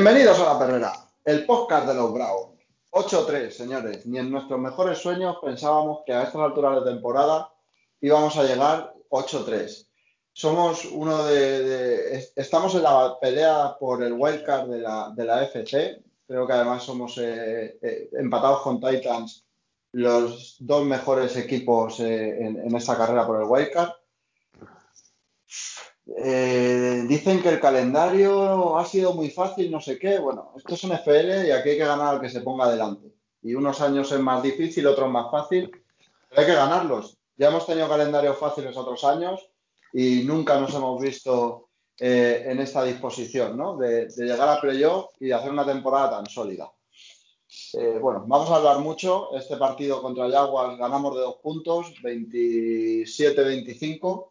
Bienvenidos a La Perrera, el podcast de los Browns. 8-3, señores. Ni en nuestros mejores sueños pensábamos que a estas alturas de temporada íbamos a llegar 8-3. Somos uno de, Estamos en la pelea por el wildcard de la, de la FC. Creo que además somos eh, eh, empatados con Titans los dos mejores equipos eh, en, en, esta carrera por el wildcard. Eh, dicen que el calendario ha sido muy fácil, no sé qué. Bueno, esto es un FL y aquí hay que ganar al que se ponga adelante. Y unos años es más difícil, otros más fácil, pero hay que ganarlos. Ya hemos tenido calendarios fáciles otros años y nunca nos hemos visto eh, en esta disposición, ¿no? De, llegar a playoff y de hacer una temporada tan sólida. Eh, bueno, vamos a hablar mucho. Este partido contra Jaguars ganamos de dos puntos, 27-25.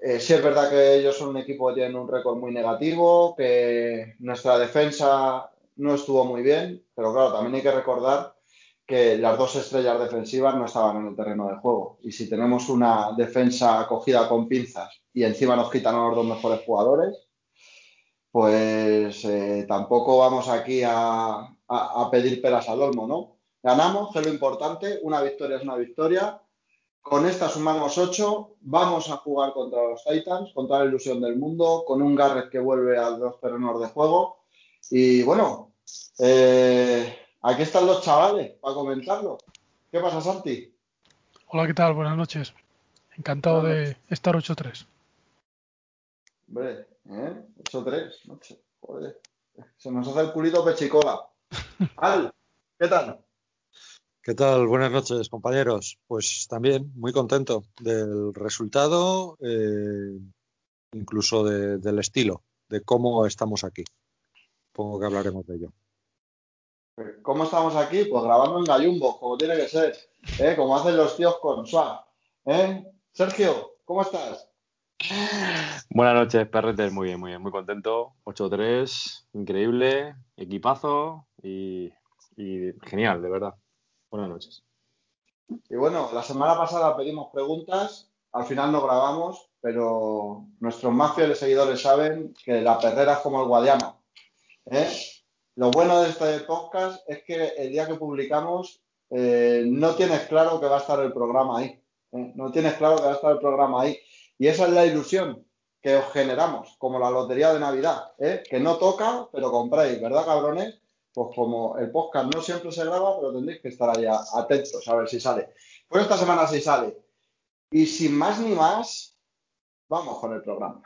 Eh, sí es verdad que ellos son un equipo que tienen un récord muy negativo, que nuestra defensa no estuvo muy bien, pero claro, también hay que recordar que las dos estrellas defensivas no estaban en el terreno de juego. Y si tenemos una defensa acogida con pinzas y encima nos quitan a los dos mejores jugadores, pues eh, tampoco vamos aquí a, pedir peras al olmo, ¿no? Ganamos, que es lo importante, una victoria es una victoria, con esta sumamos 8. Vamos a jugar contra los Titans, con toda la ilusión del mundo, con un Garrett que vuelve a los terrenos de juego. Y bueno, eh, aquí están los chavales para comentarlo. ¿Qué pasa, Santi? Hola, ¿qué tal? Buenas noches. Encantado Buenas noches. de estar 8-3. Hombre, ¿eh? 8-3. Joder. Se nos hace el culito pechicola. Al, ¿qué tal? ¿Qué tal? Buenas noches, compañeros. Pues también muy contento del resultado, eh, incluso de, del estilo, de cómo estamos aquí. Supongo que hablaremos de ello. ¿Cómo estamos aquí? Pues grabando en Gallumbo, como tiene que ser, ¿eh? como hacen los tíos con Swag. ¿eh? Sergio, ¿cómo estás? Buenas noches, perretes. Muy bien, muy bien, muy contento. 8-3, increíble, equipazo y, y genial, de verdad. Buenas noches. Y bueno, la semana pasada pedimos preguntas, al final no grabamos, pero nuestros más fieles seguidores saben que la perrera es como el Guadiana. ¿eh? Lo bueno de este podcast es que el día que publicamos eh, no tienes claro que va a estar el programa ahí. ¿eh? No tienes claro que va a estar el programa ahí. Y esa es la ilusión que os generamos, como la lotería de Navidad, que no toca, pero compráis, ¿verdad, cabrones? Pues como el podcast no siempre se graba, pero tendréis que estar allá atentos a ver si sale. Pues esta semana sí sale. Y sin más ni más, vamos con el programa.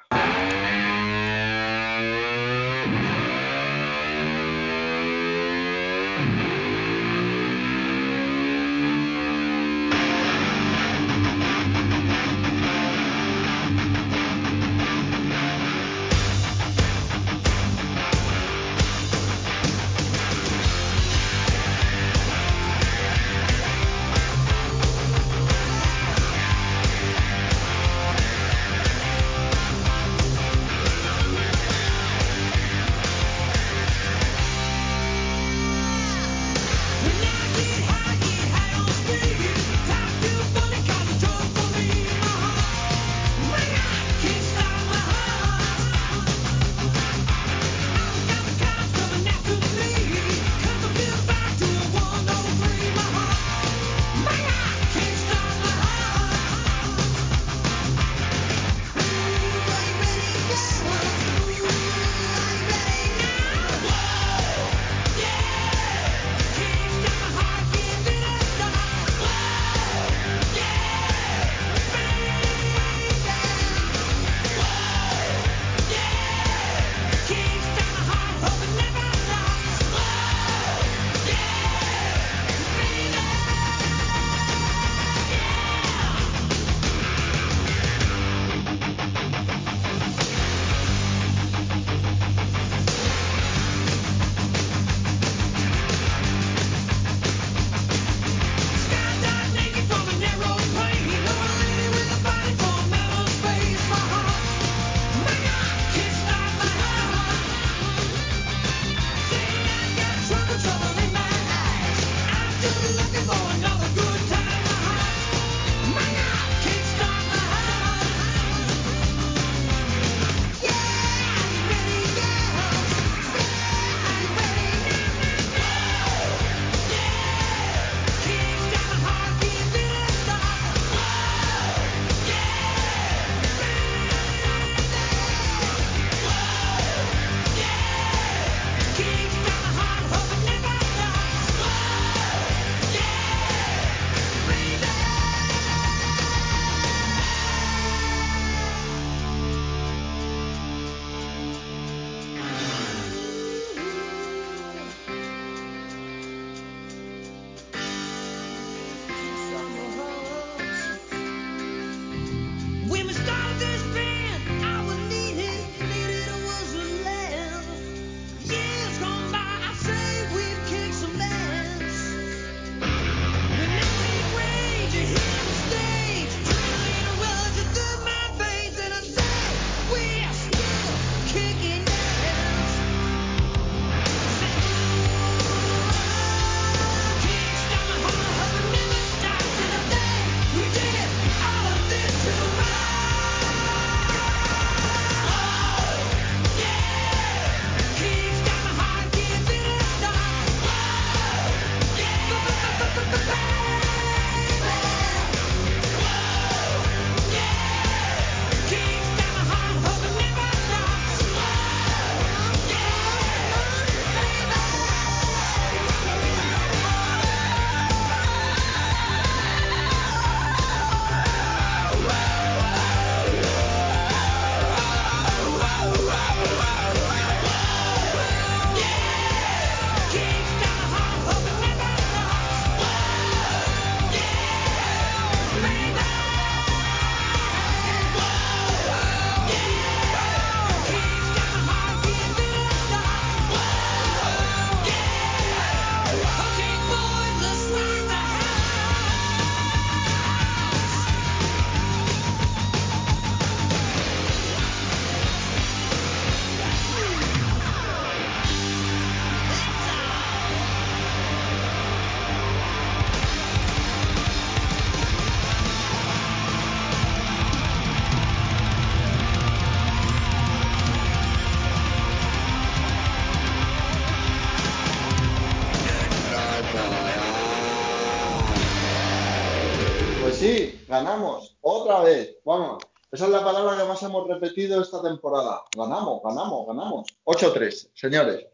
Ganamos, otra vez, vamos. Esa es la palabra que más hemos repetido esta temporada. Ganamos, ganamos, ganamos. 8-3, señores.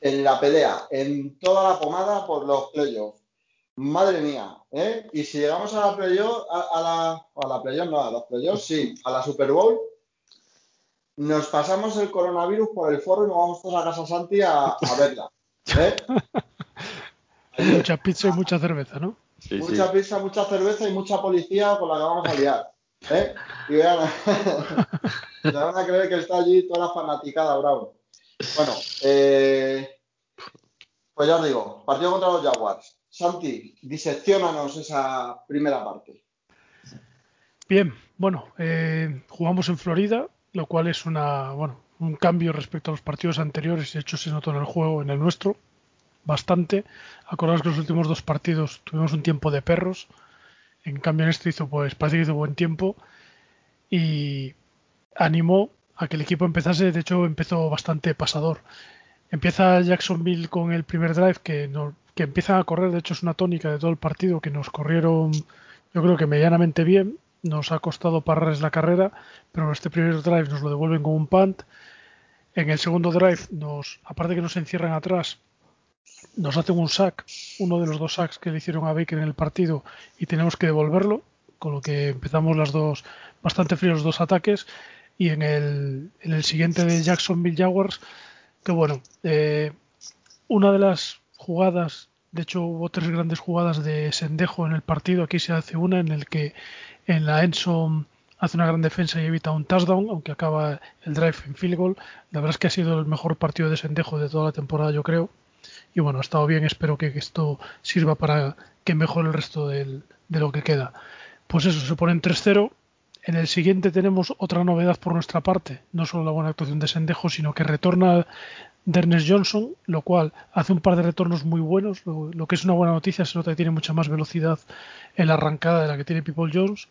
En la pelea, en toda la pomada por los playoffs. Madre mía, ¿eh? Y si llegamos a la playoff, a, la, a no, a los playoffs, sí, a la Super Bowl, nos pasamos el coronavirus por el foro y nos vamos todos a Casa Santi a, verla. ¿eh? mucha pizza y mucha cerveza, ¿no? Mucha pizza, mucha cerveza y mucha policía con la que vamos a liar. ¿eh? Y vean, se van a creer que está allí toda la fanaticada, bravo. Bueno, eh, pues ya os digo, partido contra los Jaguars. Santi, diseccionanos esa primera parte. Bien, bueno, eh, jugamos en Florida, lo cual es una, bueno, un cambio respecto a los partidos anteriores. De hecho, se notó en el juego, en el nuestro bastante. Acordaos que los últimos dos partidos tuvimos un tiempo de perros. En cambio en este hizo, pues parece que hizo buen tiempo y animó a que el equipo empezase. De hecho empezó bastante pasador. Empieza Jacksonville con el primer drive que, no, que empiezan a correr. De hecho es una tónica de todo el partido que nos corrieron yo creo que medianamente bien. Nos ha costado pararles la carrera, pero este primer drive nos lo devuelven con un punt. En el segundo drive, nos, aparte que nos encierran atrás, nos hacen un sack, uno de los dos sacks que le hicieron a Baker en el partido y tenemos que devolverlo, con lo que empezamos las dos bastante fríos los dos ataques y en el, en el siguiente de Jacksonville Jaguars, que bueno, eh, una de las jugadas, de hecho hubo tres grandes jugadas de Sendejo en el partido, aquí se hace una en el que en la Enson hace una gran defensa y evita un touchdown, aunque acaba el drive en field goal. La verdad es que ha sido el mejor partido de Sendejo de toda la temporada, yo creo y bueno, ha estado bien, espero que esto sirva para que mejore el resto de lo que queda. Pues eso, se pone en 3-0. En el siguiente tenemos otra novedad por nuestra parte, no solo la buena actuación de Sendejo, sino que retorna Dernes Johnson, lo cual hace un par de retornos muy buenos, lo, que es una buena noticia, se nota que tiene mucha más velocidad en la arrancada de la que tiene People Jones.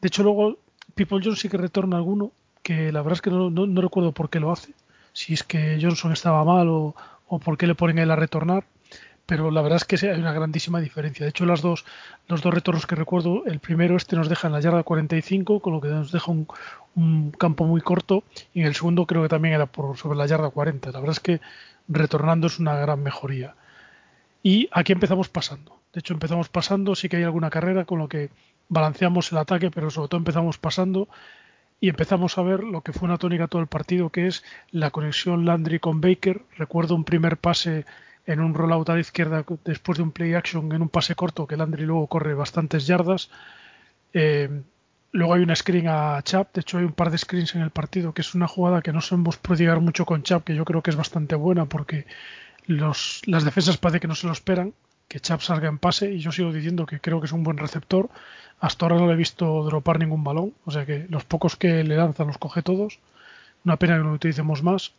De hecho, luego People Jones sí que retorna alguno, que la verdad es que no recuerdo por qué lo hace, si es que Johnson estaba mal o, o por qué le ponen él a retornar, pero la verdad es que hay una grandísima diferencia. De hecho, las dos, los dos retornos que recuerdo, el primero este nos deja en la yarda 45, con lo que nos deja un, campo muy corto, y en el segundo creo que también era por sobre la yarda 40. La verdad es que retornando es una gran mejoría. Y aquí empezamos pasando. De hecho, empezamos pasando, sí que hay alguna carrera con lo que balanceamos el ataque, pero sobre todo empezamos pasando y empezamos a ver lo que fue una tónica todo el partido, que es la conexión Landry con Baker. Recuerdo un primer pase en un rollout a la izquierda después de un play action en un pase corto que Landry luego corre bastantes yardas. Eh, luego hay una screen a Chap, de hecho hay un par de screens en el partido, que es una jugada que no sabemos prodigar mucho con Chap, que yo creo que es bastante buena porque los, las defensas parece que no se lo esperan, que Chap salga en pase y yo sigo diciendo que creo que es un buen receptor hasta ahora no le he visto dropar ningún balón, o sea que los pocos que le lanzan los coge todos. Una pena que no utilicemos más.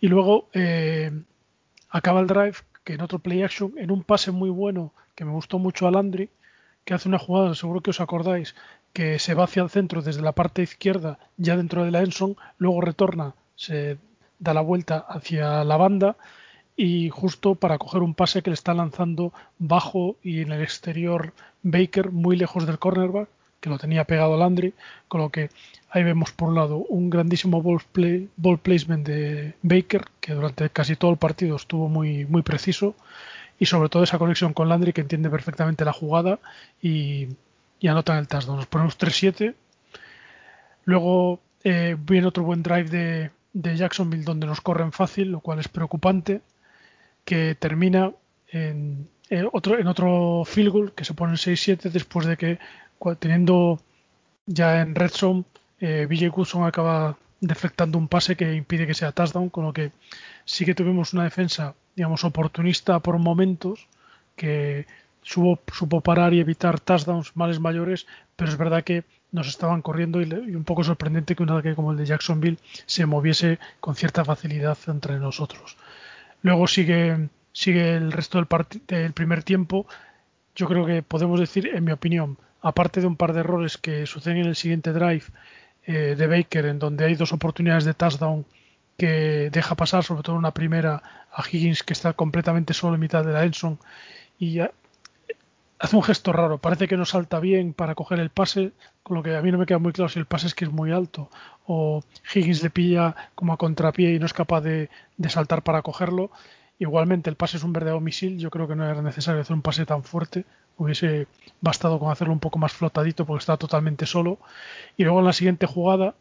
Y luego eh, acaba el drive, que en otro play action, en un pase muy bueno, que me gustó mucho a Landry, que hace una jugada, seguro que os acordáis, que se va hacia el centro desde la parte izquierda, ya dentro de la Enson, luego retorna, se da la vuelta hacia la banda y justo para coger un pase que le está lanzando bajo y en el exterior Baker, muy lejos del cornerback, que lo tenía pegado Landry, con lo que ahí vemos por un lado un grandísimo ball, placement de Baker, que durante casi todo el partido estuvo muy, muy preciso, y sobre todo esa conexión con Landry que entiende perfectamente la jugada y, y anotan el touchdown. Nos ponemos 3-7. Luego eh, viene otro buen drive de, de Jacksonville donde nos corren fácil, lo cual es preocupante, que termina en, otro, en otro field goal que se pone en 6-7 después de que teniendo ya en red zone eh, BJ acaba deflectando un pase que impide que sea touchdown, con lo que sí que tuvimos una defensa, digamos, oportunista por momentos, que supo, supo parar y evitar touchdowns males mayores, pero es verdad que nos estaban corriendo y, un poco sorprendente que un ataque como el de Jacksonville se moviese con cierta facilidad entre nosotros. Luego sigue, sigue el resto del, del primer tiempo. Yo creo que podemos decir, en mi opinión, aparte de un par de errores que suceden en el siguiente drive eh, de Baker, en donde hay dos oportunidades de touchdown que deja pasar, sobre todo una primera a Higgins que está completamente solo en mitad de la Enson y hace un gesto raro, parece que no salta bien para coger el pase, con lo que a mí no me queda muy claro si el pase es que es muy alto o Higgins le pilla como a contrapié y no es capaz de, saltar para cogerlo. Igualmente el pase es un verdadero misil, yo creo que no era necesario hacer un pase tan fuerte, hubiese bastado con hacerlo un poco más flotadito porque está totalmente solo. Y luego en la siguiente jugada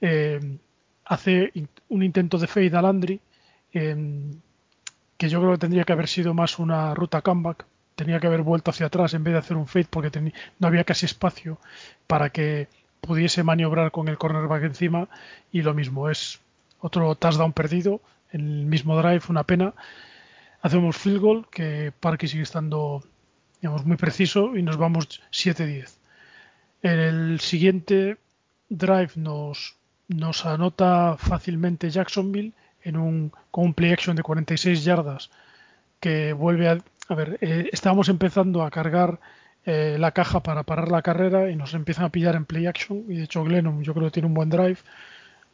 eh, hace un intento de fade a Landry, eh, que yo creo que tendría que haber sido más una ruta comeback, tenía que haber vuelto hacia atrás en vez de hacer un fade porque no había casi espacio para que pudiese maniobrar con el cornerback encima y lo mismo es otro touchdown perdido en el mismo drive una pena. Hacemos field goal que Parky sigue estando digamos muy preciso y nos vamos 7-10 en el siguiente drive nos nos anota fácilmente Jacksonville en un, con un play action de 46 yardas que vuelve a, a ver, eh, estábamos empezando a cargar eh, la caja para parar la carrera y nos empiezan a pillar en play action. Y de hecho, Glennon yo creo que tiene un buen drive.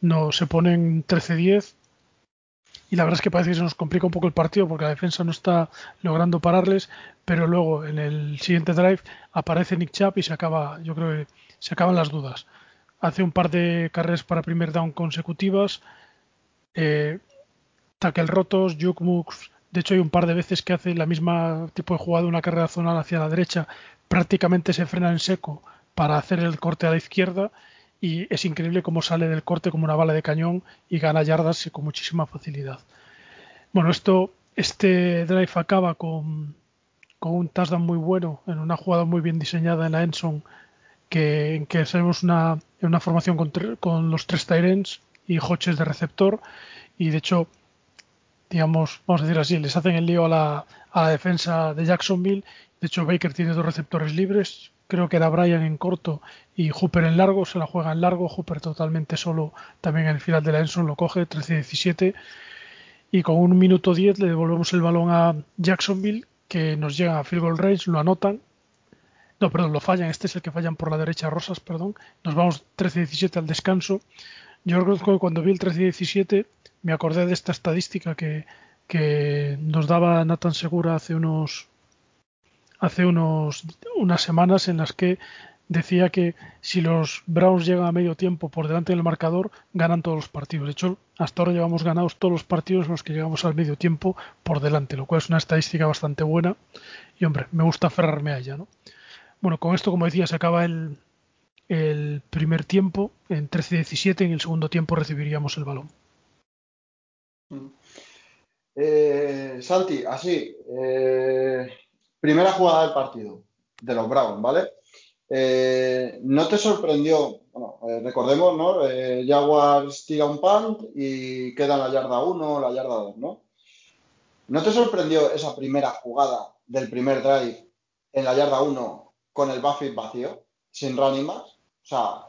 No, se ponen 13-10. Y la verdad es que parece que se nos complica un poco el partido porque la defensa no está logrando pararles. Pero luego en el siguiente drive aparece Nick Chap y se acaba, yo creo que se acaban las dudas. Hace un par de carreras para primer down consecutivas. Eh, tackle rotos, juke de hecho, hay un par de veces que hace la misma tipo de jugada, una carrera zonal hacia la derecha, prácticamente se frena en seco para hacer el corte a la izquierda y es increíble cómo sale del corte como una bala de cañón y gana yardas con muchísima facilidad. Bueno, esto, este drive acaba con, con un touchdown muy bueno en una jugada muy bien diseñada en la Enson que, en que hacemos una, una formación con, los tres Tyrants y Hodges de receptor y de hecho digamos, vamos a decir así, les hacen el lío a la, a la defensa de Jacksonville. De hecho, Baker tiene dos receptores libres. Creo que era Bryan en corto y Hooper en largo. Se la juega en largo. Hooper totalmente solo también en el final de la Enson lo coge, 13-17. Y con un minuto 10 le devolvemos el balón a Jacksonville, que nos llega a field goal range, lo anotan. No, perdón, lo fallan. Este es el que fallan por la derecha, Rosas, perdón. Nos vamos 13-17 al descanso. Yo reconozco que cuando vi el 13-17 me acordé de esta estadística que, nos daba Nathan Segura hace unos hace unos unas semanas en las que decía que si los Browns llegan a medio tiempo por delante del marcador, ganan todos los partidos. De hecho, hasta ahora llevamos ganados todos los partidos en los que llegamos al medio tiempo por delante, lo cual es una estadística bastante buena. Y hombre, me gusta aferrarme a ella, ¿no? Bueno, con esto, como decía, se acaba el, el primer tiempo en 13-17. En el segundo tiempo recibiríamos el balón. Eh, Santi, así, eh, primera jugada del partido de los Browns, ¿vale? Eh, ¿No te sorprendió? Bueno, recordemos, ¿no? Jaguars tira un punt y queda en la yarda 1 la yarda 2, ¿no? ¿No te sorprendió esa primera jugada del primer drive en la yarda 1 con el backfield vacío, sin running más? O sea,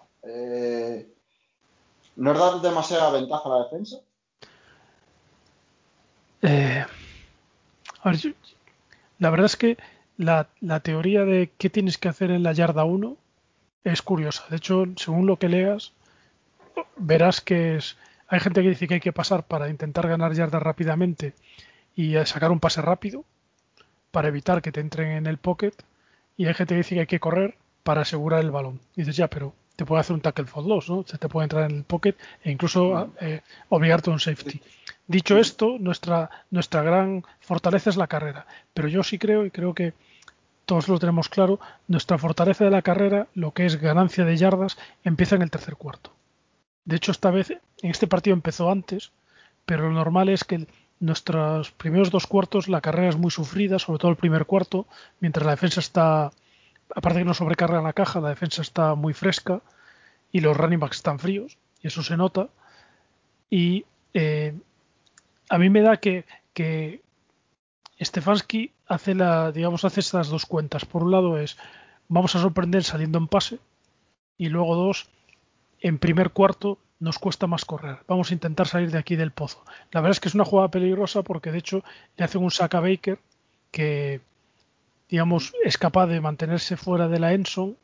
¿No es dar demasiada ventaja a la defensa? Eh, a ver, la verdad es que la, la, teoría de qué tienes que hacer en la yarda 1 es curiosa. De hecho, según lo que leas, verás que es, hay gente que dice que hay que pasar para intentar ganar yardas rápidamente y sacar un pase rápido para evitar que te entren en el pocket. Y hay gente que dice que hay que correr para asegurar el balón. Y dices, ya, pero te puede hacer un tackle for loss, ¿no? Se te puede entrar en el pocket e incluso eh, obligarte a un safety. Dicho esto, nuestra, nuestra gran fortaleza es la carrera. Pero yo sí creo, y creo que todos lo tenemos claro, nuestra fortaleza de la carrera, lo que es ganancia de yardas, empieza en el tercer cuarto. De hecho, esta vez, en este partido empezó antes, pero lo normal es que nuestros primeros dos cuartos la carrera es muy sufrida, sobre todo el primer cuarto, mientras la defensa está, aparte de que no sobrecarga la caja, la defensa está muy fresca y los running backs están fríos, y eso se nota. Y eh, a mí me da que, que Stefanski hace la, digamos, hace estas dos cuentas. Por un lado es vamos a sorprender saliendo en pase, y luego dos, en primer cuarto nos cuesta más correr. Vamos a intentar salir de aquí del pozo. La verdad es que es una jugada peligrosa porque de hecho le hacen un saca Baker que digamos es capaz de mantenerse fuera de la Enson,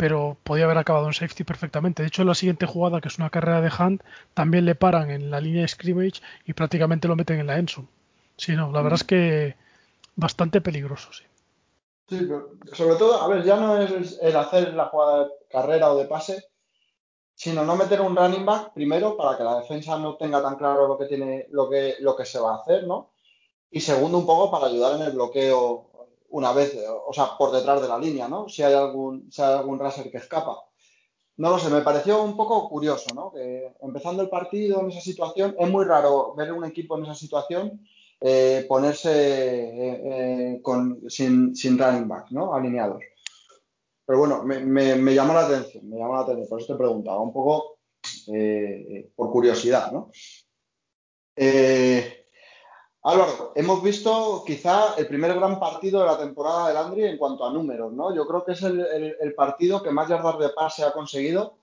pero podía haber acabado en safety perfectamente. De hecho, en la siguiente jugada, que es una carrera de Hunt, también le paran en la línea de scrimmage y prácticamente lo meten en la Enson. Sí, no, la verdad es que bastante peligroso, sí. Sí, pero sobre todo, a ver, ya no es el hacer la jugada de carrera o de pase, sino no meter un running back primero para que la defensa no tenga tan claro lo que tiene, lo que, lo que se va a hacer, ¿no? Y segundo, un poco para ayudar en el bloqueo una vez, o sea, por detrás de la línea, ¿no? Si hay algún, si hay algún raser que escapa. No lo sé, me pareció un poco curioso, ¿no? Que empezando el partido en esa situación, es muy raro ver un equipo en esa situación eh, ponerse eh, eh, con, sin, sin running back, ¿no? Alineados. Pero bueno, me, me, llamó la atención, me llamó la atención, por eso te preguntaba, un poco eh, por curiosidad, ¿no? Eh, Álvaro, hemos visto quizá el primer gran partido de la temporada del Andri en cuanto a números, ¿no? Yo creo que es el, el, partido que más yardas de pase ha conseguido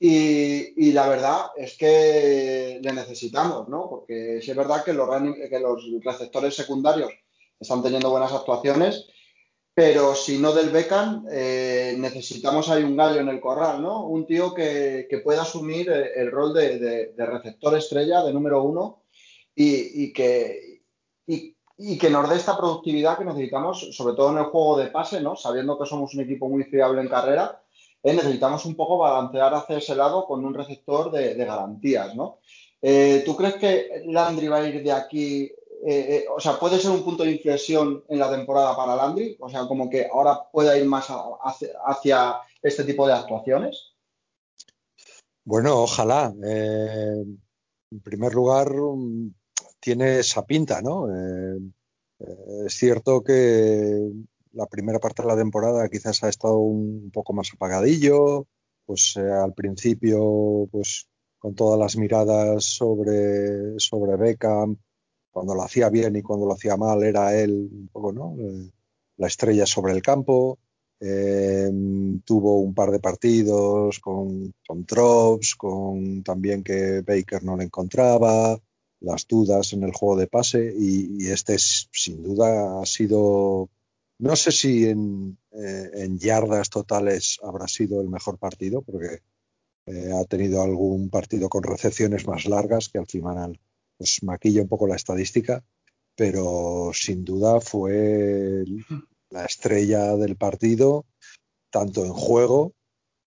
y, y, la verdad es que le necesitamos, ¿no? Porque es verdad que los, que los receptores secundarios están teniendo buenas actuaciones pero si no del Beckham, eh, necesitamos ahí un gallo en el corral, ¿no? Un tío que, que pueda asumir eh, el, rol de, de, receptor estrella, de número uno, y, y que, y, que nos dé esta productividad que necesitamos, sobre todo en el juego de pase, ¿no? Sabiendo que somos un equipo muy fiable en carrera, eh, necesitamos un poco balancear hacia ese lado con un receptor de, garantías, ¿no? Eh, ¿Tú crees que Landry va a ir de aquí eh, o sea, puede ser un punto de inflexión en la temporada para Landry, o sea, como que ahora pueda ir más hacia, este tipo de actuaciones. Bueno, ojalá. En primer lugar, tiene esa pinta, ¿no? es cierto que la primera parte de la temporada quizás ha estado un poco más apagadillo, pues al principio, pues con todas las miradas sobre, sobre Beckham, cuando lo hacía bien y cuando lo hacía mal era él un poco, ¿no? Eh, la estrella sobre el campo. Eh, tuvo un par de partidos con, con drops, con también que Baker no le encontraba, las dudas en el juego de pase y, este sin duda ha sido, no sé si en, eh, en, yardas totales habrá sido el mejor partido, porque ha tenido algún partido con recepciones más largas que al final pues maquilla un poco la estadística, pero sin duda fue la estrella del partido, tanto en juego,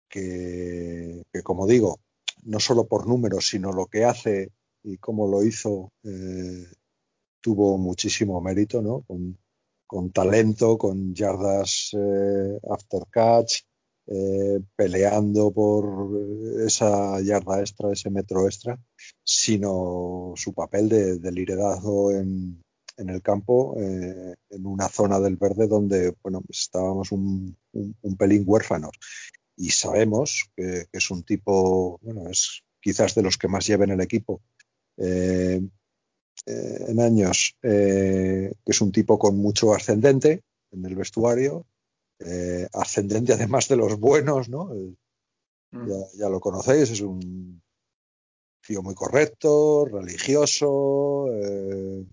que, como digo, no solo por números, sino lo que hace y cómo lo hizo, eh, tuvo muchísimo mérito, ¿no? Con, talento, con yardas eh, after catch, eh, peleando por esa yarda extra, ese metro extra, sino su papel de, liderazgo en, el campo, eh, en una zona del verde donde bueno, estábamos un, pelín huérfanos. Y sabemos que, es un tipo, bueno, es quizás de los que más lleven el equipo eh, en años, que es un tipo con mucho ascendente en el vestuario, eh, ascendente además de los buenos, ¿no? Mm. Ya, lo conocéis, es un, tío muy correcto, religioso, eh,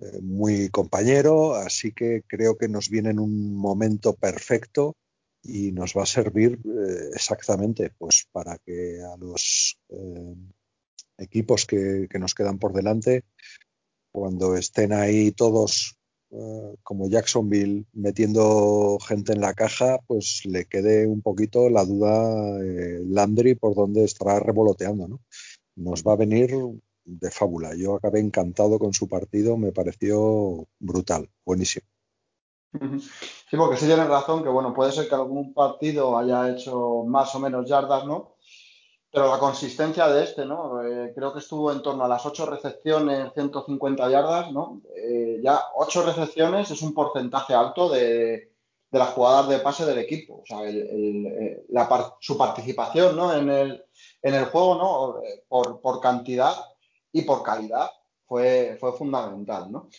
eh, muy compañero, así que creo que nos viene en un momento perfecto y nos va a servir eh, exactamente pues para que a los equipos que, que, nos quedan por delante, cuando estén ahí todos como Jacksonville metiendo gente en la caja, pues le quede un poquito la duda Landry por dónde estará revoloteando, ¿no? nos va a venir de fábula. Yo acabé encantado con su partido, me pareció brutal, buenísimo. Sí, porque sí tienes razón, que bueno, puede ser que algún partido haya hecho más o menos yardas, ¿no? Pero la consistencia de este, ¿no? Eh, creo que estuvo en torno a las 8 recepciones, 150 yardas, ¿no? Eh, ya 8 recepciones es un porcentaje alto de, de las jugadas de pase del equipo. O sea, el, eh, la, su participación, ¿no? En el, en el juego, ¿no? Por, por cantidad y por calidad fue, fue fundamental, ¿no?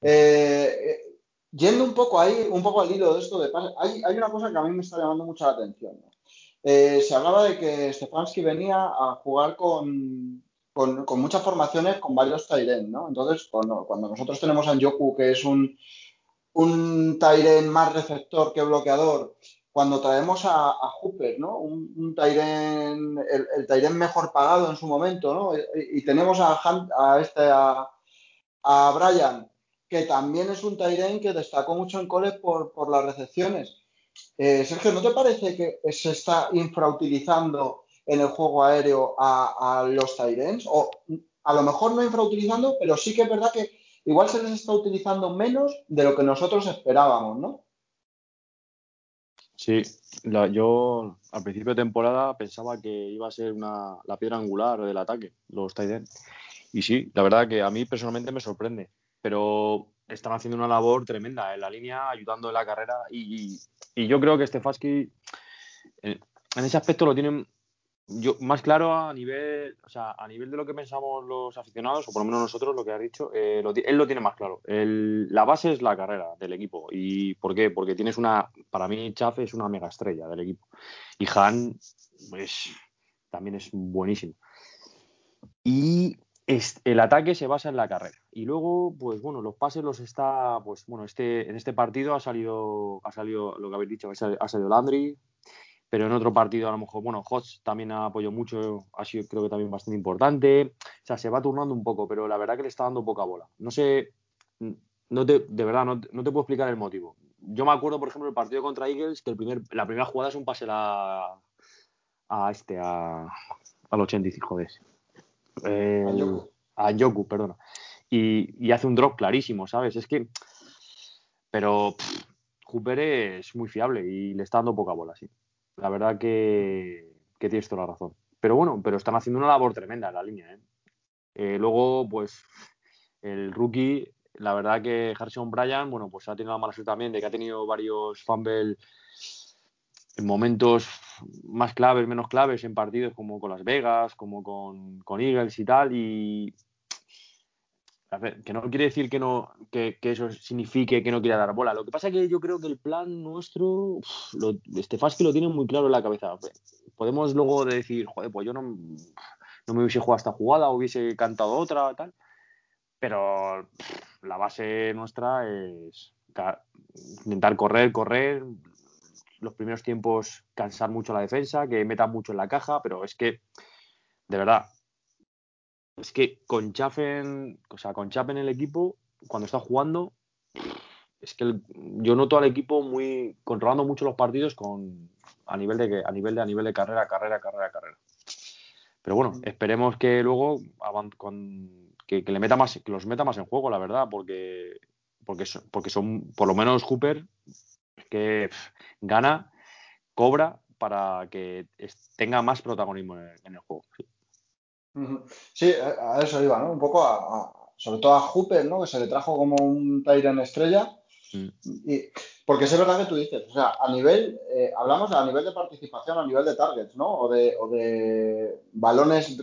Eh, yendo un poco ahí, un poco al hilo de esto de hay, hay una cosa que a mí me está llamando mucho la atención. ¿no? Eh, se hablaba de que Stefanski venía a jugar con, con, muchas formaciones con varios Tyren, ¿no? Entonces, cuando, nosotros tenemos a Yoku, que es un, un Tyren más receptor que bloqueador, cuando traemos a, Hooper, ¿no? Un, Tyren, el, el Tyren mejor pagado en su momento, ¿no? Y, tenemos a, este, a, Brian, que también es un Tyren que destacó mucho en college por, por las recepciones. Eh, Sergio, ¿no te parece que se está infrautilizando en el juego aéreo a, los Tyrens? O a lo mejor no infrautilizando, pero sí que es verdad que igual se les está utilizando menos de lo que nosotros esperábamos, ¿no? Sí, yo al principio de temporada pensaba que iba a ser una, la piedra angular del ataque, los Tiden. Y sí, la verdad que a mí personalmente me sorprende, pero están haciendo una labor tremenda en la línea, ayudando en la carrera. Y, y yo creo que Stefanski en, ese aspecto lo tienen yo más claro a nivel, o sea, a nivel de lo que pensamos los aficionados, o por lo menos nosotros, lo que has dicho, eh, él lo tiene más claro. El, la base es la carrera del equipo. ¿Y por qué? Porque tienes una, para mí, Chafe es una mega estrella del equipo. Y Han, pues, también es buenísimo. Y el ataque se basa en la carrera. Y luego, pues bueno, los pases los está, pues bueno, este, en este partido ha salido, ha salido lo que habéis dicho, ha salido Landry, pero en otro partido a lo mejor, bueno, Hodge también apoyó mucho, ha sido creo que también bastante importante, o sea, se va turnando un poco, pero la verdad que le está dando poca bola. No sé, no te, de verdad, no, no te puedo explicar el motivo. Yo me acuerdo, por ejemplo, el partido contra Eagles, que el primer, la primera jugada es un pase a, a este, a, al 85, joder. El, a, Yoku. a Yoku, perdona. Y, y, hace un drop clarísimo, ¿sabes? Es que, pero pff, Cooper es muy fiable y le está dando poca bola, sí. La verdad que, que tienes toda la razón. Pero bueno, pero están haciendo una labor tremenda en la línea. ¿eh? Eh, luego, pues, el rookie, la verdad que Harrison Bryan, bueno, pues ha tenido la mala suerte también de que ha tenido varios fumbles en momentos más claves, menos claves en partidos como con Las Vegas, como con, con Eagles y tal. Y, que no quiere decir que, no, que, eso signifique que no quiera dar bola. Lo que pasa es que yo creo que el plan nuestro, lo, Stefanski lo tiene muy claro en la cabeza. Podemos luego decir, joder, pues yo no, no me hubiese jugado esta jugada, hubiese cantado otra, tal. Pero la base nuestra es intentar correr, correr. Los primeros tiempos cansar mucho la defensa, que meta mucho en la caja, pero es que, de verdad, es que con Chafen, o sea, con Chafen en el equipo, cuando está jugando, es que el, yo noto al equipo muy controlando mucho los partidos con a nivel de a nivel de a nivel de carrera, carrera, carrera, carrera. Pero bueno, esperemos que luego con, que, que, le meta más, que los meta más en juego, la verdad, porque porque son, porque son por lo menos Hooper que pff, gana, cobra para que tenga más protagonismo en el, en el juego. Sí. Sí, a eso iba, ¿no? Un poco a, a, sobre todo a Hooper, ¿no? Que se le trajo como un Tyrant estrella. Mm. Y, porque es verdad que tú dices, o sea, a nivel, eh, hablamos a nivel de participación, a nivel de targets, ¿no? O de, o de balones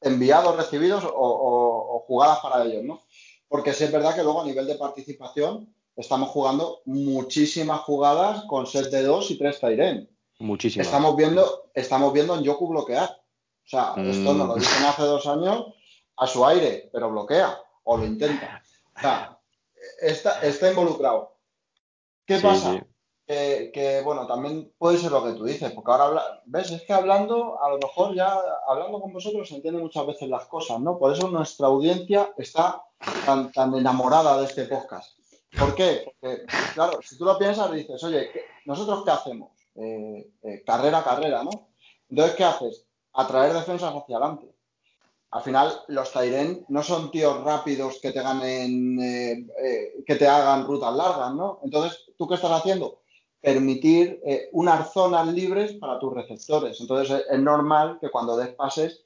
enviados, recibidos o, o, o, jugadas para ellos, ¿no? Porque sí es verdad que luego a nivel de participación estamos jugando muchísimas jugadas con set de dos y tres Tyrant. Muchísimas. Estamos viendo, estamos viendo en Yoku bloquear. O sea, esto nos lo dicen hace dos años a su aire, pero bloquea o lo intenta. O sea, está, está involucrado. ¿Qué pasa? Que, bueno, también puede ser lo que tú dices, porque ahora, ves, es que hablando, a lo mejor ya, hablando con vosotros se entienden muchas veces las cosas, ¿no? Por eso nuestra audiencia está tan, tan enamorada de este podcast. ¿Por qué? Porque, claro, si tú lo piensas, dices, oye, ¿nosotros qué hacemos? Eh, eh, carrera carrera, ¿no? Entonces, ¿qué haces? Atraer defensas hacia adelante. Al final, los Tairen no son tíos rápidos que te ganen, eh, que te hagan rutas largas, ¿no? Entonces, ¿tú qué estás haciendo? Permitir unas zonas libres para tus receptores. Entonces, es, normal que cuando des pases,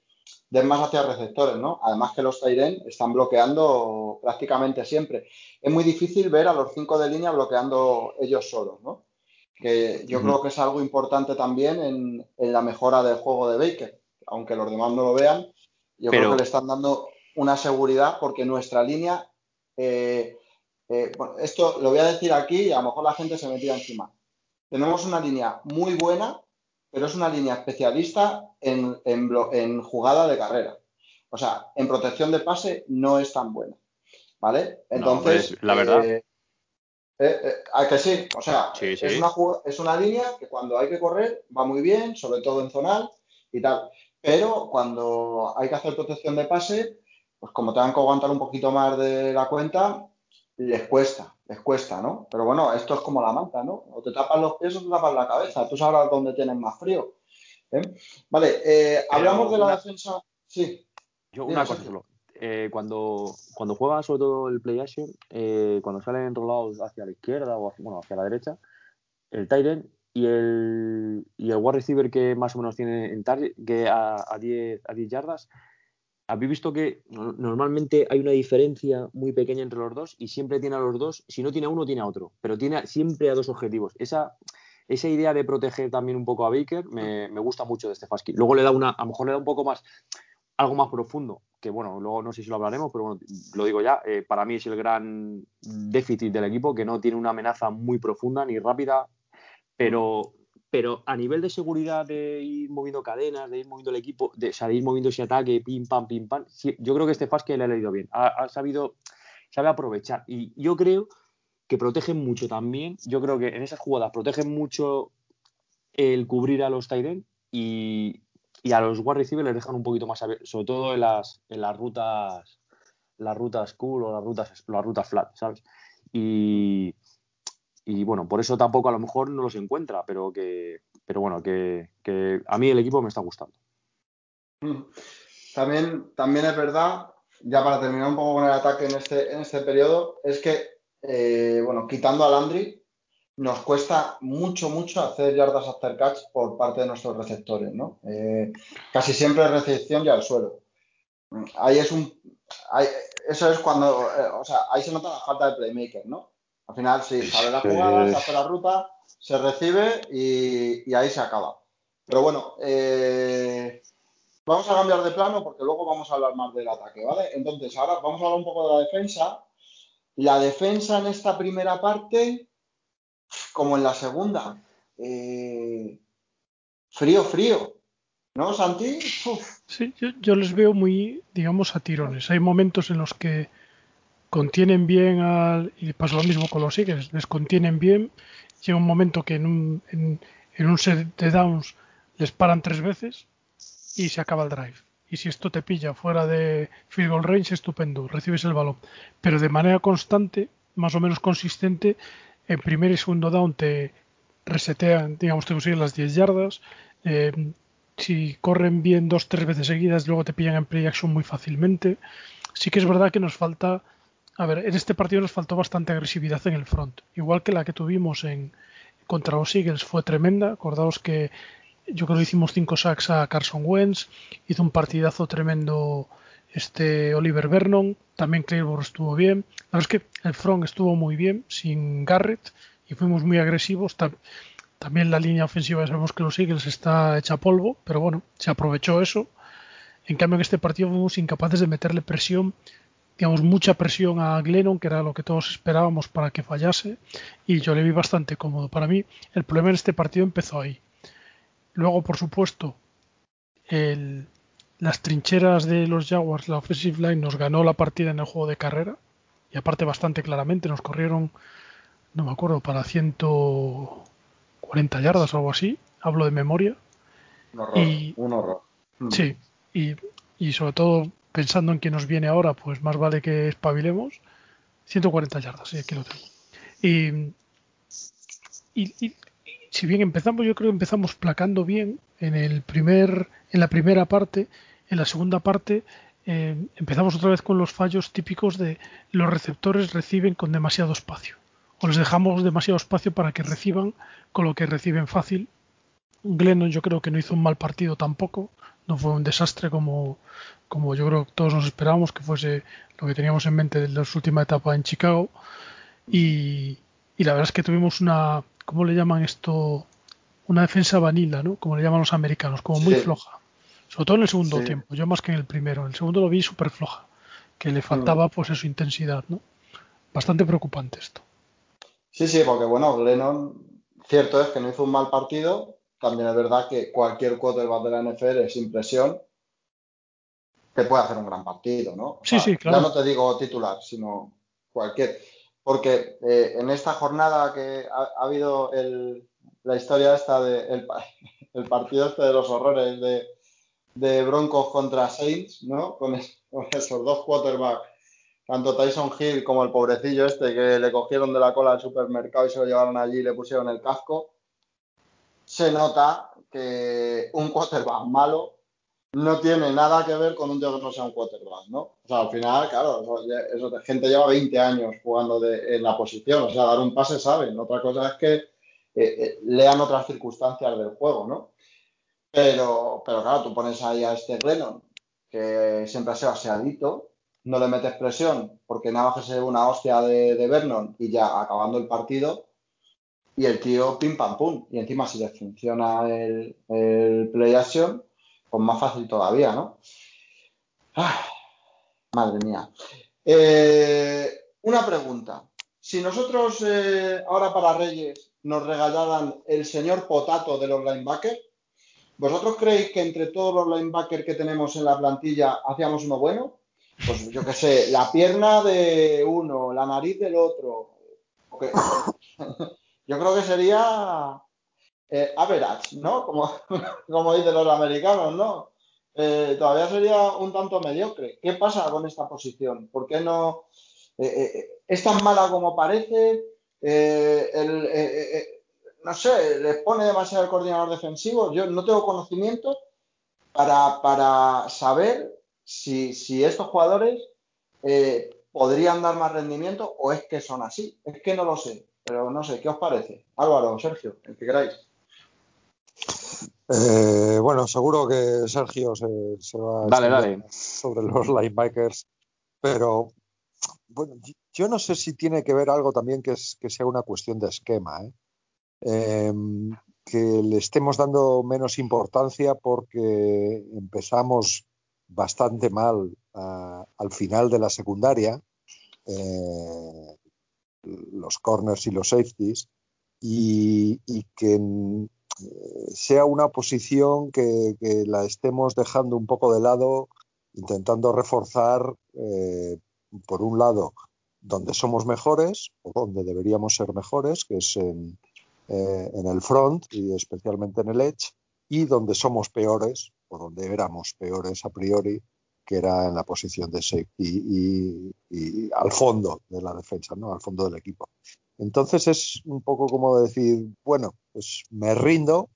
des más hacia receptores, ¿no? Además que los Tairen están bloqueando prácticamente siempre. Es muy difícil ver a los cinco de línea bloqueando ellos solos, ¿no? que yo creo que es algo importante también en, la mejora del juego de Baker. Aunque los demás no lo vean, yo creo que le están dando una seguridad porque nuestra línea, eh, eh, esto lo voy a decir aquí y a lo mejor la gente se me tira encima. Tenemos una línea muy buena, pero es una línea especialista en, en jugada de carrera. O sea, en protección de pase no es tan buena. ¿Vale? Entonces, la verdad. Eh, eh, eh, ¿A que sí? O sea, Es, una, es una línea que cuando hay que correr va muy bien, sobre todo en zonal y tal. Pero cuando hay que hacer protección de pase, pues como tengan que aguantar un poquito más de la cuenta, les cuesta, les cuesta, ¿no? Pero bueno, esto es como la manta, ¿no? O te tapas los pies o te tapas la cabeza. Tú sabrás dónde tienes más frío. ¿Eh? Vale, hablamos de la defensa. Sí. Yo una cosa solo. Eh, cuando, cuando juega sobre todo el play action, eh, cuando salen enrolados hacia la izquierda o hacia, bueno, hacia la derecha, el Tyrant y el, y el wide receiver que más o menos tiene en target, que a, a, 10, a 10 yardas, habéis visto que normalmente hay una diferencia muy pequeña entre los dos y siempre tiene a los dos, si no tiene a uno, tiene a otro, pero tiene siempre a dos objetivos. Esa, esa idea de proteger también un poco a Baker me, me gusta mucho de este Stefanski. Luego le da una, a lo mejor le da un poco más, algo más profundo, que bueno, luego no sé si lo hablaremos, pero bueno, lo digo ya, eh, para mí es el gran déficit del equipo, que no tiene una amenaza muy profunda ni rápida, pero, pero a nivel de seguridad de ir moviendo cadenas, de ir moviendo el equipo, de, o ir moviendo ese ataque, pim, pam, pim, pam, yo creo que este que le ha leído bien, ha, sabido, sabe aprovechar, y yo creo que protegen mucho también, yo creo que en esas jugadas protegen mucho el cubrir a los Tyren y, y a los wide receivers les dejan un poquito más abiertos, sobre todo en las, en las rutas las rutas cool o las rutas, las rutas flat, ¿sabes? Y, y bueno, por eso tampoco a lo mejor no los encuentra, pero que pero bueno, que, que a mí el equipo me está gustando. Mm. También, también es verdad, ya para terminar un poco con el ataque en este, en este periodo, es que, eh, bueno, quitando a Landry, nos cuesta mucho, mucho hacer yardas after catch por parte de nuestros receptores, ¿no? Eh, casi siempre recepción y al suelo. Ahí es un. eso es cuando. Eh, o sea, ahí se nota la falta de playmaker, ¿no? Al final, sí, sale la jugada, se hace la ruta, se recibe y, ahí se acaba. Pero bueno, eh, vamos a cambiar de plano porque luego vamos a hablar más del ataque, ¿vale? Entonces, ahora vamos a hablar un poco de la defensa. La defensa en esta primera parte como en la segunda. Eh, frío, frío. ¿No, Santi? Sí, yo, les veo muy, digamos, a tirones. Hay momentos en los que contienen bien al, y pasa lo mismo con los Eagles, les contienen bien. Llega un momento que en un, en, un set de downs les paran tres veces y se acaba el drive. Y si esto te pilla fuera de field goal range, estupendo, recibes el balón. Pero de manera constante, más o menos consistente, en primer y segundo down te resetean, digamos, te consiguen las 10 yardas. Eh, si corren bien dos, tres veces seguidas, luego te pillan en play action muy fácilmente. Sí que es verdad que nos falta, a ver, en este partido nos faltó bastante agresividad en el front, igual que la que tuvimos en contra los Eagles fue tremenda. Acordaos que yo creo que hicimos cinco sacks a Carson Wentz, hizo un partidazo tremendo este Oliver Vernon, también Claiborne estuvo bien. La verdad es que el front estuvo muy bien sin Garrett y fuimos muy agresivos. También la línea ofensiva, sabemos que los Eagles está hecha polvo, pero bueno, se aprovechó eso. En cambio, en este partido fuimos incapaces de meterle presión, digamos, mucha presión a Glennon, que era lo que todos esperábamos para que fallase, y yo le vi bastante cómodo. Para mí, el problema en este partido empezó ahí. Luego, por supuesto, el, las trincheras de los Jaguars, la offensive line, nos ganó la partida en el juego de carrera. Y aparte bastante claramente, nos corrieron, no me acuerdo, para 140 yardas o algo así. Hablo de memoria. Un horror. Y- Un horror. Mm. Sí, y, y sobre todo pensando en que nos viene ahora, pues más vale que espabilemos. 140 yardas, sí, aquí lo tengo. Y, y- y- y si bien empezamos, yo creo que empezamos placando bien en el primer, en la primera parte, en la segunda parte eh, empezamos otra vez con los fallos típicos de los receptores reciben con demasiado espacio o les dejamos demasiado espacio para que reciban con lo que reciben fácil. Glennon yo creo que no hizo un mal partido tampoco, no fue un desastre como, como yo creo que todos nos esperábamos que fuese lo que teníamos en mente de la última etapa en Chicago. Y, y la verdad es que tuvimos una, ¿cómo le llaman esto? Una defensa vanilla, ¿no? Como le llaman los americanos, como muy Sí. floja. Sobre todo en el segundo Sí. tiempo, yo más que en el primero. En el segundo lo vi súper floja, que le faltaba pues eso, intensidad, ¿no? Bastante preocupante esto. Sí, sí, porque bueno, Glennon, cierto es que no hizo un mal partido. También es verdad que cualquier quarterback de la NFL es impresión que puede hacer un gran partido, ¿no? O Sí, sea, sí, claro. Ya no te digo titular, sino cualquier. Porque eh, en esta jornada que ha, ha habido el- la historia esta de el, el partido este de los horrores de, de Broncos contra Saints, ¿no? Con, es- con esos dos quarterbacks, tanto Tyson Hill como el pobrecillo este que le cogieron de la cola al supermercado y se lo llevaron allí y le pusieron el casco. Se nota que un quarterback malo no tiene nada que ver con un tío que no sea un quarterback, ¿no? O sea, al final, claro, eso, eso- gente lleva 20 años jugando en la posición, o sea, dar un pase saben. Otra cosa es que eh, eh, lean otras circunstancias del juego, ¿no? Pero, pero claro, tú pones ahí a este Glennon, que siempre ha sido aseadito, no le metes presión porque nada más que una hostia de, de Vernon y ya acabando el partido, y el tío pim pam pum. Y encima si le funciona el, el play action, pues más fácil todavía, ¿no? Ah, madre mía. Eh, una pregunta. Si nosotros eh, ahora para Reyes nos regalaran el señor potato de los linebackers, ¿vosotros creéis que entre todos los linebackers que tenemos en la plantilla hacíamos uno bueno? Pues yo qué sé, la pierna de uno, la nariz del otro. Yo creo que sería eh, average, ¿no? Como, dicen los americanos, ¿no? Eh, todavía sería un tanto mediocre. ¿Qué pasa con esta posición? ¿Por qué no eh, es tan mala como parece? No sé, les pone demasiado el coordinador defensivo. Yo no tengo conocimiento para, para saber si, si estos jugadores podrían dar más rendimiento o es que son así. Es que no lo sé, pero no sé, ¿qué os parece? Álvaro, Sergio, el que queráis. Eh, bueno, seguro que Sergio se, se va a Dale, dale. sobre los linebackers, pero bueno, yo no sé si tiene que ver algo también que, es, que sea una cuestión de esquema, ¿eh? Eh, que le estemos dando menos importancia porque empezamos bastante mal a- al final de la secundaria, eh, los corners y los safeties, y, y que sea una posición que, la estemos dejando un poco de lado, intentando reforzar, eh, por un lado, donde somos mejores o donde deberíamos ser mejores, que es en, eh, en el front y especialmente en el edge, y donde somos peores o donde éramos peores a priori, que era en la posición de safety y, y al fondo de la defensa, ¿no? al fondo del equipo. Entonces es un poco como decir, bueno, pues me rindo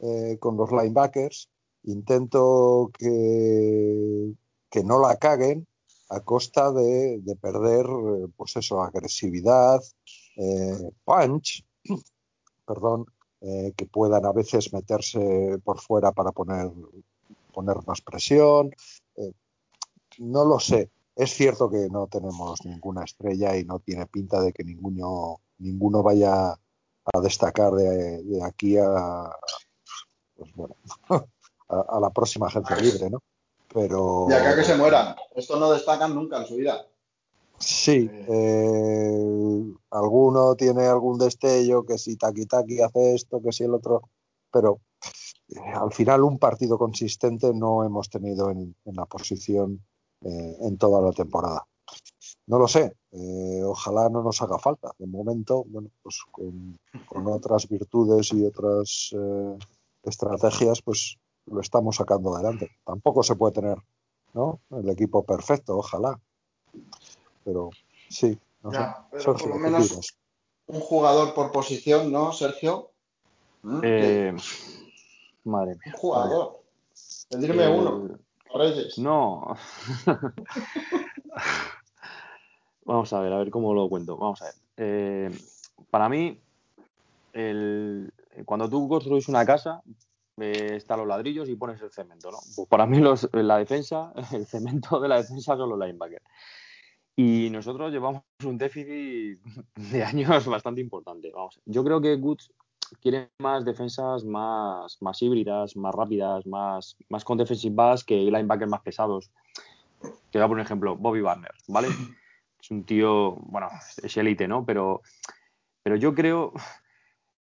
eh, con los linebackers, intento que, que no la caguen a costa de, de perder, eh, pues eso, agresividad, eh, punch, perdón, que puedan a veces meterse por fuera para poner, poner más presión. No lo sé. Es cierto que no tenemos ninguna estrella y no tiene pinta de que ninguno, ninguno vaya a destacar de, de aquí a, pues bueno, a, a, la próxima agencia libre, ¿no? Pero... Y acá que se mueran. Estos no destacan nunca en su vida. Sí, eh, alguno tiene algún destello, que si Taki Taki hace esto, que si el otro, pero al final un partido consistente no hemos tenido en, la posición eh, en toda la temporada. No lo sé, eh, ojalá no nos haga falta. De momento, bueno, pues con, otras virtudes y otras eh, estrategias, pues lo estamos sacando adelante. Tampoco se puede tener ¿no? el equipo perfecto, ojalá. Pero sí, no sé. Pero por lo menos un jugador por posición, ¿no, Sergio? ¿Mm? Eh, madre mía. Un jugador. Pedirme uno. No. Vamos a ver, a ver cómo lo cuento. Vamos a ver. Eh, para mí, cuando tú construyes una casa, eh, están los ladrillos y pones el cemento, ¿no? Pues para mí los, la defensa, el cemento de la defensa son los linebackers. Y nosotros llevamos un déficit de años bastante importante. Vamos, yo creo que Goods quiere más defensas más, más híbridas, más rápidas, más, más con defensive backs que linebackers más pesados. Te voy a poner un ejemplo, Bobby Warner, ¿vale? Es un tío, bueno, es élite, ¿no? Pero, pero yo creo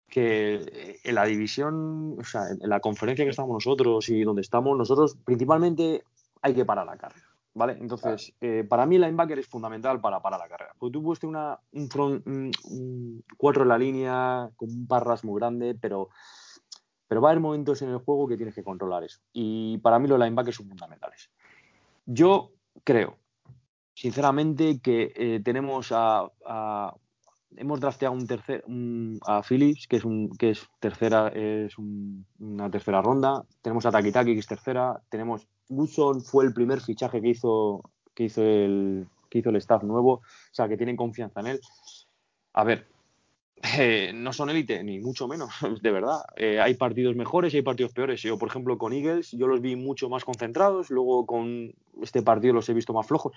que en la división, o sea, en la conferencia que estamos nosotros y donde estamos nosotros, principalmente hay que parar la carrera. ¿Vale? Entonces, eh, para mí el linebacker es fundamental para parar la carrera. Porque tú puedes tener una, un, front, un, cuatro en la línea con un parras muy grande, pero, pero va a haber momentos en el juego que tienes que controlar eso. Y para mí los linebackers son fundamentales. Yo creo, sinceramente, que eh, tenemos a, hemos drafteado un tercer a Phillips que es un que es tercera es una tercera ronda tenemos a Takitaki que es tercera tenemos Woodson fue el primer fichaje que hizo, que hizo el, que hizo el staff nuevo, o sea, que tienen confianza en él. A ver, eh, no son élite, ni mucho menos, de verdad. Eh, hay partidos mejores y hay partidos peores. Yo, por ejemplo, con Eagles, yo los vi mucho más concentrados, luego con este partido los he visto más flojos.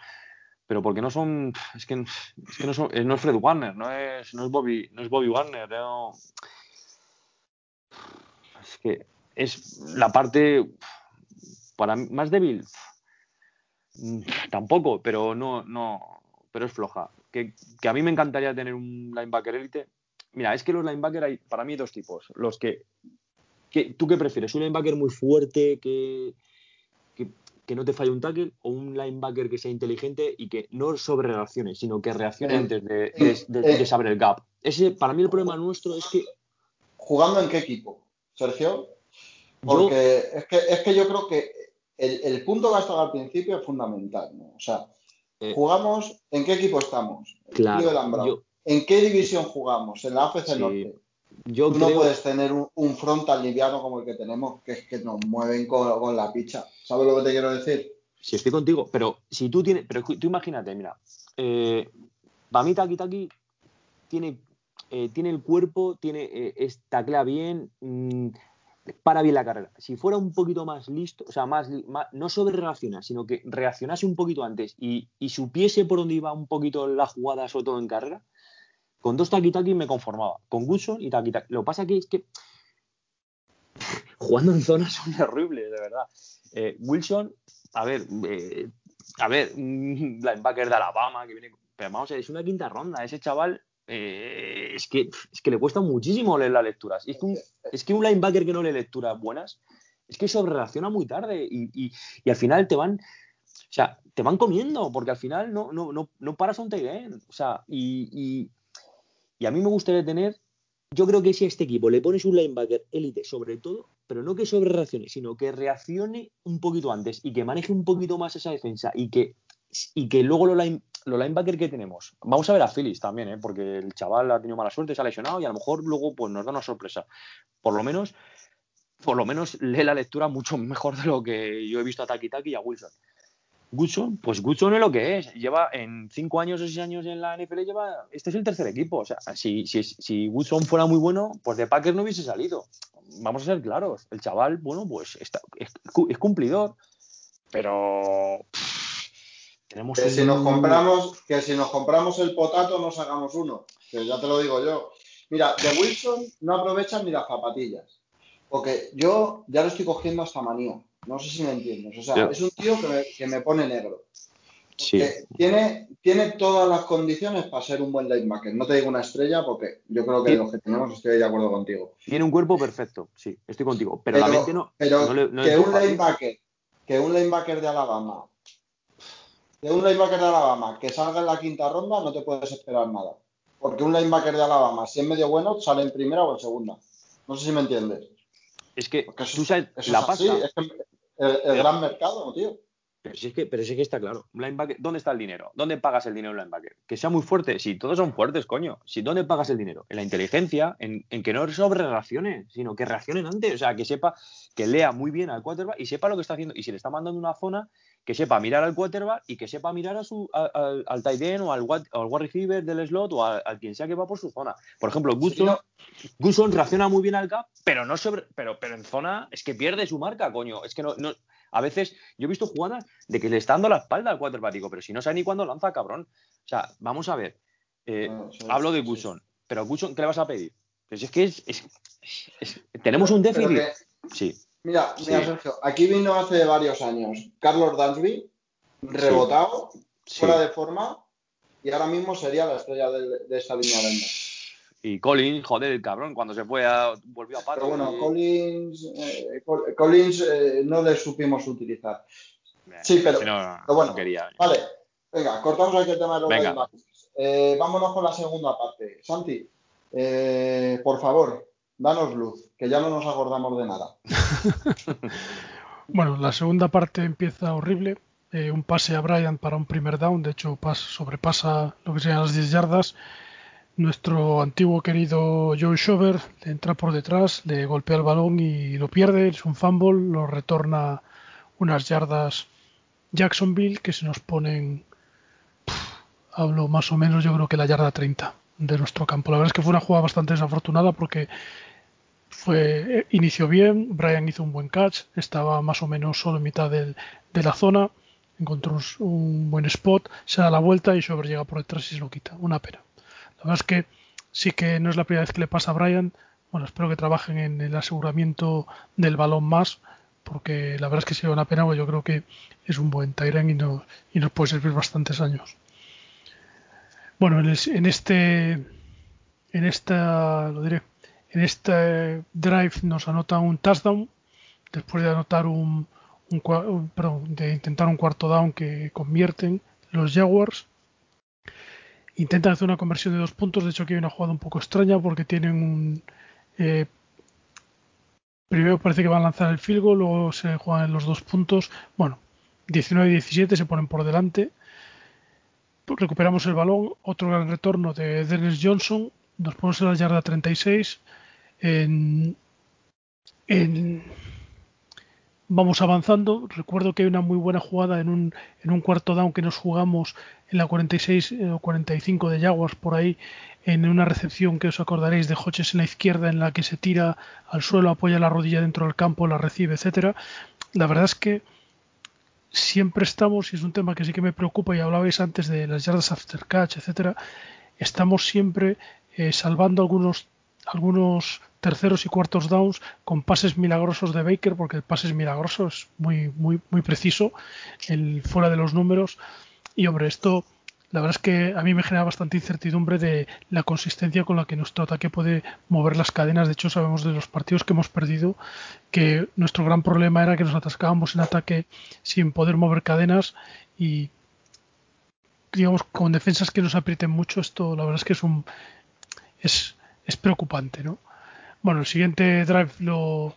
Pero porque no son. Es que, es que no, son, no es Fred Warner, no es, no es, Bobby, no es Bobby Warner. Es que es la parte para más débil, mm, tampoco, pero no, no, pero es floja. Que, a mí me encantaría tener un linebacker élite. Mira, es que los linebackers hay para mí dos tipos. Los que, ¿tú qué prefieres? ¿Un linebacker muy fuerte que, que, no te falle un tackle o un linebacker que sea inteligente y que no sobre reaccione, sino que reaccione eh, antes de, eh, de, saber el gap? Ese, para mí el problema nuestro es que... ¿Jugando en qué equipo, Sergio? Porque es, que, es que yo creo que el, punto que has al principio es fundamental, ¿no? O sea, eh, jugamos, ¿en qué equipo estamos? Claro, ¿En qué división jugamos? En la AFC Norte. Yo no puedes tener un, frontal liviano como el que tenemos, que es que nos mueven con, la picha. ¿Sabes lo que te quiero decir? Sí, estoy contigo, pero si tú tienes, pero tú imagínate, mira, eh, Bami Taki Taki tiene, eh, tiene el cuerpo, tiene, eh, taclea bien, mm, para bien la carrera. Si fuera un poquito más listo, o sea, más, no sobre reacciona, sino que reaccionase un poquito antes y, supiese por dónde iba un poquito la jugada, sobre todo en carrera, con dos taki me conformaba, con Gutson y taki Lo que pasa aquí es que jugando en zonas son horribles, de verdad. Eh, Wilson, a ver, eh, a ver, linebacker de Alabama, que viene, pero vamos es una quinta ronda, ese chaval eh, es, que, es que le cuesta muchísimo leer las lecturas. Es que, un, es que un linebacker que no lee lecturas buenas, es que se relaciona muy tarde y, al final te van, o sea, te van comiendo, porque al final no, no, no, no paras un tight O sea, y, y, a mí me gustaría tener, yo creo que si a este equipo le pones un linebacker élite sobre todo, pero no que sobre reaccione, sino que reaccione un poquito antes y que maneje un poquito más esa defensa y que, y que luego lo, los linebackers que tenemos. Vamos a ver a Phillips también, ¿eh? porque el chaval ha tenido mala suerte, se ha lesionado y a lo mejor luego pues, nos da una sorpresa. Por lo menos, por lo menos lee la lectura mucho mejor de lo que yo he visto a Taki Taki y a Wilson. Goodson, pues Goodson es lo que es. Lleva en cinco años o seis años en la NFL, lleva. Este es el tercer equipo. O sea, si, si, si Goodson fuera muy bueno, pues de Packers no hubiese salido. Vamos a ser claros. El chaval, bueno, pues está, es, cumplidor, pero que si nos compramos, que si nos compramos el potato nos hagamos uno, que ya te lo digo yo. Mira, de Wilson no aprovechan ni las zapatillas. Porque yo ya lo estoy cogiendo hasta manía. No sé si me entiendes. O sea, es un tío que me, pone negro. Sí. Tiene, tiene todas las condiciones para ser un buen linebacker. No te digo una estrella porque yo creo que Sí. los que tenemos estoy de acuerdo contigo. Tiene un cuerpo perfecto, sí, estoy contigo. Pero, la mente no. pero no le- no le que un linebacker, que un linebacker de Alabama, que un linebacker de Alabama que salga en la quinta ronda, no te puedes esperar nada. Porque un linebacker de Alabama, si es medio bueno, sale en primera o en segunda. No sé si me entiendes. Es que Porque eso, tú sabes, eso la es así, pasta. es que el, el gran mercado, tío. Pero si es que, pero si es que está claro. Linebacker, ¿dónde está el dinero? ¿Dónde pagas el dinero en un linebacker? Que sea muy fuerte. Si todos son fuertes, coño. Si ¿Dónde pagas el dinero? En la inteligencia, en, en que no sobre reaccione, sino que reaccionen antes. O sea, que sepa, que lea muy bien al quarterback y sepa lo que está haciendo. Y si le está mandando una zona, que sepa mirar al quarterback y que sepa mirar a su, a- al, al tight end o al, al wide receiver del slot o al, quien sea que va por su zona. Por ejemplo, no. Guston reacciona muy bien al gap, pero no sobre, pero, pero en zona es que pierde su marca, coño. Es que no, no, a veces yo he visto jugadas de que le está dando la espalda al quarterback, digo, pero si no sabe ni cuándo lanza, cabrón. O sea, vamos a ver. Eh, sí, hablo de sí. Gusson, pero Gusson, ¿qué le vas a pedir? Pues es que es, es- es- tenemos un déficit. que- Sí, Mira, Sí. mira, Sergio, aquí vino hace varios años Carlos Dansby, rebotado, sí. fuera de forma, y ahora mismo sería la estrella de, de esta línea de Y Collins, joder, el cabrón, cuando se fue a, volvió a pato. Pero bueno, y- Collins, eh, Col- Collins eh, no le supimos utilizar. Eh, sí, pero- no, pero bueno. no quería. Vale, venga, cortamos aquí el tema de los Venga. Eh, vámonos con la segunda parte. Santi, eh, por favor, danos luz, que ya no nos acordamos de nada. Bueno, la segunda parte empieza horrible. Eh, un pase a Brian para un primer down, de hecho pas- sobrepasa lo que serían las 10 yardas. Nuestro antiguo querido Joe Shover le entra por detrás, le golpea el balón y lo pierde. Es un fumble, lo retorna unas yardas Jacksonville que se nos ponen, hablo más o menos, yo creo que la yarda 30 de nuestro campo. La verdad es que fue una jugada bastante desafortunada porque fue eh, inició bien, Brian hizo un buen catch, estaba más o menos solo en mitad del- de la zona, encontró un, buen spot, se da la vuelta y Shover llega por detrás y se lo quita. Una pena. La verdad es que sí que no es la primera vez que le pasa a Brian. Bueno, espero que trabajen en el aseguramiento del balón más, porque la verdad es que sería una pena, porque yo creo que es un buen Tyrant y, no, y nos puede servir bastantes años. Bueno, en, en este, en esta, lo diré, en este drive nos anotan un touchdown después de anotar un, perdón, de intentar un cuarto down que convierten los Jaguars. Intentan hacer una conversión de dos puntos. De hecho, aquí hay una jugada un poco extraña porque tienen un. eh, primero parece que van a lanzar el field luego se juegan los dos puntos. Bueno, 19-17 se ponen por delante. Pues recuperamos el balón. Otro gran retorno de Dennis Johnson. Nos ponemos en la yarda 36. En, vamos avanzando. Recuerdo que hay una muy buena jugada en un, en un cuarto down que nos jugamos en la 46 eh, o 45 de Jaguars por ahí, en una recepción que os acordaréis de Hodges en la izquierda, en la que se tira al suelo, apoya la rodilla dentro del campo, la recibe, etcétera. La verdad es que siempre estamos, y es un tema que sí que me preocupa, y hablabais antes de las yardas after catch, etcétera, estamos siempre eh, salvando algunos algunos terceros y cuartos downs con pases milagrosos de Baker, porque el pase es milagroso, es muy, muy, muy preciso, el, fuera de los números. Y hombre, esto la verdad es que a mí me genera bastante incertidumbre de la consistencia con la que nuestro ataque puede mover las cadenas. De hecho, sabemos de los partidos que hemos perdido que nuestro gran problema era que nos atascábamos en ataque sin poder mover cadenas y digamos con defensas que nos aprieten mucho. Esto la verdad es que es un es, es preocupante, ¿no? Bueno, el siguiente drive lo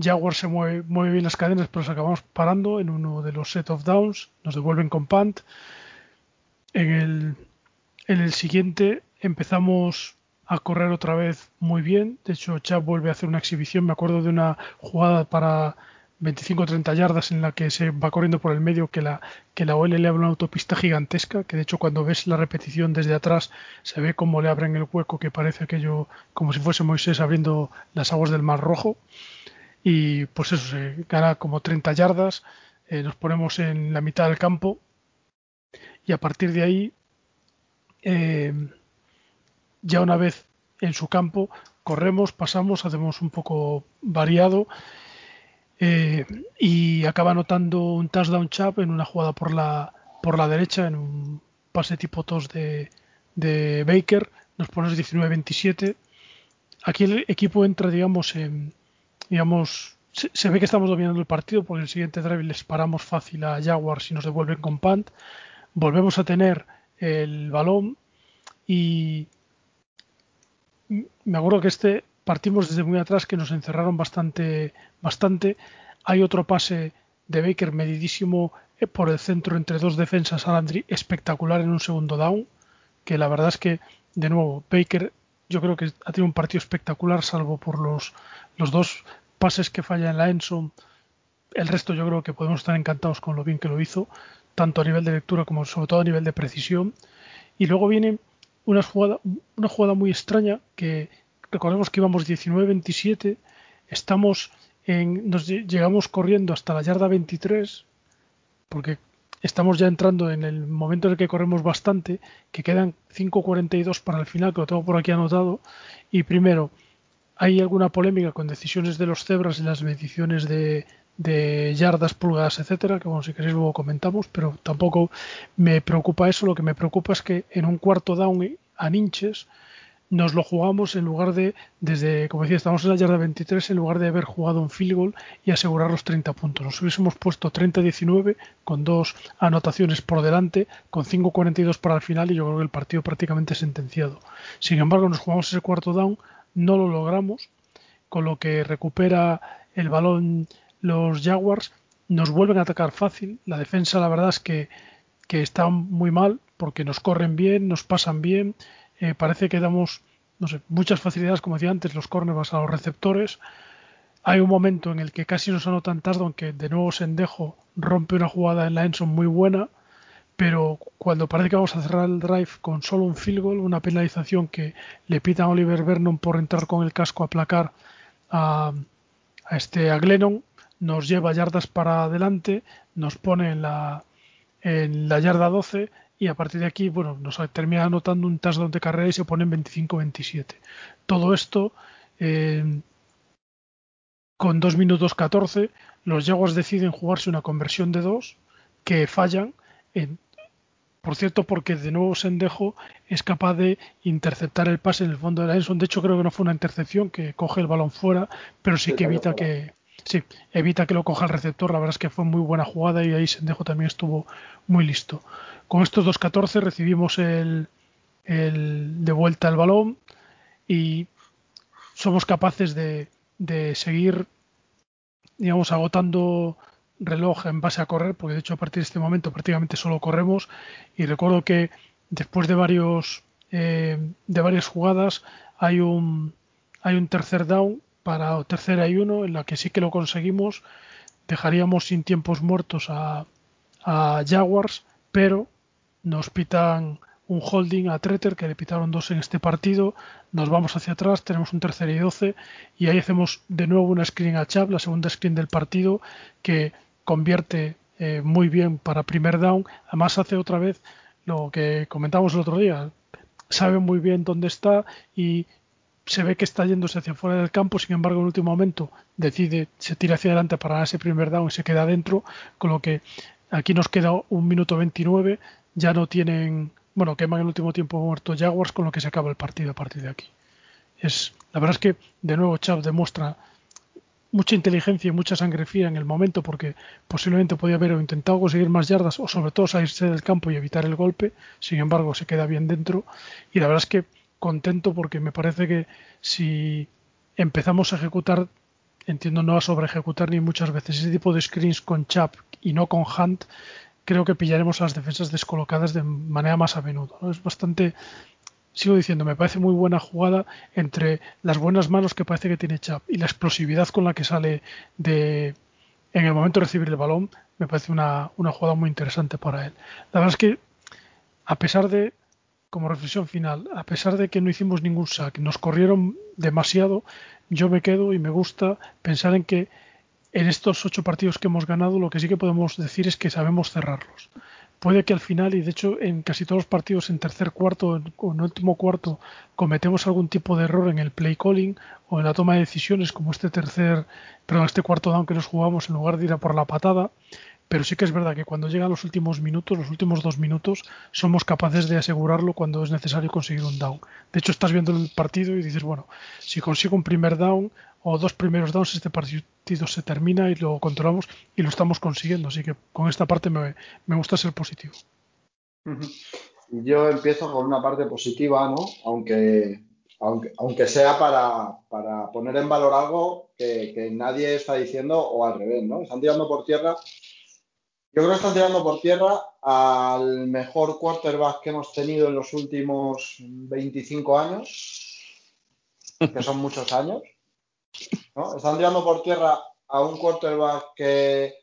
Jaguar se mueve, mueve bien las cadenas, pero nos acabamos parando en uno de los set of downs, nos devuelven con punt. En el, en el siguiente empezamos a correr otra vez muy bien. De hecho, Chap vuelve a hacer una exhibición. Me acuerdo de una jugada para 25-30 yardas en la que se va corriendo por el medio que la, que la OL le abre una autopista gigantesca, que de hecho cuando ves la repetición desde atrás se ve como le abren el hueco que parece aquello como si fuese Moisés abriendo las aguas del Mar Rojo. Y pues eso, se gana como 30 yardas, eh, nos ponemos en la mitad del campo y a partir de ahí, eh, ya una vez en su campo, corremos, pasamos, hacemos un poco variado eh, y acaba anotando un touchdown chap en una jugada por la por la derecha en un pase tipo tos de, Baker, nos pones 19-27. Aquí el equipo entra, digamos, en, digamos, se, ve que estamos dominando el partido porque el siguiente drive les paramos fácil a Jaguars y nos devuelven con punt. Volvemos a tener el balón y me acuerdo que este partimos desde muy atrás que nos encerraron bastante, bastante. Hay otro pase de Baker medidísimo eh, por el centro entre dos defensas a Landry espectacular en un segundo down, que la verdad es que, de nuevo, Baker yo creo que ha tenido un partido espectacular, salvo por los, los dos pases que falla en la Enson. El resto yo creo que podemos estar encantados con lo bien que lo hizo, tanto a nivel de lectura como sobre todo a nivel de precisión. Y luego viene una jugada, una jugada muy extraña que recordemos que íbamos 19-27, estamos en, nos llegamos corriendo hasta la yarda 23, porque estamos ya entrando en el momento en el que corremos bastante, que quedan 5.42 para el final, que lo tengo por aquí anotado, y primero, hay alguna polémica con decisiones de los cebras en las mediciones de, de yardas, pulgadas, etcétera, que bueno, si queréis luego comentamos, pero tampoco me preocupa eso, lo que me preocupa es que en un cuarto down a ninches nos lo jugamos en lugar de, desde, como decía, estamos en la yarda 23, en lugar de haber jugado un field goal y asegurar los 30 puntos. Nos hubiésemos puesto 30-19 con dos anotaciones por delante, con 5-42 para el final y yo creo que el partido prácticamente sentenciado. Sin embargo, nos jugamos ese cuarto down, no lo logramos, con lo que recupera el balón los Jaguars, nos vuelven a atacar fácil. La defensa, la verdad es que, que está muy mal porque nos corren bien, nos pasan bien eh, parece que damos no sé, muchas facilidades, como decía antes, los cornerbacks a los receptores. Hay un momento en el que casi nos anotan tarde, aunque de nuevo Sendejo rompe una jugada en la Enson muy buena, pero cuando parece que vamos a cerrar el drive con solo un field goal, una penalización que le pita a Oliver Vernon por entrar con el casco a placar a, a este a Glennon, nos lleva yardas para adelante, nos pone en la, en la yarda 12 y a partir de aquí, bueno, nos termina anotando un touchdown de carrera y se pone en 25-27. Todo esto eh, con 2 minutos 14, los Jaguars deciden jugarse una conversión de 2 que fallan, en, por cierto, porque de nuevo Sendejo es capaz de interceptar el pase en el fondo de la Enson. De hecho, creo que no fue una intercepción que coge el balón fuera, pero sí que evita que, sí, evita que lo coja el receptor. La verdad es que fue muy buena jugada y ahí Sendejo también estuvo muy listo. Con estos 2.14 recibimos el, de vuelta el balón y somos capaces de, seguir, digamos, agotando reloj en base a correr, porque de hecho a partir de este momento prácticamente solo corremos. Y recuerdo que después de varios eh, de varias jugadas hay un hay un tercer down para tercera y uno en la que sí que lo conseguimos. Dejaríamos sin tiempos muertos a, a Jaguars, pero nos pitan un holding a Treter, que le pitaron dos en este partido, nos vamos hacia atrás, tenemos un tercer y doce, y ahí hacemos de nuevo una screen a Chap, la segunda screen del partido, que convierte eh, muy bien para primer down, además hace otra vez lo que comentamos el otro día, sabe muy bien dónde está y se ve que está yéndose hacia fuera del campo, sin embargo en último momento decide, se tira hacia adelante para ese primer down y se queda dentro, con lo que aquí nos queda un minuto 29, ya no tienen, bueno, queman el último tiempo muerto Jaguars, con lo que se acaba el partido a partir de aquí. Es, la verdad es que de nuevo Chav demuestra mucha inteligencia y mucha sangre fría en el momento porque posiblemente podía haber intentado conseguir más yardas o sobre todo salirse del campo y evitar el golpe, sin embargo se queda bien dentro y la verdad es que contento porque me parece que si empezamos a ejecutar, entiendo no a sobre ejecutar ni muchas veces ese tipo de screens con Chap y no con Hunt, creo que pillaremos las defensas descolocadas de manera más a menudo. Es bastante, sigo diciendo, me parece muy buena jugada entre las buenas manos que parece que tiene Chap y la explosividad con la que sale de en el momento de recibir el balón, me parece una, una jugada muy interesante para él. La verdad es que, a pesar de, como reflexión final, a pesar de que no hicimos ningún sack, nos corrieron demasiado, yo me quedo y me gusta pensar en que en estos ocho partidos que hemos ganado, lo que sí que podemos decir es que sabemos cerrarlos. Puede que al final, y de hecho en casi todos los partidos, en tercer cuarto o en último cuarto, cometemos algún tipo de error en el play calling o en la toma de decisiones, como este tercer, perdón, este cuarto down que nos jugamos en lugar de ir a por la patada. Pero sí que es verdad que cuando llegan los últimos minutos, los últimos dos minutos, somos capaces de asegurarlo cuando es necesario conseguir un down. De hecho, estás viendo el partido y dices, bueno, si consigo un primer down o dos primeros downs, este partido se termina y lo controlamos y lo estamos consiguiendo. Así que con esta parte me, gusta ser positivo. Yo empiezo con una parte positiva, ¿no? Aunque, aunque, aunque sea para, poner en valor algo que, que nadie está diciendo o al revés, ¿no? Están tirando por tierra yo creo que están tirando por tierra al mejor quarterback que hemos tenido en los últimos 25 años, que son muchos años. Están tirando por tierra a un quarterback que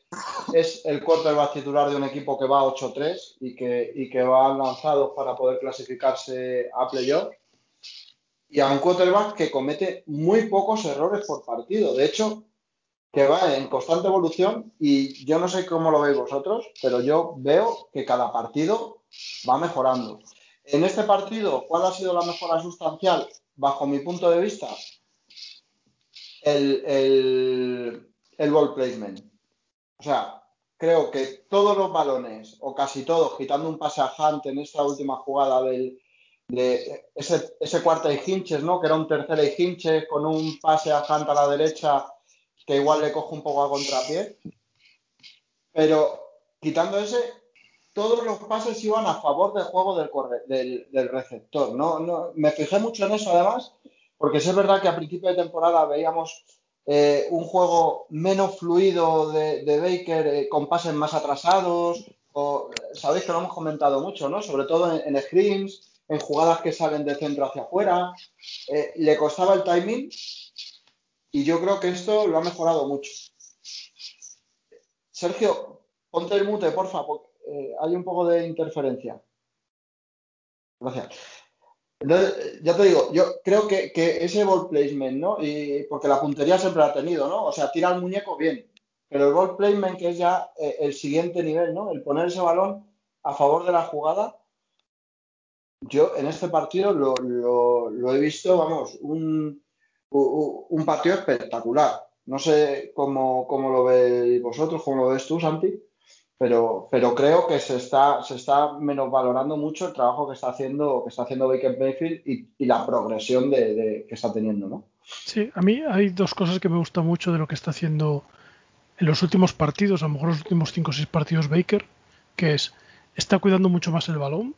es el quarterback titular de un equipo que va a 8-3 y que, y que va lanzado para poder clasificarse a playoff. Y a un quarterback que comete muy pocos errores por partido. De hecho, que va en constante evolución y yo no sé cómo lo veis vosotros, pero yo veo que cada partido va mejorando. En este partido, ¿cuál ha sido la mejora sustancial? Bajo mi punto de vista, el, el, ball placement. O sea, creo que todos los balones, o casi todos, quitando un pase a Hunt en esta última jugada del, de ese, ese cuarto de hinches, ¿no? Que era un tercer de hinches con un pase a Hunt a la derecha que igual le cojo un poco a contrapié. Pero quitando ese, todos los pases iban a favor del juego del, receptor. ¿no? No, me fijé mucho en eso además, porque es verdad que a principio de temporada veíamos eh, un juego menos fluido de, Baker eh, con pases más atrasados. O, sabéis que lo hemos comentado mucho, ¿no? Sobre todo en, screens, en jugadas que salen de centro hacia afuera. Eh, le costaba el timing y yo creo que esto lo ha mejorado mucho. Sergio, ponte el mute, porfa, porque eh, hay un poco de interferencia. Gracias. Entonces, ya te digo, yo creo que, ese ball placement, ¿no? Y porque la puntería siempre la ha tenido, ¿no? O sea, tira el muñeco bien, pero el ball placement, que es ya eh, el siguiente nivel, ¿no? El poner ese balón a favor de la jugada, yo en este partido lo he visto, vamos, un, un partido espectacular. No sé cómo, lo veis vosotros, cómo lo ves tú, Santi, pero, pero creo que se está, se está menos valorando mucho el trabajo que está haciendo, que está haciendo Baker Mayfield y, la progresión de, que está teniendo, ¿no? Sí, a mí hay dos cosas que me gustan mucho de lo que está haciendo en los últimos partidos, a lo mejor los últimos 5 o 6 partidos Baker, que es, está cuidando mucho más el balón,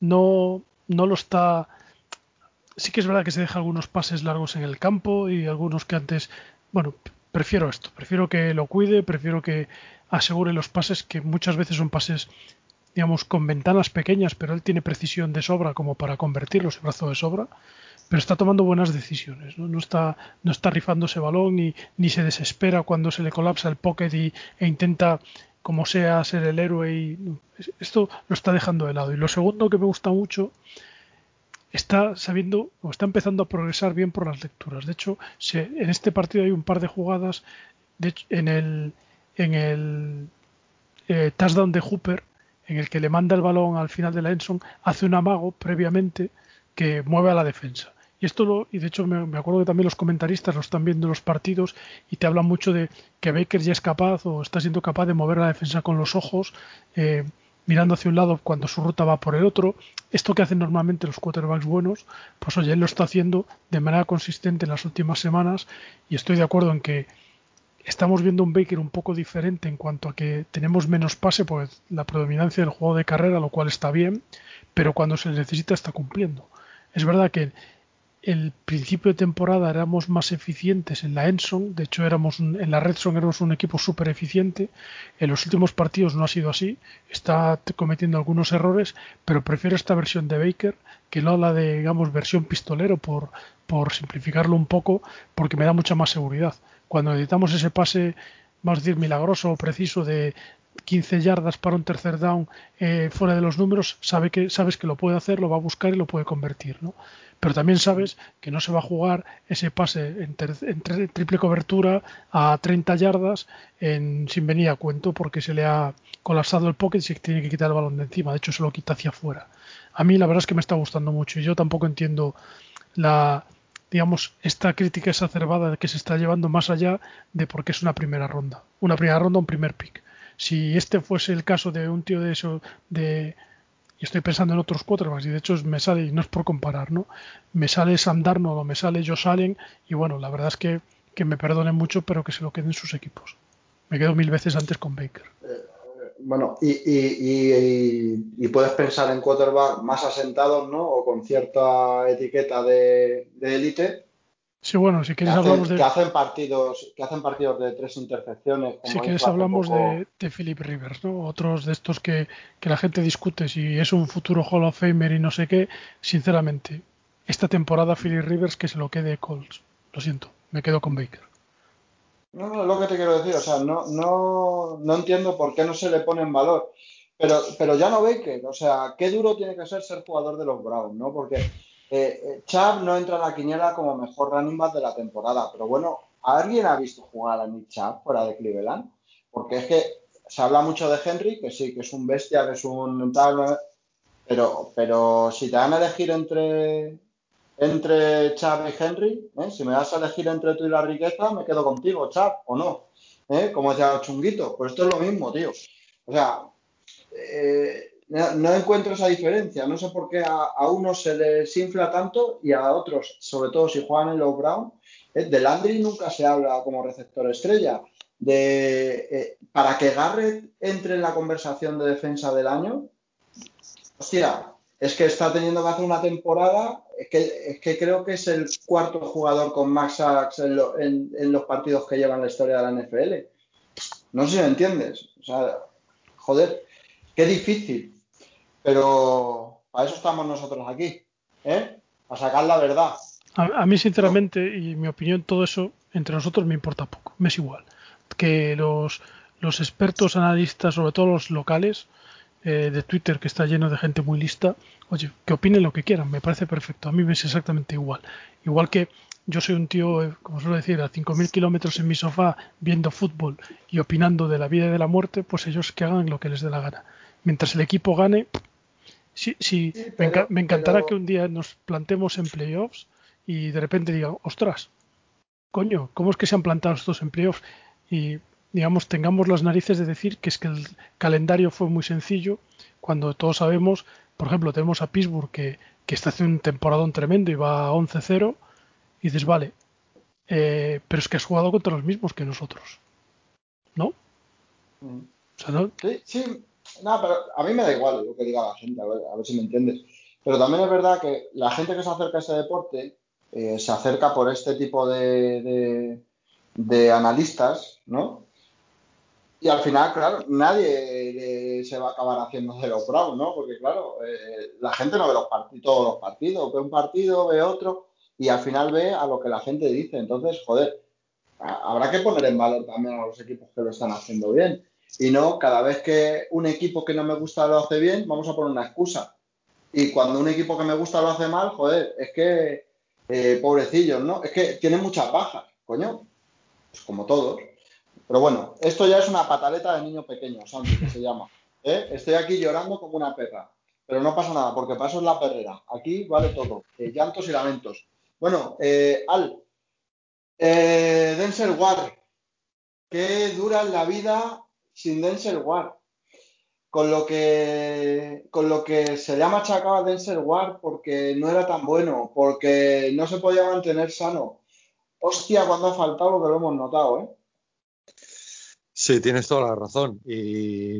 no, no lo está sí que es verdad que se deja algunos pases largos en el campo y algunos que antes, bueno, prefiero esto, prefiero que lo cuide, prefiero que asegure los pases que muchas veces son pases digamos con ventanas pequeñas, pero él tiene precisión de sobra como para convertirlos en brazo de sobra, pero está tomando buenas decisiones, no, está no está rifando ese balón ni, ni se desespera cuando se le colapsa el pocket y, e intenta como sea ser el héroe esto lo está dejando de lado. Y lo segundo que me gusta mucho está sabiendo o está empezando a progresar bien por las lecturas. De hecho, en este partido hay un par de jugadas en el, en el eh, touchdown de Hooper, en el que le manda el balón al final de la Enson, hace un amago previamente que mueve a la defensa. Y esto lo, y de hecho me, acuerdo que también los comentaristas lo están viendo los partidos y te hablan mucho de que Baker ya es capaz o está siendo capaz de mover la defensa con los ojos, eh, mirando hacia un lado cuando su ruta va por el otro. Esto que hacen normalmente los quarterbacks buenos, pues oye, él lo está haciendo de manera consistente en las últimas semanas y estoy de acuerdo en que estamos viendo un Baker un poco diferente en cuanto a que tenemos menos pase, pues la predominancia del juego de carrera, lo cual está bien, pero cuando se necesita está cumpliendo. Es verdad que el principio de temporada éramos más eficientes en la Enson, de hecho éramos en la Redson éramos un equipo súper eficiente, en los últimos partidos no ha sido así, está cometiendo algunos errores, pero prefiero esta versión de Baker que no la de, digamos, versión pistolero por, por simplificarlo un poco, porque me da mucha más seguridad. Cuando necesitamos ese pase, vamos a decir, milagroso o preciso de 15 yardas para un tercer down eh, fuera de los números, sabe que, sabes que lo puede hacer, lo va a buscar y lo puede convertir, ¿no? pero también sabes que no se va a jugar ese pase en, triple cobertura a 30 yardas en, sin venir a cuento porque se le ha colapsado el pocket y se tiene que quitar el balón de encima. De hecho, se lo quita hacia afuera. A mí la verdad es que me está gustando mucho y yo tampoco entiendo la digamos, esta crítica exacerbada que se está llevando más allá de por qué es una primera ronda. Una primera ronda, un primer pick. Si este fuese el caso de un tío de eso, de y estoy pensando en otros más y de hecho me sale, y no es por comparar, ¿no? Me sale Sam Darnold o me sale Josh Allen, y bueno, la verdad es que, que me perdonen mucho, pero que se lo queden sus equipos. Me quedo mil veces antes con Baker. Eh, bueno, y, y, puedes pensar en quarterback más asentados, ¿no? O con cierta etiqueta de élite. Sí, bueno, si quieres hablamos de. Que hacen partidos, que hacen partidos de tres intercepciones. si quieres hablamos de, de, Philip Rivers, ¿no? Otros de estos que, que, la gente discute si es un futuro Hall of Famer y no sé qué. Sinceramente, esta temporada Philip Rivers que se lo quede Colts. Lo siento, me quedo con Baker. No, no, es lo que te quiero decir. O sea, no, no, no entiendo por qué no se le pone en valor. Pero, pero ya no Baker. O sea, qué duro tiene que ser ser jugador de los Browns, ¿no? Porque eh, Chubb no entra a la quiniela como mejor running back de la temporada, pero bueno, ¿alguien ha visto jugar a Nick Chubb fuera de Cleveland? Porque es que se habla mucho de Henry, que sí, que es un bestia, que es un tal, pero, pero si te van a elegir entre entre y Henry, ¿eh? si me vas a elegir entre tú y la riqueza, me quedo contigo, Chubb, o no. ¿Eh? Como decía Chunguito, pues esto es lo mismo, tío. O sea, eh, no, encuentro esa diferencia. No sé por qué a, unos se les infla tanto y a otros, sobre todo si juegan en los Brown, eh, de Landry nunca se habla como receptor estrella. De, eh, para que Garrett entre en la conversación de defensa del año, hostia, es que está teniendo que hacer una temporada, es que, es que creo que es el cuarto jugador con Max Sachs en, en, los partidos que llevan la historia de la NFL. No sé si me entiendes. O sea, joder, qué difícil pero para eso estamos nosotros aquí, ¿eh? A sacar la verdad. A, mí, sinceramente, y mi opinión, todo eso entre nosotros me importa poco, me es igual. Que los, los expertos analistas, sobre todo los locales eh, de Twitter, que está lleno de gente muy lista, oye, que opinen lo que quieran, me parece perfecto. A mí me es exactamente igual. Igual que yo soy un tío, eh, como suelo decir, a 5.000 kilómetros en mi sofá viendo fútbol y opinando de la vida y de la muerte, pues ellos que hagan lo que les dé la gana. Mientras el equipo gane, Sí, sí, me, encantará que un día nos plantemos en playoffs y de repente digan, ostras, coño, ¿cómo es que se han plantado estos en playoffs? Y digamos, tengamos las narices de decir que es que el calendario fue muy sencillo, cuando todos sabemos, por ejemplo, tenemos a Pittsburgh que, que está haciendo un temporadón tremendo y va a 11-0, y dices, vale, eh, pero es que has jugado contra los mismos que nosotros, ¿no? Mm. O sea, ¿no? Sí, sí, no, pero a mí me da igual lo que diga la gente, a ver, si me entiendes. Pero también es verdad que la gente que se acerca a ese deporte eh, se acerca por este tipo de, de, analistas, ¿no? Y al final, claro, nadie se va a acabar haciendo de los bravos, ¿no? Porque, claro, eh, la gente no ve los todos los partidos, ve un partido, ve otro, y al final ve a lo que la gente dice. Entonces, joder, habrá que poner en valor también a los equipos que lo están haciendo bien. Y no, cada vez que un equipo que no me gusta lo hace bien, vamos a poner una excusa. Y cuando un equipo que me gusta lo hace mal, joder, es que, eh, pobrecillos, ¿no? Es que tienen muchas bajas, coño. Pues como todos. Pero bueno, esto ya es una pataleta de niño pequeño, Santi, que se llama. ¿eh? Estoy aquí llorando como una perra. Pero no pasa nada, porque paso es la perrera. Aquí vale todo. Eh, llantos y lamentos. Bueno, Al. Denzel Ward. Qué dura la vida sin Denzel Ward. Con lo que, con lo que se le ha machacado a Denzel Ward porque no era tan bueno, porque no se podía mantener sano. Hostia, cuando ha faltado lo que lo hemos notado, ¿eh? Sí, tienes toda la razón. Y,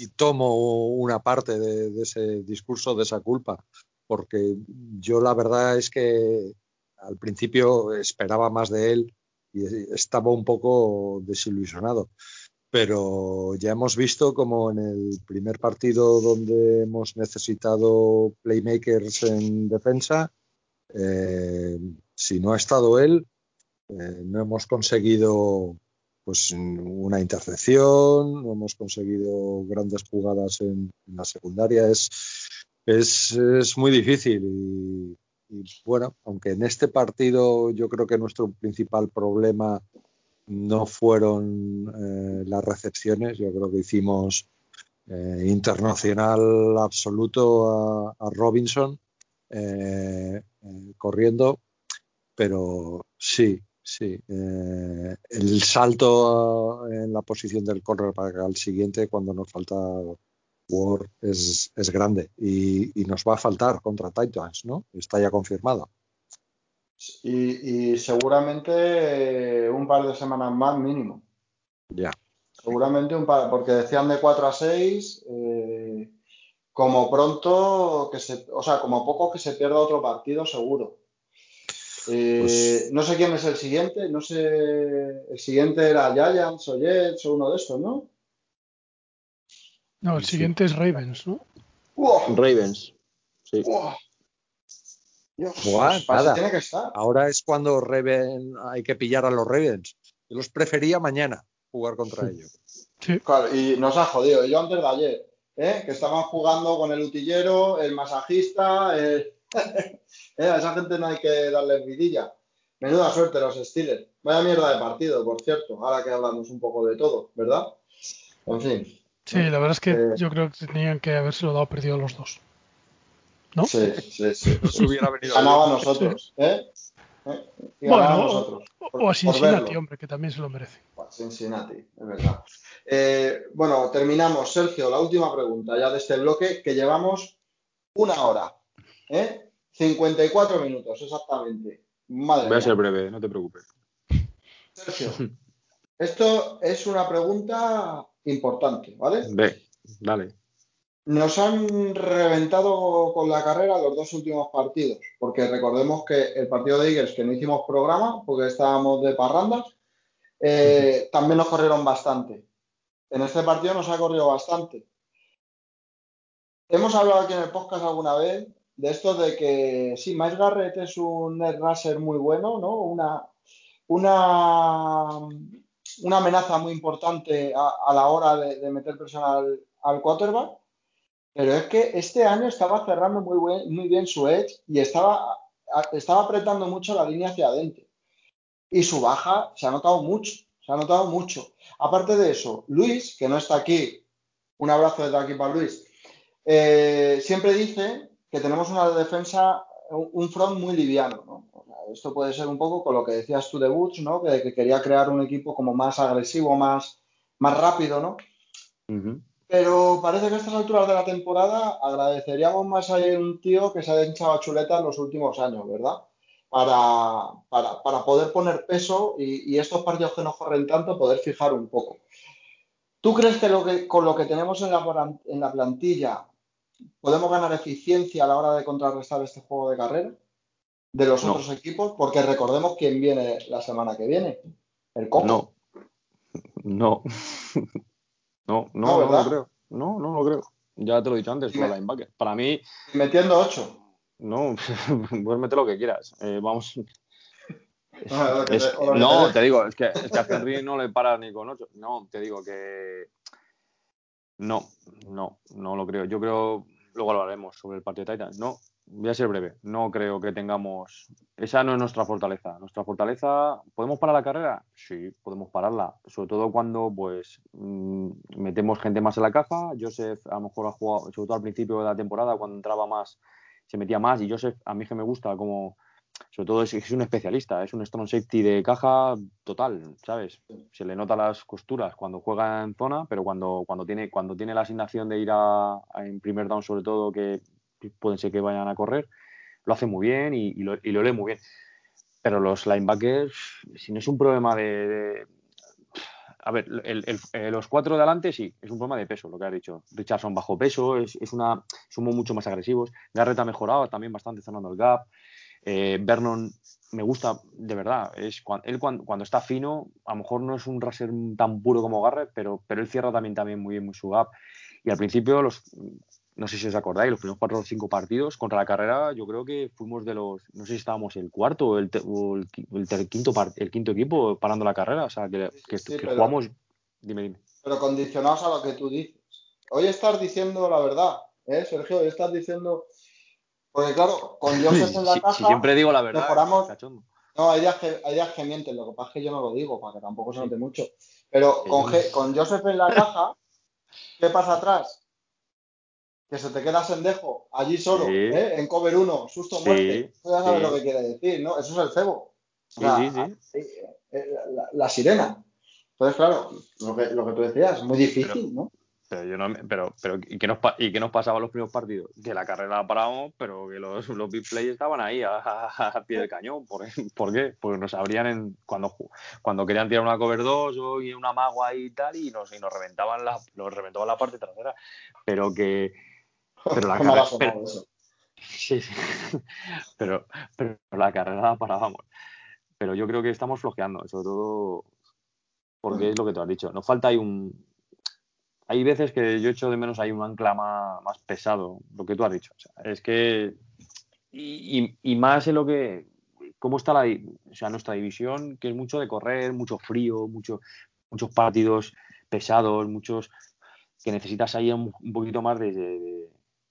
y tomo una parte de, ese discurso, de esa culpa, porque yo la verdad es que al principio esperaba más de él y estaba un poco desilusionado. Pero ya hemos visto como en el primer partido donde hemos necesitado playmakers en defensa, eh, si no ha estado él, eh, no hemos conseguido pues una intercepción, no hemos conseguido grandes jugadas en, la secundaria. Es, es, es muy difícil y bueno, aunque en este partido yo creo que nuestro principal problema no fueron eh, las recepciones, yo creo que hicimos eh, internacional absoluto a, Robinson eh, corriendo, pero sí, Sí, eh, el salto en la posición del cornerback al siguiente cuando nos falta Ward es, es grande y, y, nos va a faltar contra Titans, ¿no? Está ya confirmado. Y, y seguramente un par de semanas más mínimo. Ya. Seguramente un par, porque decían de 4 a 6, eh, como pronto, que se, o sea, como poco que se pierda otro partido, seguro. Eh, pues... No sé quién es el siguiente, no sé, el siguiente era Giants o Jets o uno de estos, ¿no? No, el siguiente sí. es Ravens, ¿no? ¡Wow! Ravens, sí. ¡Wow! Dios, pues, nada. Tiene que estar. Ahora es cuando Raven, hay que pillar a los Ravens. Yo los prefería mañana jugar contra ellos. Sí. Claro, y nos ha jodido. Yo antes de ayer, ¿eh? que estaban jugando con el utillero, el masajista. El... ¿Eh? A esa gente no hay que darle vidilla. Menuda suerte los Steelers. Vaya mierda de partido, por cierto. Ahora que hablamos un poco de todo, ¿verdad? En fin. Sí, la verdad es que eh... yo creo que tenían que habérselo dado perdido a los dos. ¿No? Sí, sí, sí. Nos hubiera venido Ganaba a nosotros, ¿eh? ¿Eh? Y bueno, ganaba a nosotros. O, o a Cincinnati, hombre, que también se lo merece. A Cincinnati, es verdad. Eh, bueno, terminamos. Sergio, la última pregunta ya de este bloque, que llevamos una hora. ¿eh? 54 minutos, exactamente. Madre Voy a ser breve, no te preocupes. Sergio, esto es una pregunta importante, ¿vale? Ve, dale. Nos han reventado con la carrera los dos últimos partidos, porque recordemos que el partido de Eagles, que no hicimos programa, porque estábamos de parrandas, eh, también nos corrieron bastante. En este partido nos ha corrido bastante. Hemos hablado aquí en el podcast alguna vez de esto de que sí, Miles Garrett es un net rusher muy bueno, ¿no? Una, una, una amenaza muy importante a, la hora de, meter presión al, al quarterback. Pero es que este año estaba cerrando muy, muy bien su edge y estaba, estaba apretando mucho la línea hacia adentro. Y su baja se ha notado mucho, se ha notado mucho. Aparte de eso, Luis, que no está aquí, un abrazo desde aquí para Luis, eh, siempre dice que tenemos una defensa, un front muy liviano. ¿no? Esto puede ser un poco con lo que decías tú de Woods, ¿no? que, que quería crear un equipo como más agresivo, más, más rápido, ¿no? Uh -huh. Pero parece que a estas alturas de la temporada agradeceríamos más a un tío que se ha hinchado a chuleta en los últimos años, ¿verdad? Para, para, para poder poner peso y, y, estos partidos que nos corren tanto poder fijar un poco. ¿Tú crees que, lo que con lo que tenemos en la, en la plantilla podemos ganar eficiencia a la hora de contrarrestar este juego de carrera de los no. otros equipos? Porque recordemos quién viene la semana que viene. El Coco. No. No. No, no, no, no, lo creo. No, no lo creo. Ya te lo he dicho antes, para linebacker. Para mí. Metiendo 8. No, puedes meter lo que quieras. Eh, vamos. Ah, es, es, no, te digo, es que, es que a Henry no le paras ni con 8. No, te digo que. No, no, no lo creo. Yo creo. Luego lo hablaremos sobre el partido de Titans. No, voy a ser breve. No creo que tengamos. Esa no es nuestra fortaleza. Nuestra fortaleza. ¿Podemos parar la carrera? Sí, podemos pararla. Sobre todo cuando, pues, mmm, metemos gente más en la caja. Joseph, a lo mejor ha jugado, sobre todo al principio de la temporada, cuando entraba más, se metía más. Y Joseph, a mí que me gusta como. Sobre todo es, es un especialista, es un strong safety de caja total, ¿sabes? Se le nota las costuras cuando juega en zona, pero cuando, cuando, tiene, cuando tiene la asignación de ir a, a en primer down, sobre todo, que pueden ser que vayan a correr, lo hace muy bien y, y, lo, y, lo, lee muy bien. Pero los linebackers, si no es un problema de. de a ver, el, el, los cuatro de adelante sí, es un problema de peso, lo que has dicho. Richardson bajo peso, es, es una, somos mucho más agresivos. Garrett ha mejorado también bastante cerrando el gap. Eh, Vernon me gusta de verdad. Es cuando, él cuando, cuando, está fino, a lo mejor no es un raser tan puro como Garrett, pero, pero él cierra también, también muy bien muy su gap. Y al principio los, no sé si os acordáis, los primeros cuatro o cinco partidos contra la carrera, yo creo que fuimos de los, no sé si estábamos el cuarto o el, o el, el, el quinto, el quinto equipo parando la carrera, o sea, que, que, sí, que pero, jugamos, dime, dime. Pero condicionados a lo que tú dices. Hoy estás diciendo la verdad, ¿eh, Sergio? Hoy estás diciendo, porque claro, con Joseph en la si, caja, si siempre digo la verdad, mejoramos... No, hay días, que, hay días que mienten, lo que pasa es que yo no lo digo, para que tampoco se note mucho. Pero con, con Joseph en la caja, ¿qué pasa atrás? Que se te queda sendejo allí solo, sí. ¿eh? en cover 1, susto muerte. Sí. Tú ya sabes sí. lo que quiere decir, ¿no? Eso es el cebo. Sí, sí, sí. eh, La, la sirena. Entonces, claro, lo que, lo que tú decías, muy difícil, ¿no? Pero yo no, pero, pero ¿y qué nos y qué nos pasaba en los primeros partidos? Que la carrera la parábamos, pero que los, los big plays estaban ahí a, a- a pie del cañón. ¿Por, ¿Por qué? Porque nos abrían en cuando cuando querían tirar una cover 2 o y una magua y tal y nos y nos reventaban la nos reventaban la parte trasera. Pero que pero la carrera- pero-. Sí, sí. Pero, pero la carrera la parábamos. Pero yo creo que estamos flojeando, sobre todo porque es lo que tú has dicho. Nos falta ahí un. Hay veces que yo echo de menos ahí un ancla más, más pesado, lo que tú has dicho. O sea, es que. Y, y- y más en lo que. ¿Cómo está la, o sea, nuestra división? Que es mucho de correr, mucho frío, mucho, muchos partidos pesados, muchos que necesitas ahí un, un poquito más de, de-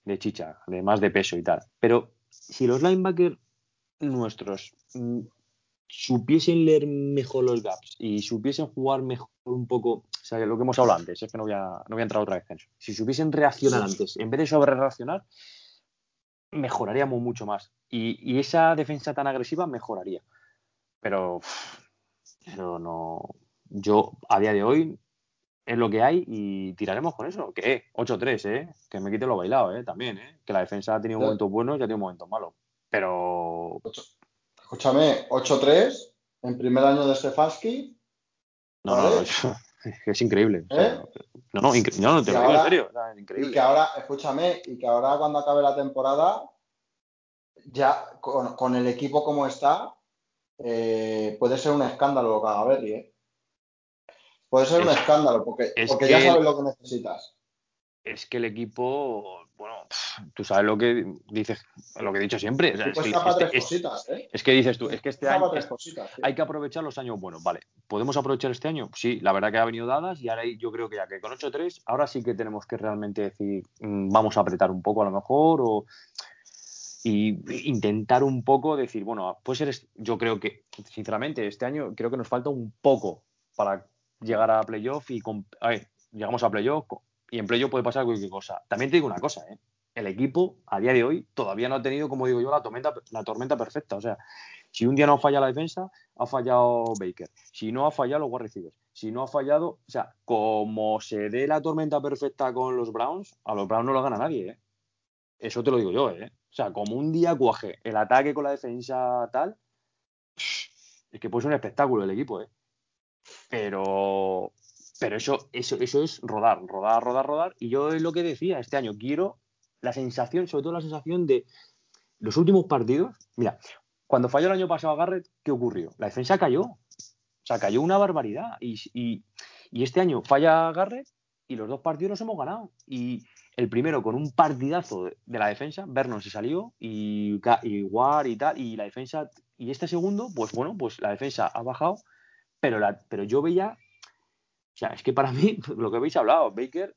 de chicha, de más de peso y tal. Pero si los linebackers nuestros mm, supiesen leer mejor los gaps y supiesen jugar mejor un poco, o sea, lo que hemos hablado antes, es que no voy a, no voy a entrar otra vez en eso. Si supiesen reaccionar antes, en vez de sobre reaccionar, mejoraríamos mucho más. Y, y esa defensa tan agresiva mejoraría. Pero, pero no. Yo, a día de hoy, es lo que hay y tiraremos con eso. Que 8-3, ¿eh? Que me quite lo bailado, ¿eh? También, ¿eh? Que la defensa ha tenido momentos buenos y ha tenido momentos malos. Pero. Escúchame, 8-3 en primer año de Stefanski. No, no, ¿Vale? no, es increíble. O sea, ¿Eh? no, no, incre- no, no, te lo digo en serio. Y que ahora, escúchame, y que ahora cuando acabe la temporada, ya con, con el equipo como está, eh, puede ser un escándalo lo que haga Berry, ¿eh? Puede ser un Es- escándalo, porque, es porque que ya el- sabes lo que necesitas. Es que el equipo, bueno, tú sabes lo que dices, lo que he dicho siempre. o sea, Y es, pues que, este- es- cositas, ¿eh? es que dices tú, es que este año hay que aprovechar los años buenos. Vale, ¿podemos aprovechar este año? Sí, la verdad que ha venido dadas y ahora yo creo que ya que con 8-3, ahora sí que tenemos que realmente decir, mm, vamos a apretar un poco a lo mejor o y intentar un poco decir, bueno, puede ser, yo creo que, sinceramente, este año creo que nos falta un poco para llegar a playoff y llegamos a playoff y en playoff puede pasar cualquier cosa. También te digo una cosa, ¿eh? el equipo a día de hoy todavía no ha tenido, como digo yo, la tormenta, perfecta. O sea, si un día no falla la defensa, ha fallado Baker. Si no ha fallado los receivers. Si no ha fallado, o sea, como se dé la tormenta perfecta con los Browns, a los Browns no lo gana nadie, ¿eh? Eso te lo digo yo, ¿eh? O sea, como un día cuaje el ataque con la defensa tal, es que puede ser un espectáculo el equipo, ¿eh? Pero, pero eso, eso, eso es rodar, rodar, rodar, rodar. Y yo es lo que decía, este año quiero la sensación, sobre todo la sensación de los últimos partidos. Mira, cuando falló el año pasado Garrett, ¿qué ocurrió? La defensa cayó. O sea, cayó una barbaridad. Y, y, y este año falla Garrett y los dos partidos los hemos ganado. Y el primero con un partidazo de, la defensa, Vernon se salió y, y y tal, y la defensa. Y este segundo, pues bueno, pues la defensa ha bajado, pero, pero yo veía. O sea, es que para mí, lo que habéis hablado, Baker,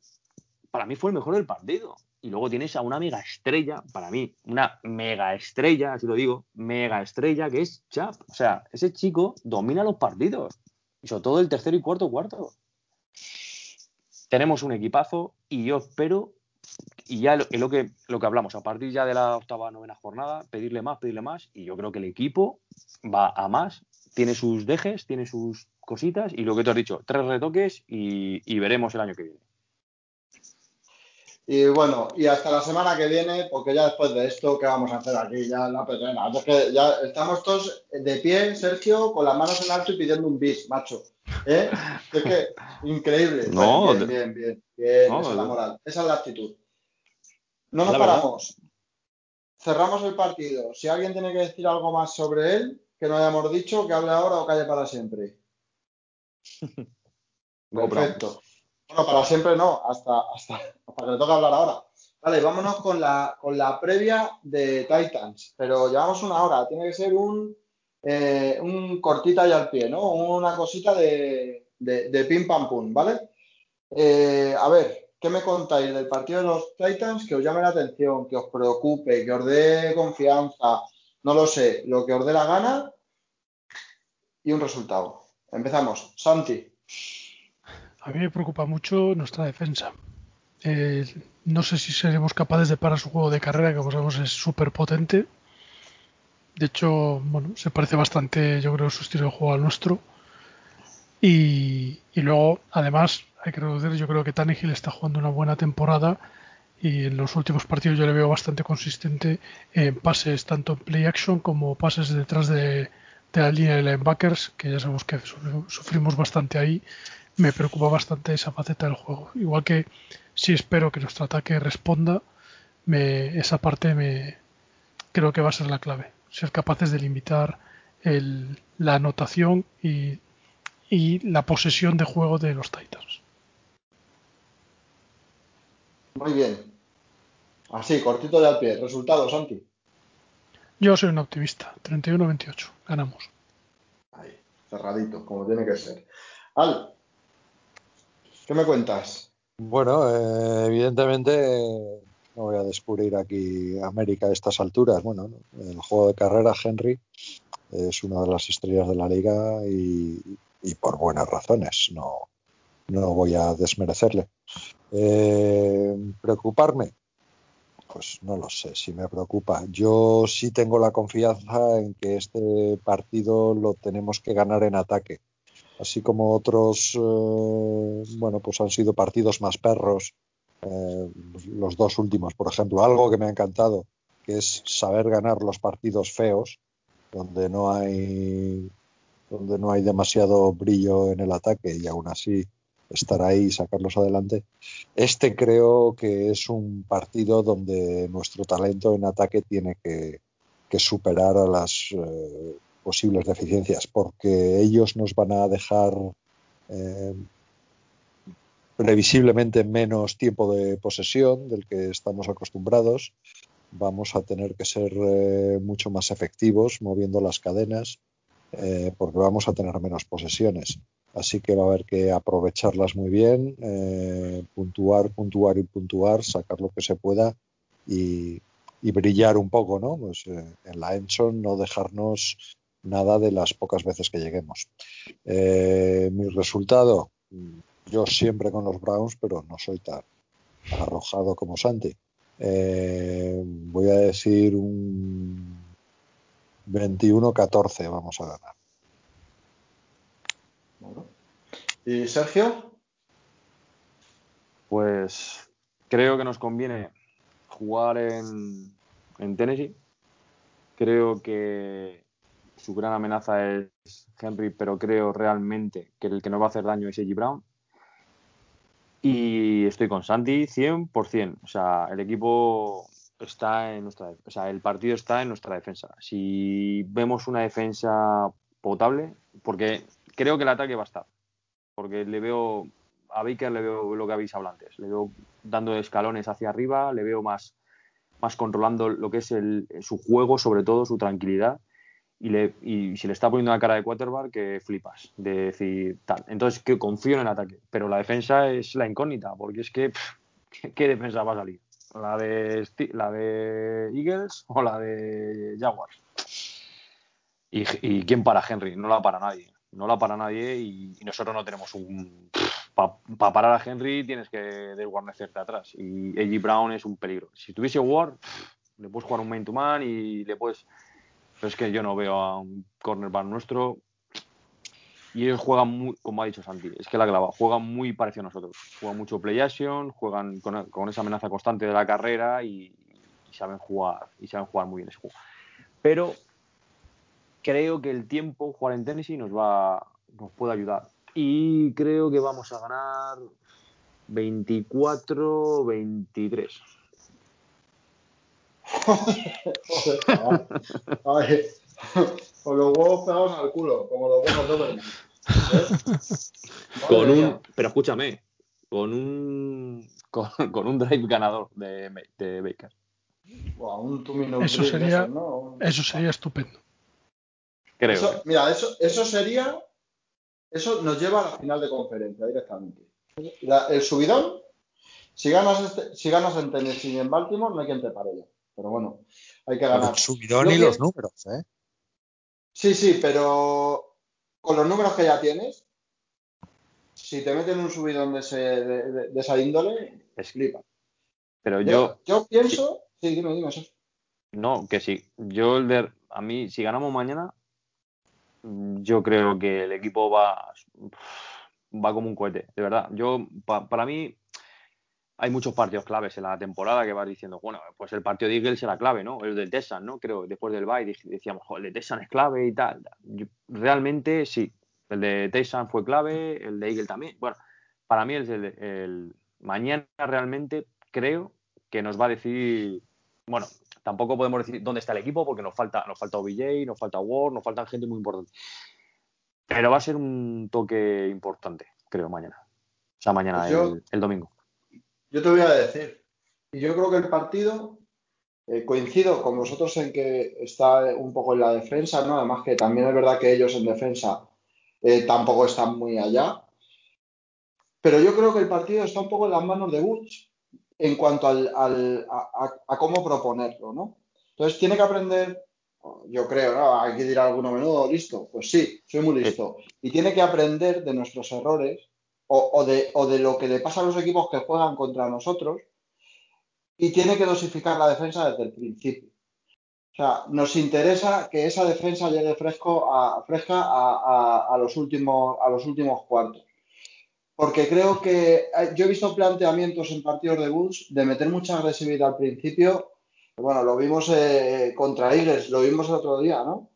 para mí fue el mejor del partido. Y luego tienes a una mega estrella, para mí, una mega estrella, así lo digo, mega estrella, que es Chap. O sea, ese chico domina los partidos. Y sobre todo el tercero y cuarto cuarto. Tenemos un equipazo y yo espero, y ya es lo que, lo que hablamos, a partir ya de la octava, novena jornada, pedirle más, pedirle más, y yo creo que el equipo va a más, tiene sus dejes, tiene sus cositas, y lo que tú has dicho, tres retoques y, y veremos el año que viene. Y bueno, y hasta la semana que viene, porque ya después de esto, ¿qué vamos a hacer aquí? Ya la pedrena. Es que ya estamos todos de pie, Sergio, con las manos en alto y pidiendo un bis, macho. ¿Eh? Es que increíble. No, bien, bien, bien, bien. No, esa es la moral, esa es la actitud. No nos verdad. paramos. Cerramos el partido. Si alguien tiene que decir algo más sobre él, que no hayamos dicho, que hable ahora o calle para siempre. Perfecto. Bueno, para siempre no, hasta, hasta, hasta que le toque hablar ahora. Vale, vámonos con la, con la previa de Titans, pero llevamos una hora, tiene que ser un, eh, un cortita y al pie, ¿no? Una cosita de, de, de pim pam pum, ¿vale? Eh, a ver, ¿qué me contáis del partido de los Titans que os llame la atención, que os preocupe, que os dé confianza, no lo sé, lo que os dé la gana y un resultado? Empezamos. Santi. A mí me preocupa mucho nuestra defensa. Eh, no sé si seremos capaces de parar su juego de carrera, que como sabemos es súper potente. De hecho, bueno, se parece bastante, yo creo, su estilo de juego al nuestro. Y, luego, además, hay que reconocer, yo creo que Tannehill está jugando una buena temporada y en los últimos partidos yo le veo bastante consistente en pases tanto en play action como pases detrás de, la línea de linebackers, que ya sabemos que sufrimos bastante ahí. Me preocupa bastante esa faceta del juego. Igual que si espero que nuestro ataque responda, me, esa parte me creo que va a ser la clave. Ser capaces de limitar el, la anotación y y la posesión de juego de los Titans. Muy bien. Así, cortito de al pie. Resultados, Santi. Yo soy un optimista. 31-28. Ganamos. Ahí, cerradito, como tiene que ser. Al, ¿qué me cuentas? Bueno, eh, evidentemente no voy a descubrir aquí América a estas alturas. Bueno, el juego de carrera, Henry es una de las estrellas de la liga y, y por buenas razones, no, no voy a desmerecerle. Eh, ¿Preocuparme? Pues no lo sé si me preocupa. Yo sí tengo la confianza en que este partido lo tenemos que ganar en ataque. Así como otros, eh, bueno, pues han sido partidos más perros, eh, los dos últimos, por ejemplo. Algo que me ha encantado, que es saber ganar los partidos feos, donde no hay donde no hay demasiado brillo en el ataque y aún así estar ahí y sacarlos adelante. Este creo que es un partido donde nuestro talento en ataque tiene que, superar a las eh, posibles deficiencias, porque ellos nos van a dejar eh, previsiblemente menos tiempo de posesión del que estamos acostumbrados. Vamos a tener que ser eh, mucho más efectivos moviendo las cadenas porque vamos a tener menos posesiones. Así que va a haber que aprovecharlas muy bien, eh, puntuar, puntuar y puntuar, sacar lo que se pueda y, brillar un poco, ¿no? Pues eh, en la Enson no dejarnos nada de las pocas veces que lleguemos. mi resultado, yo siempre con los Browns, pero no soy tan arrojado como Santi. voy a decir un 21-14 vamos a ganar. ¿Y Sergio? Pues creo que nos conviene jugar en, en Tennessee. Creo que su gran amenaza es Henry, pero creo realmente que el que nos va a hacer daño es A.G. Brown. Y estoy con Santi 100%. O sea, el equipo está en nuestra, o sea, el partido está en nuestra defensa. Si vemos una defensa potable, porque creo que el ataque va a estar, porque le veo a Baker le veo lo que habéis hablado antes, le veo dando escalones hacia arriba, le veo más, más controlando lo que es el, su juego, sobre todo su tranquilidad. Y, le, y si le está poniendo la cara de quarterback, que flipas, de decir tal. Entonces, que confío en el ataque, pero la defensa es la incógnita, porque es que, ¿qué defensa va a salir? la de, la de Eagles o la de Jaguars. ¿Y, quién para Henry? No la para nadie. No la para nadie y, nosotros no tenemos un... Para parar a Henry tienes que desguarnecerte atrás. Y A.G. Brown es un peligro. Si tuviese Ward, le puedes jugar un main to man y le puedes... Pero es que yo no veo a un cornerback nuestro y ellos juegan muy, como ha dicho Santi, es que la clava, juegan muy parecido a nosotros. Juegan mucho play action, juegan con, esa amenaza constante de la carrera y, saben jugar y saben jugar muy bien ese juego. Pero creo que el tiempo, jugar en Tennessee, nos va nos puede ayudar. Y creo que vamos a ganar 24-23. Con los huevos pegados al culo, como los huevos de con un, pero escúchame, con un con, un drive ganador de, de Baker. eso sería, eso, sería estupendo. Creo. mira, eso, eso sería, eso nos lleva a la final de conferencia directamente. el subidón, si ganas, este, si ganas en Tennessee y en Baltimore, no hay quien te pare ya. Pero bueno, hay que ganar. El subidón y los números, ¿eh? Sí, sí, pero con los números que ya tienes, si te meten un subidón de, de, esa índole, es flipa. Pero yo, yo, pienso, sí, dime, dime eso. No, que sí. Yo el de, a mí, si ganamos mañana, yo creo que el equipo va, va como un cohete, de verdad. Yo, para mí, hay muchos partidos claves en la temporada que vas diciendo, bueno, pues el partido de Eagles será clave, ¿no? El del Texan, ¿no? Creo, después del bye decíamos, el de Texan es clave y tal. realmente sí, el de Texan fue clave, el de Eagle también. Bueno, para mí el, el, mañana realmente creo que nos va a decir, bueno, tampoco podemos decir dónde está el equipo porque nos falta, nos falta OBJ, nos falta Ward, nos falta gente muy importante. Pero va a ser un toque importante, creo, mañana. O sea, mañana, pues el domingo. Yo te voy a decir, y yo creo que el partido, eh, coincido con vosotros en que está un poco en la defensa, ¿no? Además que también es verdad que ellos en defensa eh, tampoco están muy allá. Pero yo creo que el partido está un poco en las manos de Butch en cuanto al, a, cómo proponerlo, ¿no? Entonces tiene que aprender, yo creo, ¿no? Hay que dirá alguno menudo, listo, pues sí, soy muy listo. Y tiene que aprender de nuestros errores o, de, lo que le pasa a los equipos que juegan contra nosotros y tiene que dosificar la defensa desde el principio. O sea, nos interesa que esa defensa llegue fresco a, fresca a, los últimos, a los últimos cuartos. Porque creo que eh, yo he visto planteamientos en partidos de Bulls de meter mucha agresividad al principio. Bueno, lo vimos eh, contra Eagles, lo vimos el otro día, ¿no?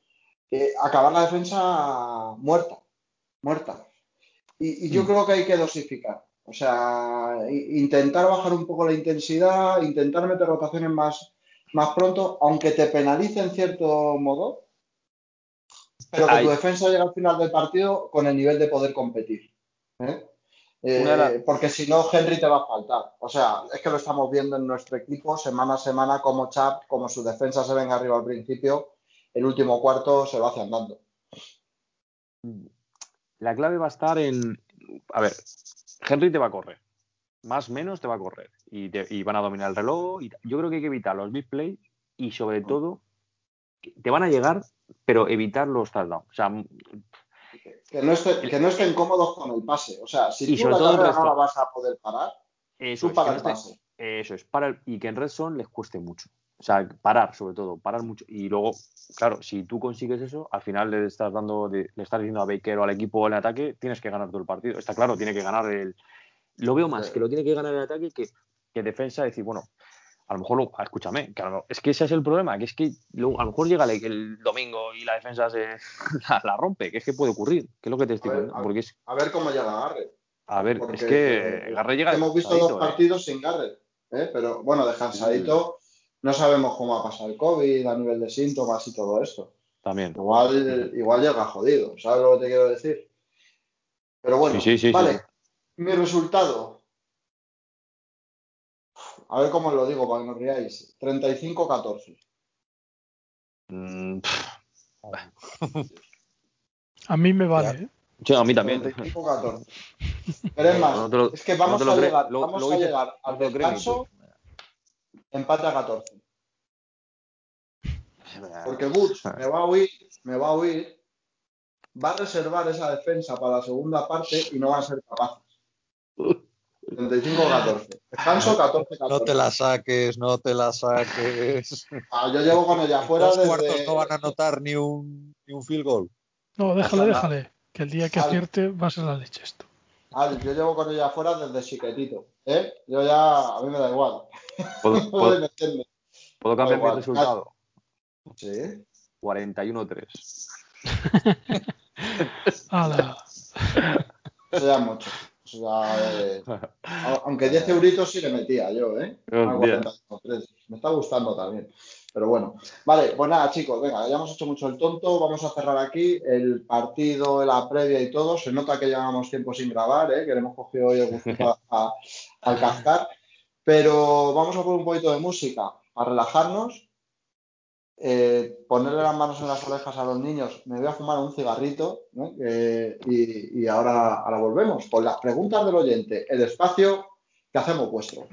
acabar la defensa muerta, muerta. Y, yo mm. creo que hay que dosificar. O sea, intentar bajar un poco la intensidad, intentar meter rotaciones más, más pronto, aunque te penalice en cierto modo, pero que tu defensa llegue al final del partido con el nivel de poder competir. ¿eh? Eh, porque si no, Henry te va a faltar. O sea, es que lo estamos viendo en nuestro equipo semana a semana, como Chap, como su defensa se venga arriba al principio, el último cuarto se lo hace andando. La clave va a estar en. A ver, Henry te va a correr. Más o menos te va a correr. Y, van a dominar el reloj. Y yo creo que hay que evitar los big plays y sobre mm. todo te van a llegar, pero evitar los touchdowns. O sea, que no, estén cómodos con el pase. O sea, si tú la carrera no la vas a poder parar, eso para el pase. Eso es, para y que en Red Zone les cueste mucho. O sea, parar, sobre todo, parar mucho. Y luego, claro, si tú consigues eso, al final le estás dando, le estás diciendo a Baker o al equipo el ataque, tienes que ganar todo el partido. Está claro, tiene que ganar el. Lo veo más que lo tiene que ganar el ataque que, que defensa, decir, bueno, a lo mejor, lo, ah, escúchame, es que ese es el problema, que es que a lo mejor llega el, domingo y la defensa se la, rompe, que es que puede ocurrir, que es lo que te estoy diciendo. A ver cómo llega Garrett. A ver, es que Garrett llega. Hemos visto dos ¿eh? partidos sin Garrett, ¿eh? pero bueno, descansadito. No sabemos cómo ha pasado el COVID a nivel de síntomas y todo esto. También. Igual, igual llega jodido, ¿sabes lo que te quiero decir? Pero bueno, vale. Mi resultado. A ver cómo lo digo para que no riáis. 35-14. Mm, a mí me vale. ¿eh? Sí, a mí también. 35-14. Pero es más, es que vamos a llegar, vamos a llegar al descanso empate a 14. Porque Butch me va a huir, me va a huir, va a reservar esa defensa para la segunda parte y no van a ser capaces. 35-14. Descanso 14-14. No te la saques, no te la saques. Ah, yo llevo con ella afuera. Los cuartos no van a anotar ni un, ni un field goal. No, déjale, déjale. Que el día que acierte va a ser la leche esto. yo llevo con ella afuera desde chiquetito. ¿eh? Yo ya, a mí me da igual. ¿Puedo, ¿puedo, cambiar mi resultado? Sí. 41-3. Eso ya mucho. Eh, aunque 10 euritos sí le metía yo, ¿eh? Me está gustando también. Pero bueno, vale, pues nada, chicos, venga, ya hemos hecho mucho el tonto. Vamos a cerrar aquí el partido, la previa y todo. Se nota que llevamos tiempo sin grabar, ¿eh? que le hemos cogido hoy el gusto al cascar. Pero vamos a poner un poquito de música para relajarnos eh, ponerle las manos en las orejas a los niños, me voy a fumar un cigarrito y, y, ahora, ahora volvemos con las preguntas del oyente, el espacio que hacemos vuestro.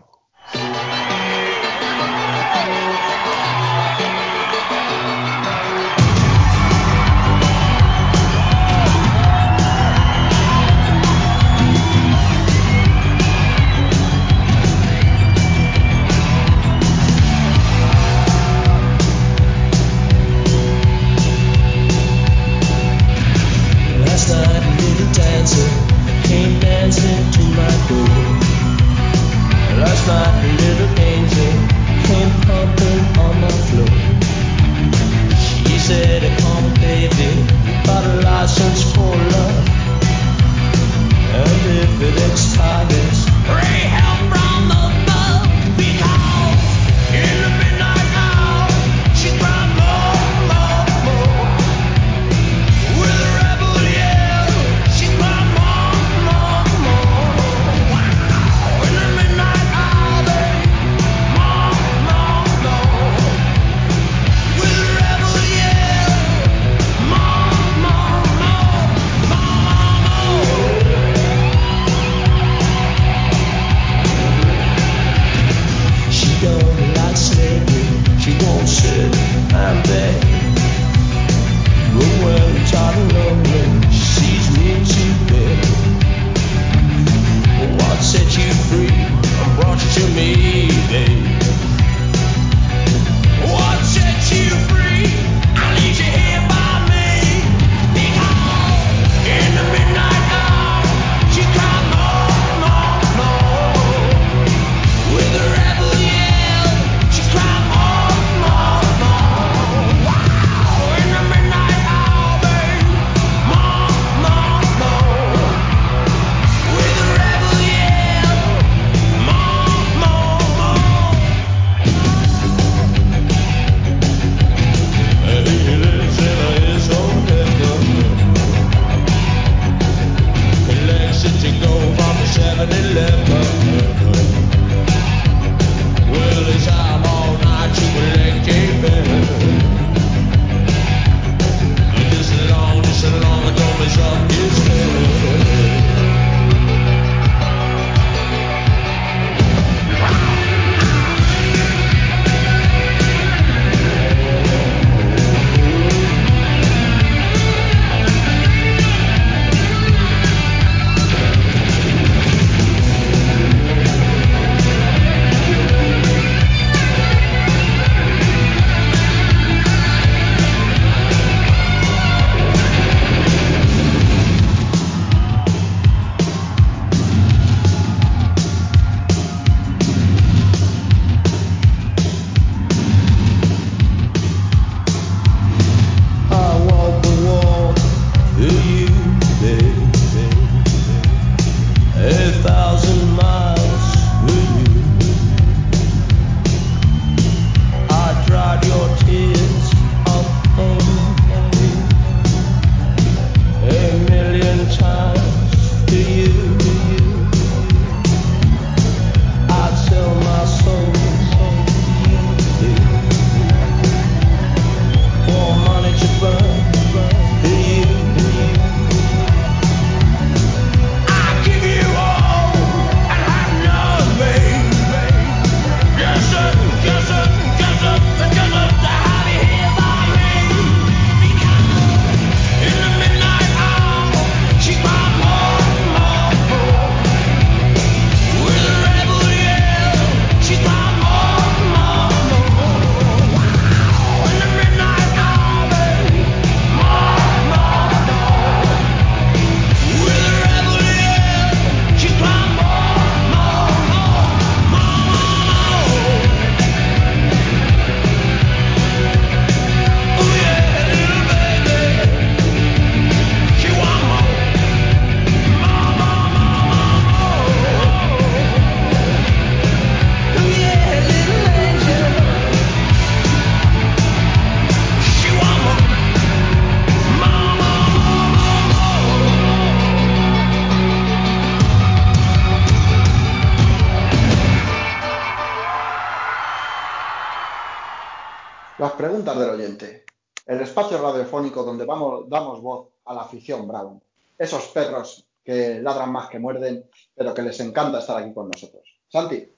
Donde vamos, damos voz a la afición Brown. Esos perros que ladran más que muerden, pero que les encanta estar aquí con nosotros. Santi,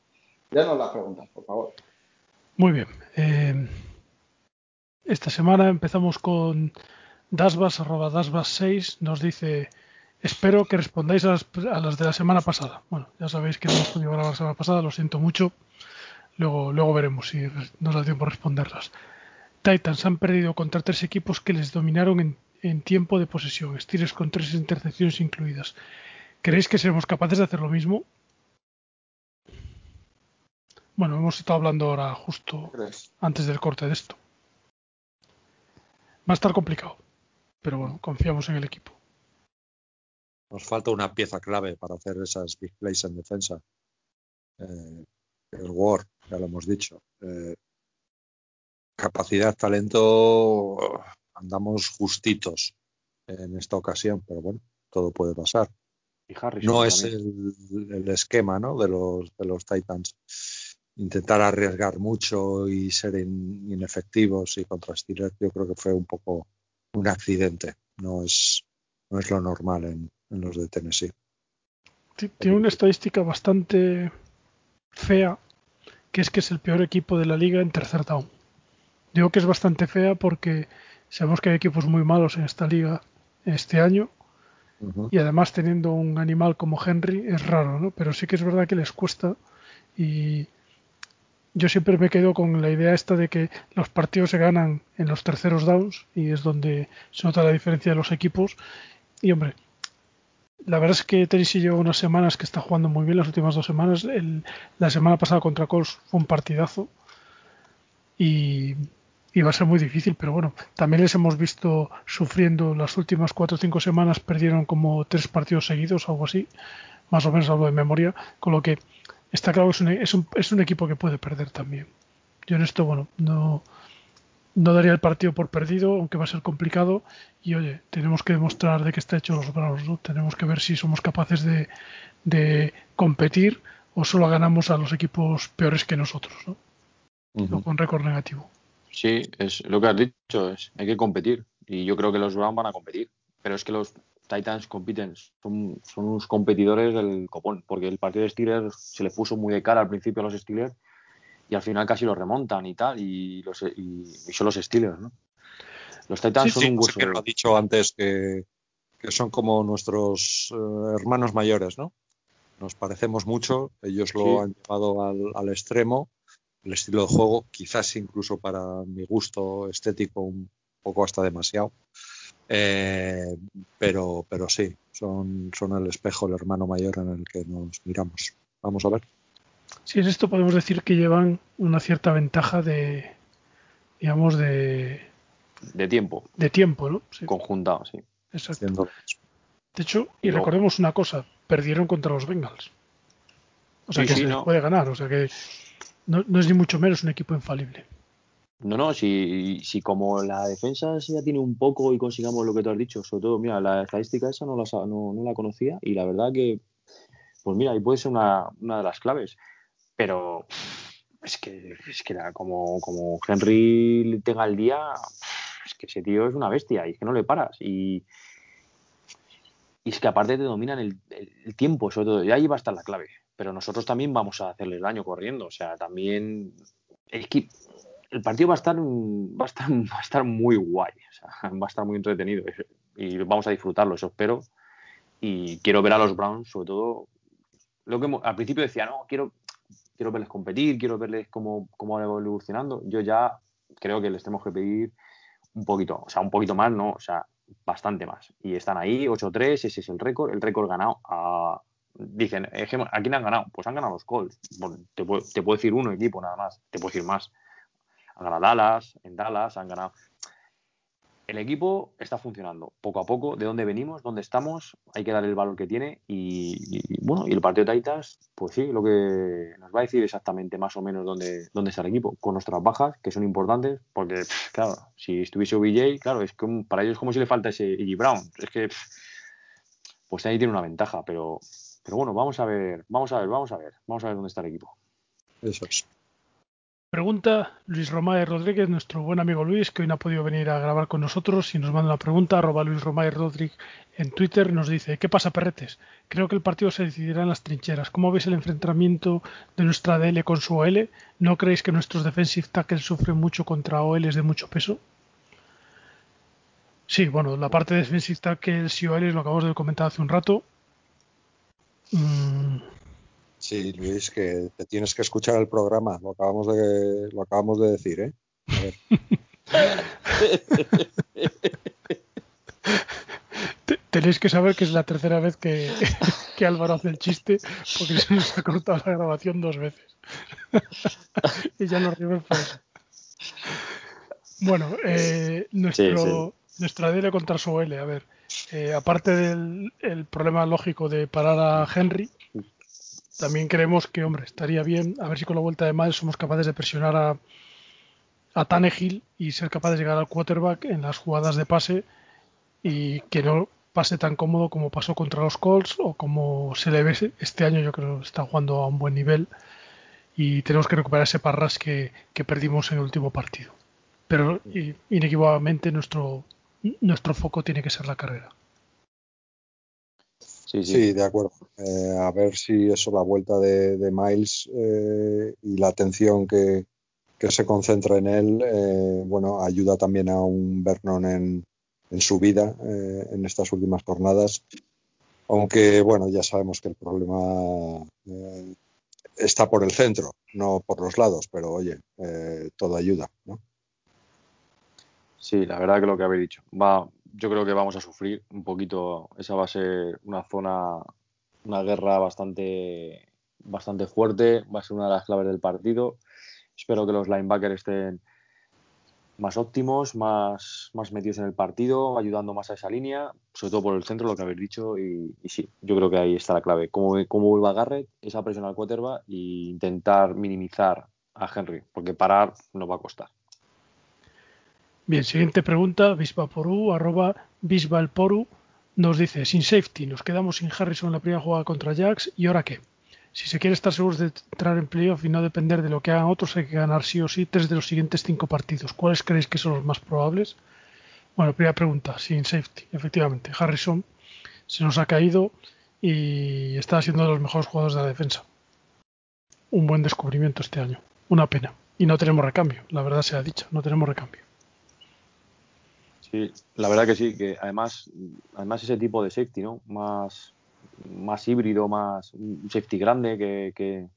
dénos las preguntas, por favor. Muy bien. Eh, esta semana empezamos con Dasbas, arroba Dasbas6, nos dice, espero que respondáis a las, de la semana pasada. Bueno, ya sabéis que no hemos podido grabar la semana pasada, lo siento mucho. Luego, luego veremos si nos da tiempo a responderlas. Titans han perdido contra tres equipos que les dominaron en, tiempo de posesión, Steelers con tres intercepciones incluidas. ¿Creéis que seremos capaces de hacer lo mismo? Bueno, hemos estado hablando ahora justo antes del corte de esto. Va a estar complicado, pero bueno, confiamos en el equipo. Nos falta una pieza clave para hacer esas big plays en defensa. Eh, el War, ya lo hemos dicho. Eh, capacidad, talento, andamos justitos en esta ocasión, pero bueno, todo puede pasar. no es el, esquema ¿no? de, los, de los Titans intentar arriesgar mucho y ser inefectivos y contra Steelers, yo creo que fue un poco un accidente, no es, no es lo normal en, los de Tennessee. Tiene una estadística bastante fea, que es que es el peor equipo de la liga en tercer down. Digo que es bastante fea porque sabemos que hay equipos muy malos en esta liga este año y además teniendo un animal como Henry es raro, ¿no? Pero sí que es verdad que les cuesta y yo siempre me quedo con la idea esta de que los partidos se ganan en los terceros downs y es donde se nota la diferencia de los equipos. Y hombre, la verdad es que Tennessee lleva unas semanas que está jugando muy bien las últimas dos semanas. la semana pasada contra Colts fue un partidazo y, y, va a ser muy difícil, pero bueno, también les hemos visto sufriendo las últimas cuatro o cinco semanas, perdieron como tres partidos seguidos, algo así, más o menos algo de memoria, con lo que está claro que es un, es un, equipo que puede perder también. Yo en esto, bueno, no, no daría el partido por perdido, aunque va a ser complicado. Y oye, tenemos que demostrar de qué está hecho los Bravos, ¿no? Tenemos que ver si somos capaces de, de competir o solo ganamos a los equipos peores que nosotros, ¿no? con récord negativo. Sí, es lo que has dicho, es hay que competir. Y yo creo que los Browns van a competir. Pero es que los Titans compiten, son, son unos competidores del copón, porque el partido de Steelers se le puso muy de cara al principio a los Steelers y al final casi lo remontan y tal, y, los, y, son los Steelers, ¿no? Los Titans son un hueso. que lo ha dicho antes que, que son como nuestros eh, hermanos mayores, ¿no? Nos parecemos mucho, ellos lo han llevado al, al, extremo, el estilo de juego, quizás incluso para mi gusto estético un poco hasta demasiado. Eh, pero, pero sí, son, son el espejo, el hermano mayor en el que nos miramos. Vamos a ver. Sí, en esto podemos decir que llevan una cierta ventaja de, digamos, de... De tiempo. De tiempo, ¿no? Conjuntado, sí. Exacto. De hecho, y, recordemos una cosa, perdieron contra los Bengals. O sea que se les puede ganar, o sea que no, no es ni mucho menos un equipo infalible. No, no, si, si como la defensa ya tiene un poco y consigamos lo que tú has dicho, sobre todo, mira, la estadística esa no la, no, la conocía y la verdad que, pues mira, ahí puede ser una, una de las claves. Pero es que, es que como, como Henry tenga el día, es que ese tío es una bestia y es que no le paras. Y, y es que aparte te dominan el, el, tiempo, sobre todo, y ahí va a estar la clave. Pero nosotros también vamos a hacerle daño corriendo. O sea, también es que el partido va a estar va a estar, va a estar muy guay, va a estar muy entretenido y vamos a disfrutarlo, eso espero. Y quiero ver a los Browns, sobre todo, lo que al principio decía, no, quiero, quiero verles competir, quiero verles cómo, cómo van evolucionando. Yo ya creo que les tenemos que pedir un poquito, o sea, un poquito más, no, o sea, bastante más. Y están ahí, 8-3, ese es el récord, el récord ganado a, Dicen, ¿a quién han ganado? Pues han ganado los Colts. te, puedo, te puedo decir uno equipo nada más, te puedo decir más han ganado Dallas, en Dallas, han ganado. El equipo está funcionando poco a poco. ¿De dónde venimos? ¿Dónde estamos? Hay que dar el valor que tiene. Y, bueno, y el partido de Taitas, pues sí, lo que nos va a decir exactamente más o menos dónde, dónde está el equipo, con nuestras bajas, que son importantes, porque, claro, si estuviese OBJ, claro, es que para ellos es como si le falta ese Iggy Brown. Es que, pues ahí tiene una ventaja, pero, pero bueno, vamos a ver, vamos a ver, vamos a ver, vamos a ver dónde está el equipo. Eso es Pregunta Luis Romay Rodríguez, nuestro buen amigo Luis, que hoy no ha podido venir a grabar con nosotros y nos manda una pregunta, arroba Luis Romay Rodríguez en Twitter, nos dice, ¿qué pasa Perretes? Creo que el partido se decidirá en las trincheras. ¿Cómo veis el enfrentamiento de nuestra DL con su OL? ¿No creéis que nuestros defensive tackles sufren mucho contra OLs de mucho peso? Sí, bueno, la parte de defensive tackles y OLs lo acabamos de comentar hace un rato. Mm, Sí, Luis, que te tienes que escuchar el programa. Lo acabamos de, lo acabamos de decir, ¿eh? Tenéis que saber que es la tercera vez que, Álvaro hace el chiste porque se nos ha cortado la grabación dos veces. y ya nos rimos por eso. Bueno, eh, nuestro, nuestra DL contra su L, a ver, eh, aparte del el problema lógico de parar a Henry, también creemos que, hombre, estaría bien a ver si con la vuelta de Miles somos capaces de presionar a, a y ser capaces de llegar al quarterback en las jugadas de pase y que no pase tan cómodo como pasó contra los Colts o como se le ve este año. Yo creo que está jugando a un buen nivel y tenemos que recuperar ese parras que, que perdimos en el último partido. Pero inequívocamente nuestro, nuestro foco tiene que ser la carrera. Sí, de acuerdo. Eh, a ver si eso, la vuelta de, Miles eh, y la atención que, se concentra en él, eh, bueno, ayuda también a un Vernon en, en su vida en estas últimas jornadas. Aunque, bueno, ya sabemos que el problema está por el centro, no por los lados, pero oye, todo ayuda, ¿no? Sí, la verdad que lo que habéis dicho. Va, yo creo que vamos a sufrir un poquito. Esa va a ser una zona, una guerra bastante, bastante fuerte. Va a ser una de las claves del partido. Espero que los linebackers estén más óptimos, más, más metidos en el partido, ayudando más a esa línea, sobre todo por el centro, lo que habéis dicho. Y, sí, yo creo que ahí está la clave. Como, como vuelva Garrett, esa presión al quarterback e intentar minimizar a Henry, porque parar no va a costar. Bien, siguiente pregunta, Bisbaporu, arroba Bisbalporu, nos dice, sin safety, nos quedamos sin Harrison en la primera jugada contra Jax, ¿y ahora qué? Si se quiere estar seguros de entrar en playoff y no depender de lo que hagan otros, hay que ganar sí o sí tres de los siguientes cinco partidos. ¿Cuáles creéis que son los más probables? Bueno, primera pregunta, sin safety, efectivamente. Harrison se nos ha caído y está siendo de los mejores jugadores de la defensa. Un buen descubrimiento este año. Una pena. Y no tenemos recambio, la verdad se ha dicho, no tenemos recambio. Sí, la verdad que sí, que además, además ese tipo de safety, ¿no? Más, más híbrido, más un safety grande que, que,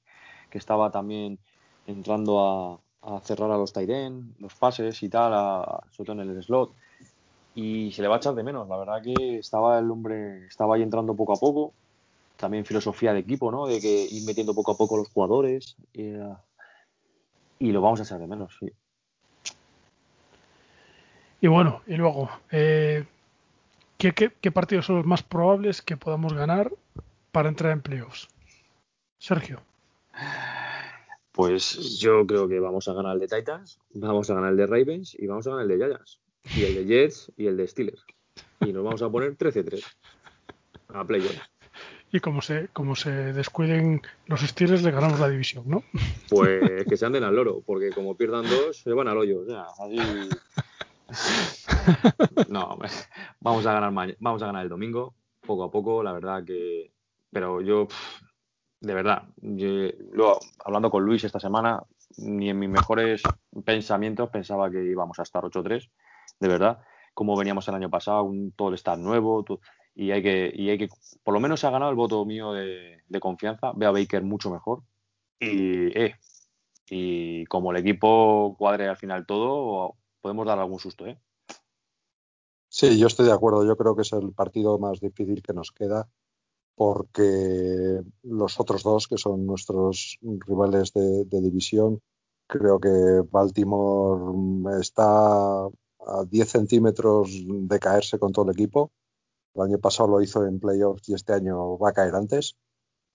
estaba también entrando a, cerrar a los tight los pases y tal, sobre todo en el slot. Y se le va a echar de menos. La verdad que estaba el hombre, estaba ahí entrando poco a poco. También filosofía de equipo, ¿no? De que ir metiendo poco a poco los jugadores. y lo vamos a echar de menos, sí. Y bueno, y luego, eh, ¿qué, partidos son los más probables que podamos ganar para entrar en playoffs? Sergio. Pues yo creo que vamos a ganar el de Titans, vamos a ganar el de Ravens y vamos a ganar el de Giants. Y el de Jets y el de Steelers. Y nos vamos a poner 13-3 a playoffs. Y como se, como se descuiden los Steelers, le ganamos la división, ¿no? Pues que se anden al loro, porque como pierdan dos, se van al hoyo. O sea, así no, vamos a ganar el domingo, poco a poco, la verdad que. Pero yo, de verdad, hablando con Luis esta semana, ni en mis mejores pensamientos pensaba que íbamos a estar 8-3, de verdad. Como veníamos el año pasado, un, todo el staff nuevo, y hay que, y hay que, por lo menos se ha ganado el voto mío de, confianza. Veo a Baker mucho mejor. Y, eh, y como el equipo cuadre al final todo, podemos dar algún susto, ¿eh? Sí, yo estoy de acuerdo. Yo creo que es el partido más difícil que nos queda porque los otros dos, que son nuestros rivales de, división, creo que Baltimore está a 10 centímetros de caerse con todo el equipo. El año pasado lo hizo en playoffs y este año va a caer antes.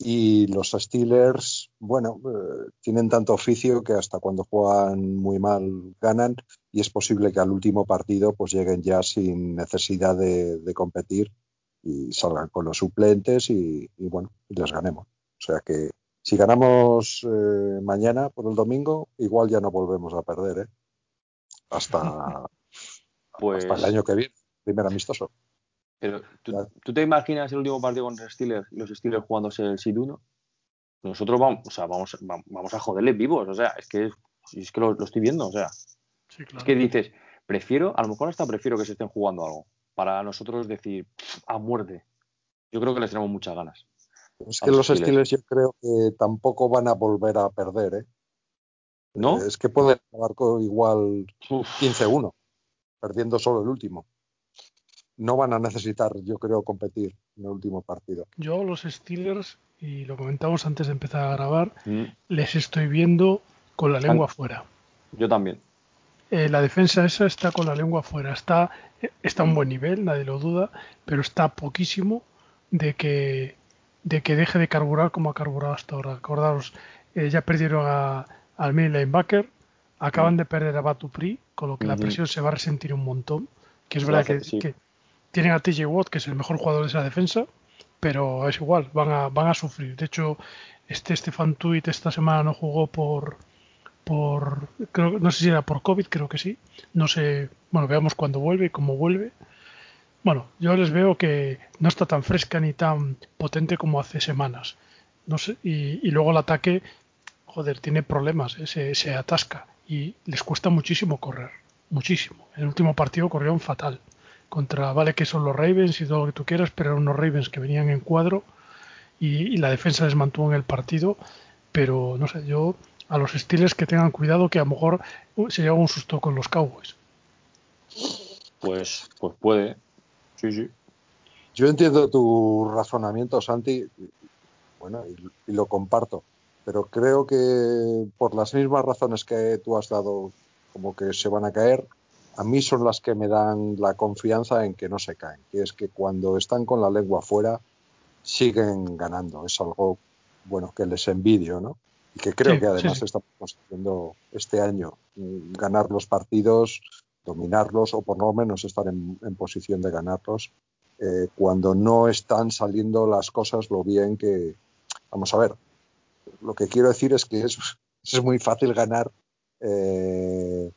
Y los Steelers, bueno, eh, tienen tanto oficio que hasta cuando juegan muy mal ganan y es posible que al último partido pues lleguen ya sin necesidad de, competir y salgan con los suplentes y, bueno, les ganemos. O sea que si ganamos eh, mañana por el domingo, igual ya no volvemos a perder, ¿eh? Hasta, Pues, hasta el año que viene, primer amistoso. Pero ¿tú, tú te imaginas el último partido contra Steelers, los Steelers jugándose el Seed 1? Nosotros vamos, o sea, vamos, va- vamos a joderles vivos, o sea, es que, es que lo, lo estoy viendo, o sea, Sí, claro. es que dices, prefiero, a lo mejor hasta prefiero que se estén jugando algo, para nosotros decir, a muerte. Yo creo que les tenemos muchas ganas. Es que los Steelers. Steelers yo creo que tampoco van a volver a perder, ¿eh? ¿No? Es que pueden acabar con igual Uf, 15-1, perdiendo solo el último. No van a necesitar, yo creo, competir en el último partido. Yo los Steelers, y lo comentamos antes de empezar a grabar, mm, les estoy viendo con la lengua fuera. yo también. Eh, la defensa esa está con la lengua fuera. Está, está a un buen nivel, nadie lo duda, pero está poquísimo de que, de que deje de carburar como ha carburado hasta ahora. Acordaros, eh, ya perdieron a- al mini linebacker, acaban de perder a Batupri, con lo que la presión se va a resentir un montón. Que es verdad hace, que, sí. que tienen a TJ Watt, que es el mejor jugador de esa defensa, pero es igual, van a, van a sufrir. De hecho, este Stefan Tuit esta semana no jugó por, por creo, no sé si era por COVID, creo que sí. No sé, bueno, veamos cuándo vuelve y cómo vuelve. Bueno, yo les veo que no está tan fresca ni tan potente como hace semanas. No sé, y, y luego el ataque, joder, tiene problemas, ¿eh? se, se atasca y les cuesta muchísimo correr, muchísimo. En el último partido corrieron fatal. Contra, vale que son los Ravens y todo lo que tú quieras, pero eran unos Ravens que venían en cuadro y, y la defensa les mantuvo en el partido. Pero no sé, yo a los Steelers que tengan cuidado que a lo mejor se lleva un susto con los Cowboys. Pues, pues puede. Sí, sí. Yo entiendo tu razonamiento, Santi, bueno, y, y lo comparto, pero creo que por las mismas razones que tú has dado, como que se van a caer, a mí son las que me dan la confianza en que no se caen, que es que cuando están con la lengua afuera siguen ganando. Es algo, bueno, que les envidio, ¿no? Y que creo Sí, que además sí, estamos consiguiendo este año mm, ganar los partidos, dominarlos o por lo menos estar en, en posición de ganarlos eh, cuando no están saliendo las cosas lo bien que... Vamos a ver, lo que quiero decir es que es, es muy fácil ganar eh,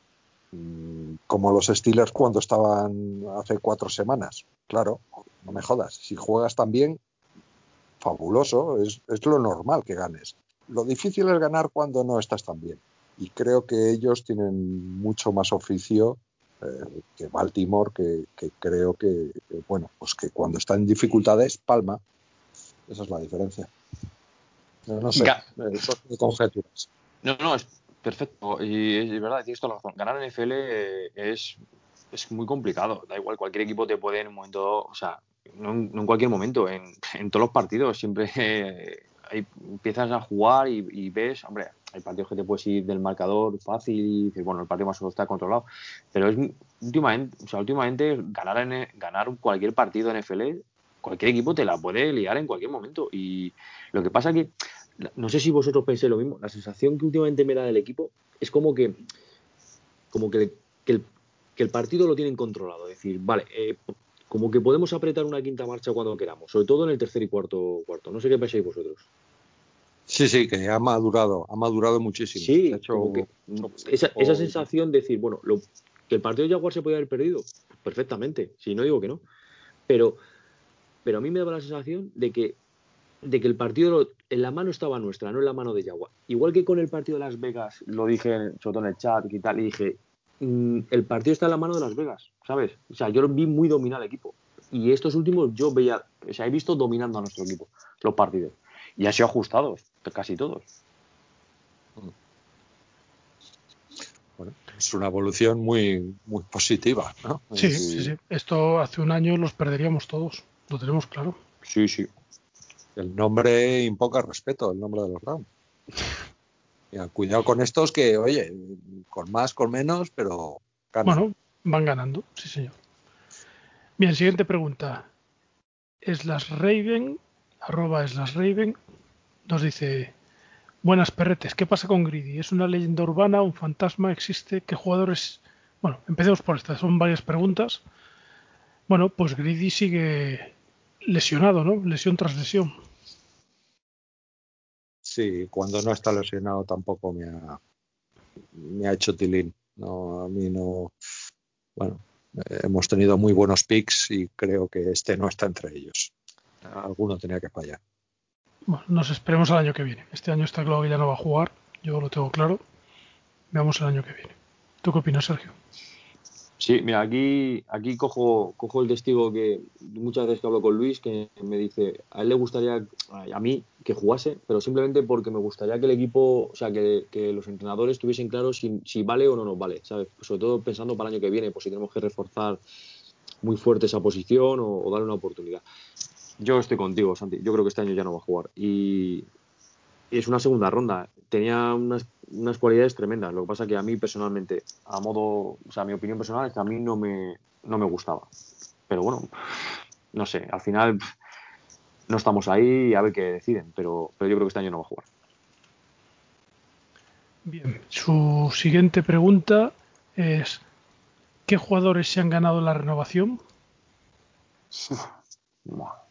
mm, como los Steelers cuando estaban hace cuatro semanas. Claro, no me jodas. Si juegas tan bien, fabuloso, es, es lo normal que ganes. Lo difícil es ganar cuando no estás tan bien. Y creo que ellos tienen mucho más oficio eh, que Baltimore, que, que creo que, que, bueno, pues que cuando está en dificultades, palma. Esa es la diferencia. No, no sé, eh, son conjeturas. No, no, es perfecto. Y es, es verdad, tienes toda la razón. Ganar en NFL eh, es, es muy complicado. Da igual, cualquier equipo te puede en un momento, o sea, no, en cualquier momento, en, en todos los partidos siempre eh, empiezas a jugar y, ves, hombre, hay partidos que te puedes ir del marcador fácil y dices, bueno, el partido más o menos está controlado. Pero es últimamente, o sea, últimamente ganar, en, ganar cualquier partido en NFL, cualquier equipo te la puede liar en cualquier momento. Y lo que pasa que no sé si vosotros pensáis lo mismo, la sensación que últimamente me da del equipo es como que como que, que el, que el partido lo tienen controlado, es decir, vale, eh, como que podemos apretar una quinta marcha cuando queramos, sobre todo en el tercer y cuarto cuarto. No sé qué pensáis vosotros. Sí, sí, que ha madurado, ha madurado muchísimo. Sí, De hecho, como que esa, esa sensación de decir, bueno, lo, que el partido de Jaguar se podía haber perdido, perfectamente, si no digo que no, pero, pero a mí me daba la sensación de que de que el partido en la mano estaba nuestra, no en la mano de Jaguar. Igual que con el partido de Las Vegas, lo dije en- sobre todo en el chat y tal, y dije, mm, el partido está en la mano de Las Vegas, ¿sabes? O sea, yo lo vi muy dominar al equipo. Y estos últimos yo veía, o sea, he visto dominando a nuestro equipo los partidos. Y ha sido ajustados, casi todos. bueno, es una evolución muy, muy positiva, ¿no? Sí, sí, sí. Esto hace un año los perderíamos todos. Lo tenemos claro. Sí, sí. El nombre impoca respeto, el nombre de los. Ya, cuidado con estos que, oye, con más, con menos, pero ganan. Bueno, van ganando, sí señor. Bien, siguiente pregunta. Slash Raven, arroba Slash Raven, nos dice, buenas perretes, ¿qué pasa con Greedy? ¿Es una leyenda urbana, un fantasma, existe? ¿Qué jugadores? Bueno, empecemos por esta, son varias preguntas. Bueno, pues Greedy sigue lesionado, ¿no? Lesión tras lesión. Sí, cuando no está lesionado tampoco me ha, me ha hecho tilín. No, a mí no. Bueno, eh, hemos tenido muy buenos picks y creo que este no está entre ellos. Alguno tenía que fallar. Bueno, nos esperemos al año que viene. Este año está claro que ya no va a jugar, yo lo tengo claro. Veamos el año que viene. ¿Tú qué opinas, Sergio? Sí, mira, aquí, aquí cojo, cojo el testigo que muchas veces que hablo con Luis, que me dice, a él le gustaría, a mí, que jugase, pero simplemente porque me gustaría que el equipo, o sea, que, los entrenadores tuviesen claro si, si, vale o no nos vale, ¿sabes? Sobre todo pensando para el año que viene, pues si tenemos que reforzar muy fuerte esa posición o, o darle una oportunidad. Yo estoy contigo, Santi. Yo creo que este año ya no va a jugar. Y, es una segunda ronda. Tenía unas, unas, cualidades tremendas. Lo que pasa que a mí personalmente, a modo, o sea, mi opinión personal es que a mí no me, no me gustaba. Pero bueno, no sé, al final no estamos ahí y a ver qué deciden. Pero, pero yo creo que este año no va a jugar. Bien, su siguiente pregunta es: ¿qué jugadores se han ganado la renovación?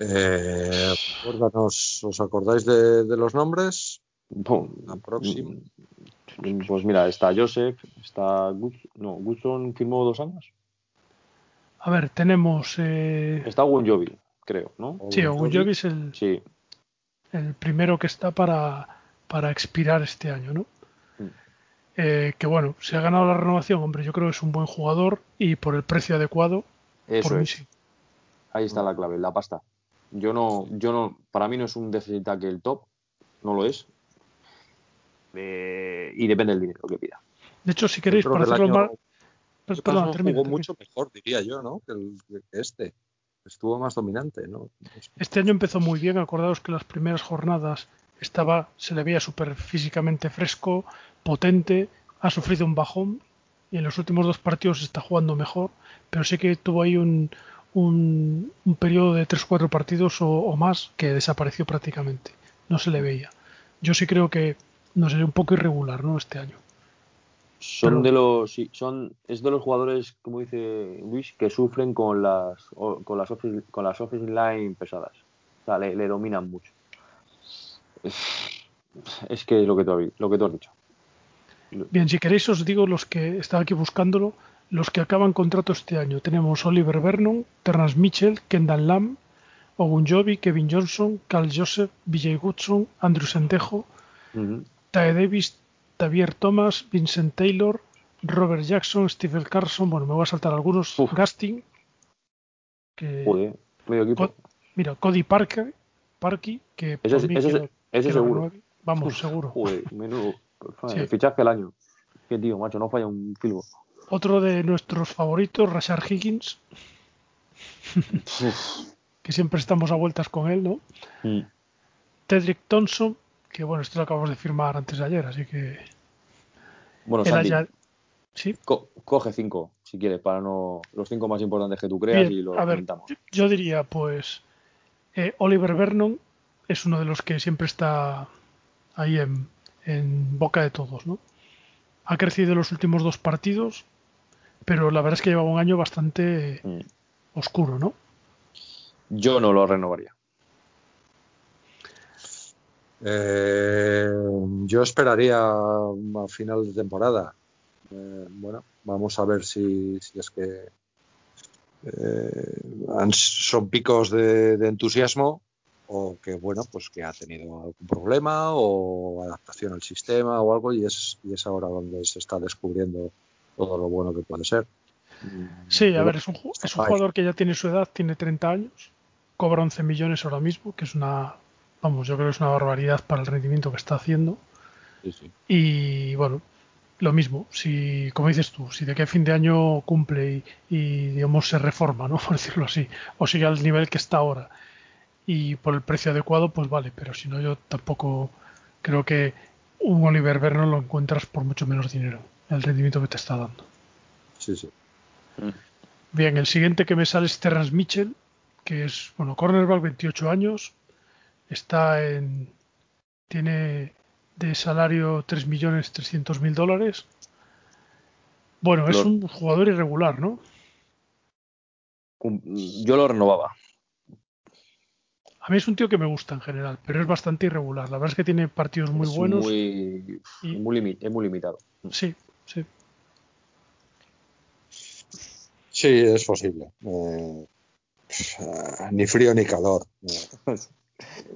Eh, ¿Os acordáis de, los nombres? la próxima. Mm, pues mira, está Joseph, está no, Gutson firmó dos años. A ver, tenemos. Eh... Está Jovi, creo, ¿no? Sí, Jovi es el, sí. el primero que está para, para expirar este año, ¿no? Mm. Eh, que bueno, se ha ganado la renovación, hombre, yo creo que es un buen jugador y por el precio adecuado. Eso por es. sí. Ahí está la clave, la pasta. Yo no, yo no, para mí no es un defensive que el top, no lo es. Eh, y depende del dinero que pida. De hecho, si queréis, para hacerlo. Pues, perdón, jugó mucho mejor, diría yo, ¿no? Que, el, que este. Estuvo más dominante, ¿no? Este año empezó muy bien. Acordaos que las primeras jornadas estaba, se le veía súper físicamente fresco, potente, ha sufrido un bajón y en los últimos dos partidos está jugando mejor, pero sé que tuvo ahí un, un, periodo de 3-4 partidos o, más que desapareció prácticamente. No se le veía. Yo sí creo que no sé, un poco irregular, ¿no? Este año. Son de los son es de los jugadores, como dice Luis, que sufren con las con las office, con las office line pesadas. O sea, le, dominan mucho. Es, que es lo que tú, lo que tú has dicho. Bien, si queréis os digo los que estaba aquí buscándolo. Los que acaban contrato este año tenemos Oliver Vernon, Terrence Mitchell, Kendall Lamb, Ogunjobi, Kevin Johnson, Carl Joseph, Vijay Goodson, Andrew Sendejo, Tae Davis, Tavier Thomas, Vincent Taylor, Robert Jackson, Stephen Carson, bueno, me voy a saltar algunos, Gasting, que, equipo. mira, Cody Parker, Parky, que ese, seguro. Vamos, seguro. menudo, fichaje al año. Qué tío, macho, no falla un filbo. Otro de nuestros favoritos, Rashard Higgins. que siempre estamos a vueltas con él, ¿no? Mm. Tedrick Thompson, que bueno, esto lo acabamos de firmar antes de ayer, así que. Bueno, ¿Sí? coge cinco, si quieres, para no. Los cinco más importantes que tú creas y lo a ver, Yo diría, pues. Eh, Oliver Vernon es uno de los que siempre está ahí en, en boca de todos, ¿no? Ha crecido en los últimos dos partidos, pero la verdad es que llevaba un año bastante mm. oscuro, ¿no? Yo no lo renovaría. Eh, yo esperaría a final de temporada. Eh, bueno, vamos a ver si, es que eh, son picos de, entusiasmo o que bueno, pues que ha tenido algún problema o adaptación al sistema o algo y es, y es ahora donde se está descubriendo todo lo bueno que puede ser. Sí, a ver, es un, es un jugador que ya tiene su edad, tiene 30 años, cobra 11 millones ahora mismo, que es una, vamos, yo creo que es una barbaridad para el rendimiento que está haciendo. Y bueno, lo mismo, si, como dices tú, si de qué fin de año cumple y, digamos se reforma, ¿no? Por decirlo así, o sigue al nivel que está ahora y por el precio adecuado, pues vale, pero si no, yo tampoco creo que un Oliver Vernon lo encuentras por mucho menos dinero el rendimiento que te está dando. Sí, sí. Mm. Bien, el siguiente que me sale es Terrence Mitchell, que es, bueno, cornerback, 28 años, está en, tiene de salario 3.300.000 dólares. Bueno, es un jugador irregular, ¿no? Yo lo renovaba. A mí es un tío que me gusta en general, pero es bastante irregular. La verdad es que tiene partidos muy es buenos. Muy, y- muy es muy limitado. Sí, sí. Sí, es posible. Eh, ni frío ni calor. De,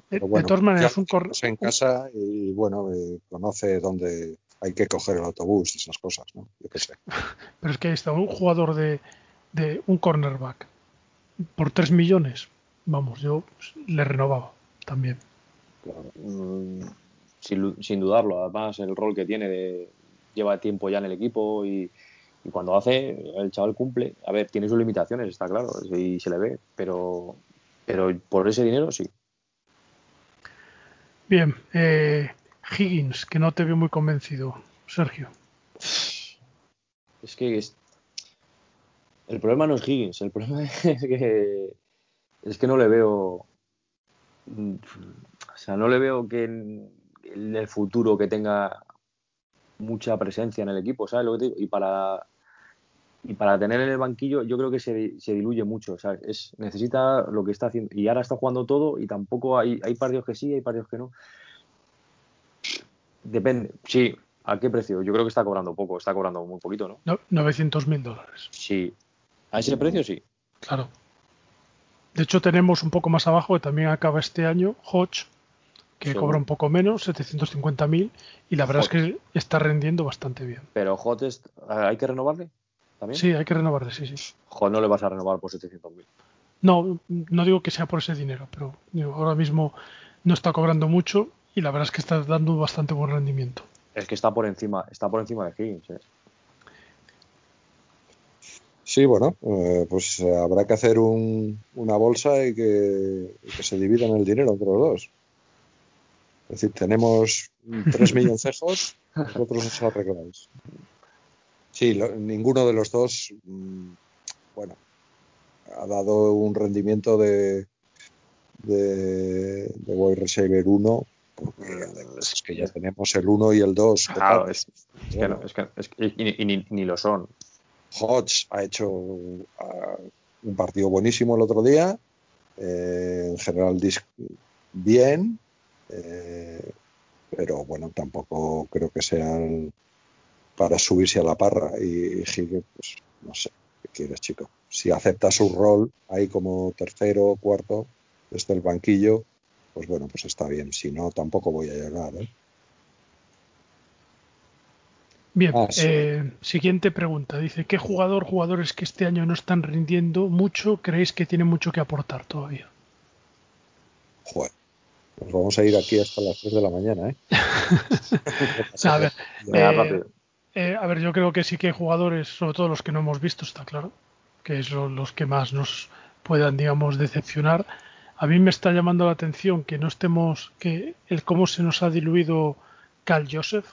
pero de bueno, todas maneras, un, cor- estamos en casa y bueno, eh, conoce dónde hay que coger el autobús y esas cosas, ¿no? Yo qué sé. pero es que ahí está un jugador de, de un cornerback por 3 millones. Vamos, yo le renovaba también. Mm, sin, sin dudarlo. Además, el rol que tiene de lleva tiempo ya en el equipo y, y cuando hace, el chaval cumple. A ver, tiene sus limitaciones, está claro, y se le ve, pero, pero por ese dinero sí. Bien, eh, Higgins, que no te veo muy convencido, Sergio. Es que es- el problema no es Higgins, el problema es que es que no le veo o sea, no le veo que en el futuro que tenga mucha presencia en el equipo, ¿sabes lo que te digo? Y para y para tener en el banquillo yo creo que se, se diluye mucho, ¿sabes? Es, necesita lo que está haciendo y ahora está jugando todo y tampoco hay, hay partidos que sí, hay partidos que no. Depende, sí, ¿a qué precio? Yo creo que está cobrando poco, está cobrando muy poquito, ¿no? No, 900 mil dólares. Sí. A ese precio sí. Claro. De hecho, tenemos un poco más abajo, que también acaba este año, Hodge, que cobra un poco menos, 750 mil, y la verdad es que está rendiendo bastante bien. Pero Hot es- ¿hay que renovarle? ¿También? Sí, hay que renovarle, sí, sí. Hot no le vas a renovar por 700.000. No, no digo que sea por ese dinero, pero digo, ahora mismo no está cobrando mucho y la verdad es que está dando bastante buen rendimiento. Es que está por encima, está por encima de Higgins. ¿eh? Sí, bueno, eh, pues eh, habrá que hacer un- una bolsa y que, y que se dividan el dinero entre los dos. Es decir, tenemos 3 milloncejos, vosotros os arregláis. Sí, lo- ninguno de los dos, mm, bueno, ha dado un rendimiento de, de, de wide receiver 1, porque además es que ya tenemos el 1 y el 2. Claro, es, es que no, es que, es que- y, y ni, ni lo son. Hodge ha hecho ah, un partido buenísimo el otro día. eh, en general, dis- bien. Eh, pero bueno, tampoco creo que sean para subirse a la parra. Y, y Higgins, pues no sé, ¿qué quieres, chico? Si acepta su rol ahí como tercero o cuarto desde el banquillo, pues bueno, pues está bien. Si no, tampoco voy a llegar. ¿eh? Bien, Ah, sí. eh, siguiente pregunta. Dice, ¿qué jugador, jugadores que este año no están rindiendo mucho, creéis que tienen mucho que aportar todavía? Joder. Nos vamos a ir aquí hasta las 3 de la mañana, ¿eh? A ver, Eh. Eh, a ver, yo creo que sí que hay jugadores, sobre todo los que no hemos visto, está claro, que es lo- los que más nos puedan, digamos, decepcionar. A mí me está llamando la atención que no estemos, que el cómo se nos ha diluido Cal Joseph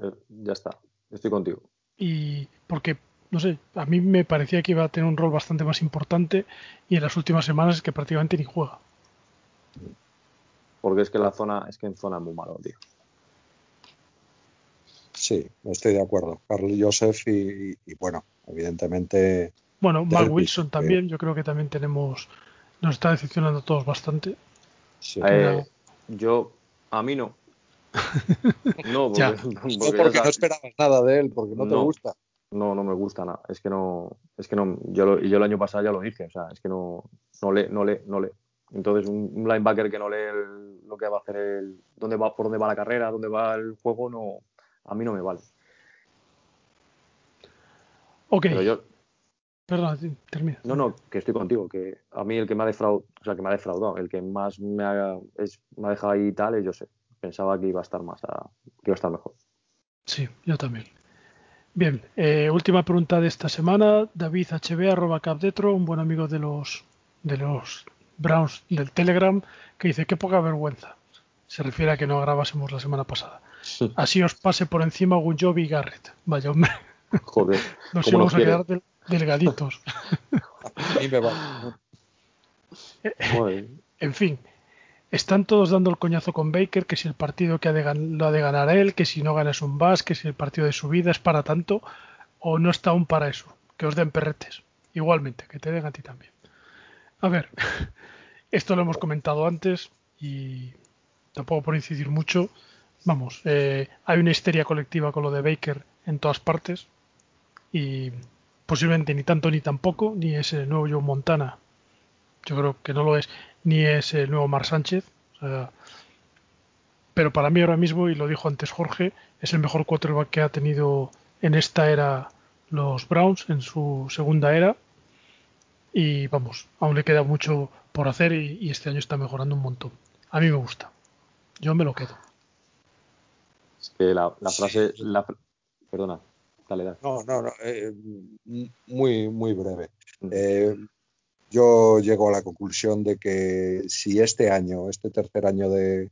Eh, ya está, estoy contigo. y porque, no sé, a mí me parecía que iba a tener un rol bastante más importante y en las últimas semanas es que prácticamente ni juega. Porque es que la zona, es que en zona es muy malo, tío. Sí, estoy de acuerdo. Carl Joseph y, y- y, bueno, evidentemente Bueno, Mark Wilson sí. también, yo creo que también tenemos, nos está decepcionando a todos bastante. sí. Eh, yo, a mí no. No, porque, Ya. porque no porque no esperabas nada de él, porque no, te gusta. no, no me gusta nada. Es que no, es que no, yo, lo- yo el año pasado ya lo dije, o sea, es que no, no lee, no lee, no lee. Entonces un, un linebacker que no lee el- lo que va a hacer el, dónde va, por dónde va la carrera, dónde va el juego, no, a mí no me vale. Ok, Pero yo, perdona, sí, termina. no, no, que estoy contigo, que a mí el que me ha defraudado, o sea, que me ha defraudado, el que más me ha, es, me ha dejado ahí tal, yo sé. Pensaba que iba a estar más, a, que iba a estar mejor. Sí, yo también. Bien, eh, última pregunta de esta semana. David HB, arroba capdetro, un buen amigo de los de los Browns del Telegram, que dice qué poca vergüenza. Se refiere a que no grabásemos la semana pasada. Así os pase por encima Gunjobi y Garrett. Vaya hombre, Joder, nos ¿cómo íbamos nos a quedar del- delgaditos. A mí me va. Joder. En fin, están todos dando el coñazo con Baker, que si el partido que ha de lo ha de ganar él, que si no gana es un bus, que si el partido de su vida es para tanto, o no está aún para eso, que os den perretes. Igualmente, que te den a ti también. A ver, esto lo hemos comentado antes y tampoco por incidir mucho. Vamos, eh, hay una histeria colectiva con lo de Baker en todas partes y posiblemente ni tanto ni tampoco, ni es el nuevo Joe Montana, yo creo que no lo es, ni es el nuevo Mar Sánchez. pero para mí ahora mismo, y lo dijo antes Jorge, es el mejor quarterback que ha tenido en esta era los Browns, en su segunda era. Y vamos, aún le queda mucho por hacer y, este año está mejorando un montón. A mí me gusta. Yo me lo quedo. Es que la, frase, la, perdona, dale, dale. No, no, no, eh, muy, muy breve. Mm. Eh, yo llego a la conclusión de que si este año, este tercer año de,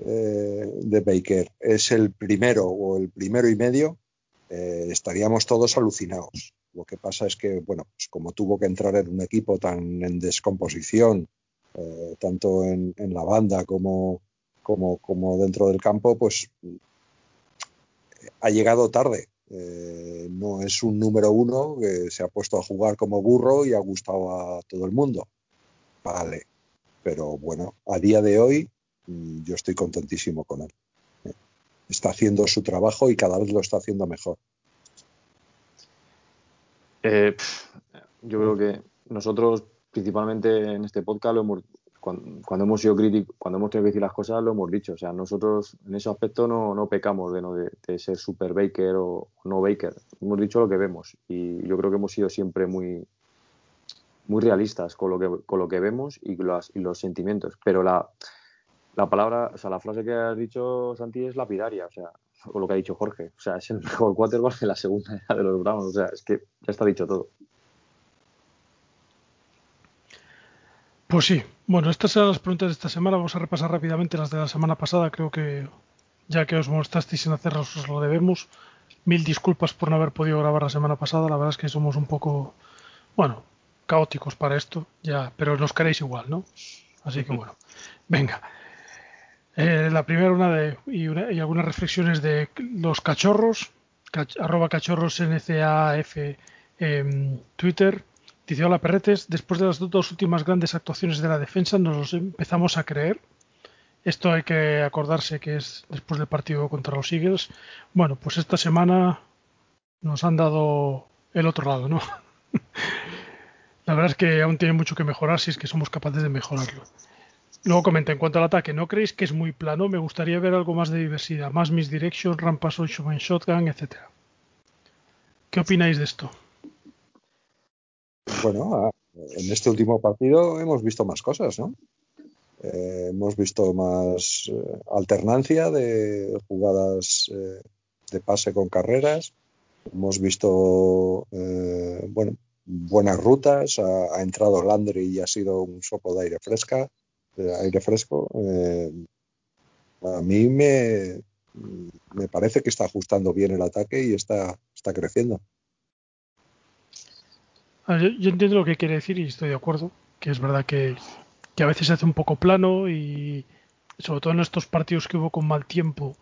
eh, de Baker es el primero o el primero y medio, estaríamos todos alucinados. Lo que pasa es que, bueno, pues como tuvo que entrar en un equipo tan en descomposición, eh, tanto en, la banda como, como, dentro del campo, pues ha llegado tarde. Eh, no es un número uno que se ha puesto a jugar como burro y ha gustado a todo el mundo. Vale. Pero bueno, a día de hoy mm, yo estoy contentísimo con él. Está haciendo su trabajo y cada vez lo está haciendo mejor. Eh, yo creo que nosotros, principalmente en este podcast, lo hemos, cuando, hemos sido críticos, cuando hemos tenido que decir las cosas, lo hemos dicho. O sea, nosotros en ese aspecto no, no pecamos de, no, de, ser super baker o no baker. Hemos dicho lo que vemos y yo creo que hemos sido siempre muy, muy realistas con lo que, con lo que vemos y y los sentimientos. Pero la, la palabra, o sea, la frase que has dicho, Santi, es lapidaria. O sea, o lo que ha dicho Jorge. O sea, es el mejor quarterback de la segunda era de los Browns. O sea, es que ya está dicho todo. Pues sí. Bueno, estas eran las preguntas de esta semana. Vamos a repasar rápidamente las de la semana pasada. Creo que ya que os molestasteis en hacerlas, os lo debemos. Mil disculpas por no haber podido grabar la semana pasada. La verdad es que somos un poco, bueno, caóticos para esto. Ya, pero nos queréis igual, ¿no? Así que bueno. Venga. Eh, la primera una de y, algunas reflexiones de los cachorros, arroba cachorros NCAF en Twitter. Dice, hola perretes, después de las dos últimas grandes actuaciones de la defensa nos los empezamos a creer. Esto hay que acordarse que es después del partido contra los Eagles. Bueno, pues esta semana nos han dado el otro lado, ¿no? la verdad es que aún tiene mucho que mejorar si es que somos capaces de mejorarlo. Luego comenta, en cuanto al ataque, ¿no creéis que es muy plano? Me gustaría ver algo más de diversidad, más misdirection, rampas 8 en shotgun, etcétera. ¿Qué opináis de esto? Bueno, en este último partido hemos visto más cosas, ¿no? Eh, hemos visto más eh, alternancia de jugadas eh, de pase con carreras. Hemos visto, buenas rutas. Ha, entrado Landry y ha sido un soplo de aire fresca aire fresco, eh, a mí me, me parece que está ajustando bien el ataque y está, está creciendo. Yo, entiendo lo que quiere decir y estoy de acuerdo, que es verdad que, que, a veces se hace un poco plano y sobre todo en estos partidos que hubo con mal tiempo,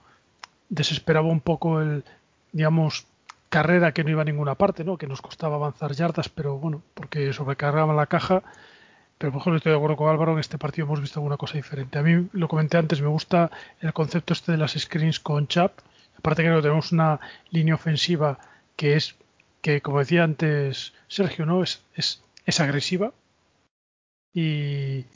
desesperaba un poco el, digamos, carrera que no iba a ninguna parte, ¿no? que nos costaba avanzar yardas, pero bueno, porque sobrecargaban la caja pero por ejemplo estoy de acuerdo con Álvaro, en este partido hemos visto alguna cosa diferente. A mí, lo comenté antes, me gusta el concepto este de las screens con Chap. Aparte creo que tenemos una línea ofensiva que es, que como decía antes Sergio, ¿no? Es, es, es agresiva. Y,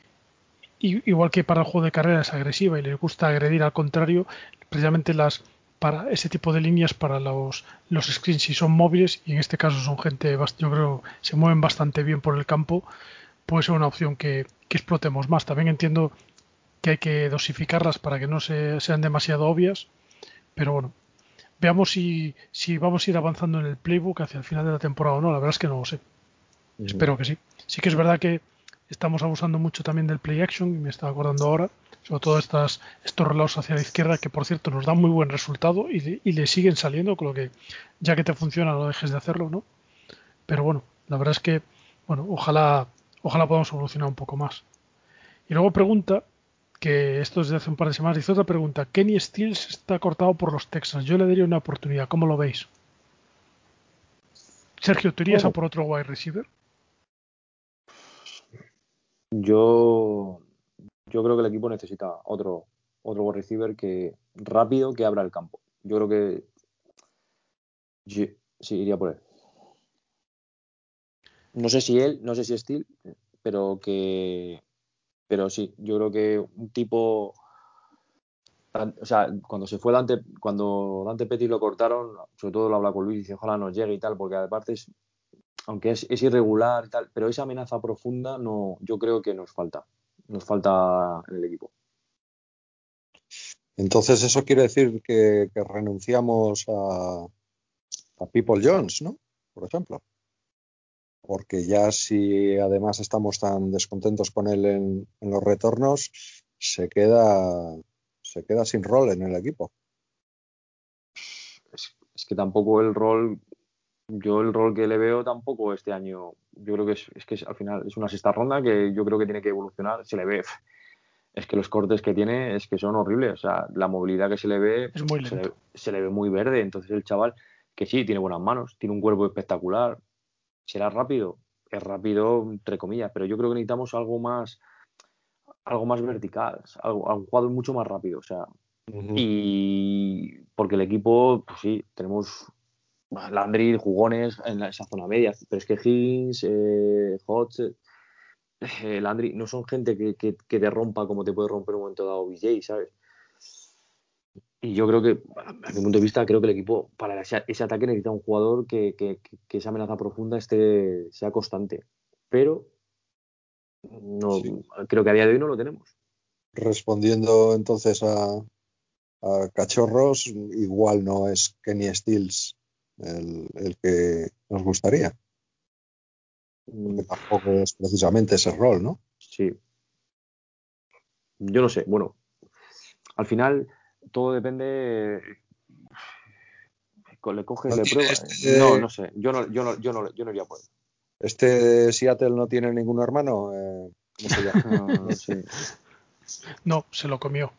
igual que para el juego de carrera es agresiva y le gusta agredir al contrario, precisamente las para ese tipo de líneas para los, los screens si son móviles y en este caso son gente yo creo se mueven bastante bien por el campo puede ser una opción que, explotemos más. También entiendo que hay que dosificarlas para que no se, sean demasiado obvias, pero bueno, veamos si, si vamos a ir avanzando en el playbook hacia el final de la temporada o no. La verdad es que no lo sé. Espero que sí. Sí que es verdad que estamos abusando mucho también del play action y me estaba acordando ahora, sobre todo estas, estos relatos hacia la izquierda que por cierto nos dan muy buen resultado y, y le siguen saliendo, con lo que ya que te funciona no dejes de hacerlo, ¿no? Pero bueno, la verdad es que, bueno, ojalá Ojalá podamos evolucionar un poco más. Y luego pregunta, que esto es de hace un par de semanas, dice otra pregunta. Kenny Stills está cortado por los Texans. Yo le daría una oportunidad. ¿Cómo lo veis? Sergio, ¿tú irías a por otro wide receiver? Yo, yo creo que el equipo necesita otro, otro wide receiver que rápido que abra el campo. Yo creo que sí, iría por él. No sé si él, no sé si Steel, pero que pero sí, yo creo que un tipo o sea, cuando se fue Dante, cuando Dante Petit lo cortaron, sobre todo lo habla con Luis y dice, ojalá nos llegue y tal, porque aparte es, aunque es, es, irregular y tal, pero esa amenaza profunda no, yo creo que nos falta, nos falta en el equipo. Entonces eso quiere decir que, que renunciamos a, a People Jones, ¿no? Por ejemplo. Porque ya si además estamos tan descontentos con él en, en los retornos, se queda se queda sin rol en el equipo. Es, que tampoco el rol, yo el rol que le veo tampoco este año, yo creo que es, es que al final es una sexta ronda que yo creo que tiene que evolucionar, se le ve, es que los cortes que tiene es que son horribles, o sea, la movilidad que se le ve, es muy se, le, se le ve muy verde, entonces el chaval que sí, tiene buenas manos, tiene un cuerpo espectacular, será rápido, es rápido entre comillas, pero yo creo que necesitamos algo más algo más vertical, algo, un jugador mucho más rápido, o sea, y porque el equipo, pues sí, tenemos Landry, jugones en esa zona media, pero es que Higgins, eh, Hodge, eh, Landry, no son gente que, que, que, te rompa como te puede romper un momento dado BJ, ¿sabes? Y yo creo que, a mi punto de vista, creo que el equipo para ese, ese ataque necesita un jugador que, que, esa amenaza profunda esté, sea constante. Pero no, creo que a día de hoy no lo tenemos. Respondiendo entonces a, a Cachorros, igual no es Kenny Stills el, el que nos gustaría. Porque tampoco es precisamente ese rol, ¿no? Sí. Yo no sé, bueno, al final todo depende. Le coges de prueba. Este... No, no sé. Yo no, yo no, yo no, yo no iría por él. ¿Este Seattle no tiene ningún hermano? Eh, ¿Cómo se llama? no, sí. no, se lo comió.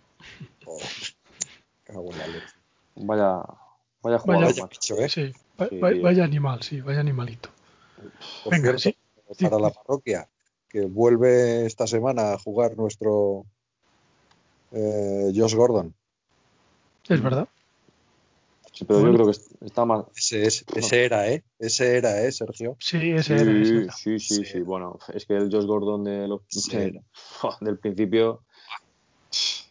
Oh, vaya, vaya jugador. Vaya, bicho, ¿eh? sí, sí, vaya, animal, sí, vaya animalito. Por Venga, cierto, sí. Para la parroquia, que vuelve esta semana a jugar nuestro eh, Josh Gordon. Es verdad. Sí, pero bueno, yo creo que está más. Ese, es, ese era, ¿eh? Ese era, ¿eh, Sergio? Sí, ese sí, era. Ese era. Sí, sí, sí, Bueno, es que el Josh Gordon de los, de, del principio.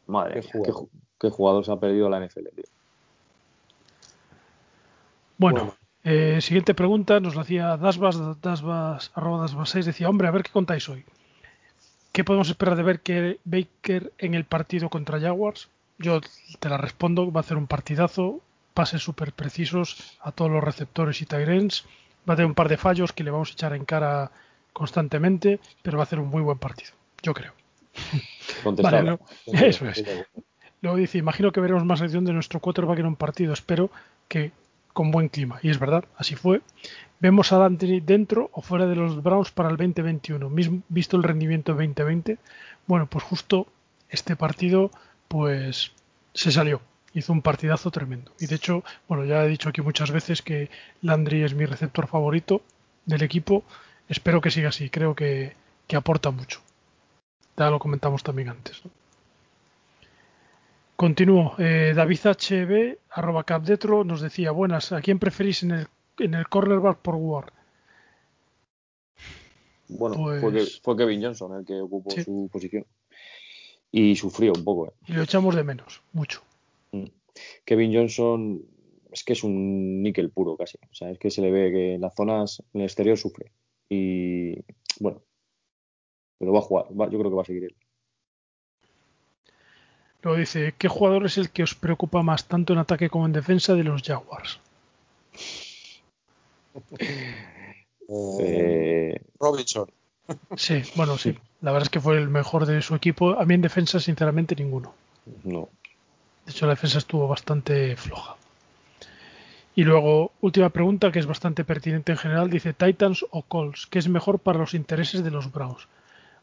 Madre qué mía, jugador. Qué, qué, jugador se ha perdido la NFL, tío. Bueno, bueno. Eh, siguiente pregunta nos la hacía Dasbas, Dasbas, arroba Dasbas 6, decía, hombre, a ver qué contáis hoy. ¿Qué podemos esperar de ver que Baker en el partido contra Jaguars? Yo te la respondo, va a hacer un partidazo, pases súper precisos a todos los receptores y Tyrens. Va a tener un par de fallos que le vamos a echar en cara constantemente, pero va a hacer un muy buen partido, yo creo. Vale, no, eso es. Luego dice, imagino que veremos más acción de nuestro quarterback en un partido, espero que con buen clima. Y es verdad, así fue. Vemos a Dante dentro o fuera de los Browns para el 2021. Mismo, visto el rendimiento 2020, bueno, pues justo este partido pues se salió hizo un partidazo tremendo. Y de hecho, bueno, ya he dicho aquí muchas veces que Landry es mi receptor favorito del equipo. Espero que siga así, creo que, que aporta mucho. Ya lo comentamos también antes. ¿no? Continúo. Eh, David HB, arroba capdetro, nos decía, buenas, ¿a quién preferís en el, en el cornerback por War? Bueno, pues... fue, Kevin Johnson el que ocupó sí. su posición. Y sufrió un poco. ¿eh? Y lo echamos de menos, mucho. Mm. Kevin Johnson es que es un níquel puro casi. O sea, es que se le ve que en las zonas, en el exterior sufre. Y bueno, pero va a jugar. Va, yo creo que va a seguir él. Luego dice, ¿qué jugador es el que os preocupa más tanto en ataque como en defensa de los Jaguars? eh... Robinson. Sí, bueno, sí. La verdad es que fue el mejor de su equipo. A mí en defensa, sinceramente, ninguno. No. De hecho, la defensa estuvo bastante floja. Y luego, última pregunta que es bastante pertinente en general, dice Titans o Colts, ¿qué es mejor para los intereses de los Browns?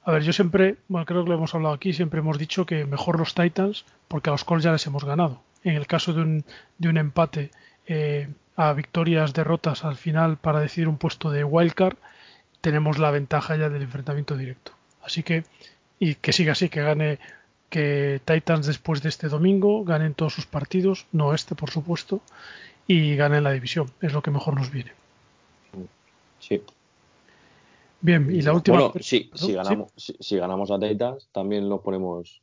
A ver, yo siempre, bueno, creo que lo hemos hablado aquí, siempre hemos dicho que mejor los Titans porque a los Colts ya les hemos ganado. En el caso de un, de un empate eh, a victorias, derrotas al final para decidir un puesto de wildcard, tenemos la ventaja ya del enfrentamiento directo. Así que, y que siga así, que gane, que Titans después de este domingo ganen todos sus partidos, no este por supuesto, y ganen la división. Es lo que mejor nos viene. Sí. Bien, y la última. Bueno, sí, si, ganamos, si, ganamos a Titans, también lo ponemos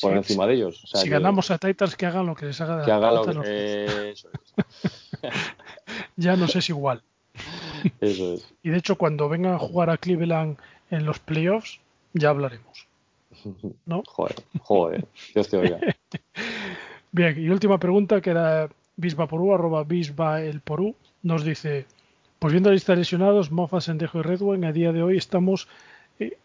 por encima de ellos. si ganamos a Titans, que hagan lo que les haga de que haga lo que... Eso es. ya no sé si igual. Eso es. Y de hecho, cuando vengan a jugar a Cleveland en los playoffs, ya hablaremos. ¿No? Joder, joder, Dios te oiga. Bien, y última pregunta que era bisbaporú, arroba bisba el porú, nos dice, pues viendo la lista de lesionados, Mofa, Sendejo y Redwine, a día de hoy estamos, eh,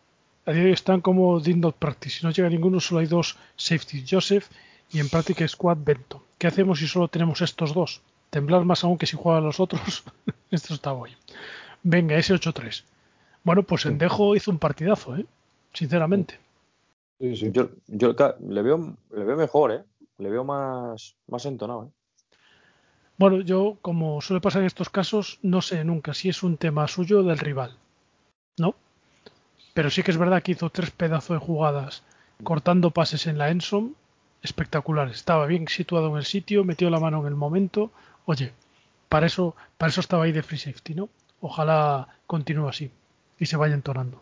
a día de hoy están como did not practice. Si no llega ninguno, solo hay dos safety, Joseph y en práctica squad Bento. ¿Qué hacemos si solo tenemos estos dos? Temblar más aún que si juegan los otros. Esto está guay. Venga, ese 8-3. Bueno, pues Sendejo hizo un partidazo, ¿eh? Sinceramente. Sí, sí. Yo, yo le, veo, le veo mejor, ¿eh? Le veo más, más entonado, ¿eh? Bueno, yo, como suele pasar en estos casos, no sé nunca si es un tema suyo o del rival. ¿No? Pero sí que es verdad que hizo tres pedazos de jugadas cortando pases en la Ensom espectaculares. Estaba bien situado en el sitio, metió la mano en el momento. Oye, para eso, para eso estaba ahí de free safety, ¿no? Ojalá continúe así y se vaya entonando.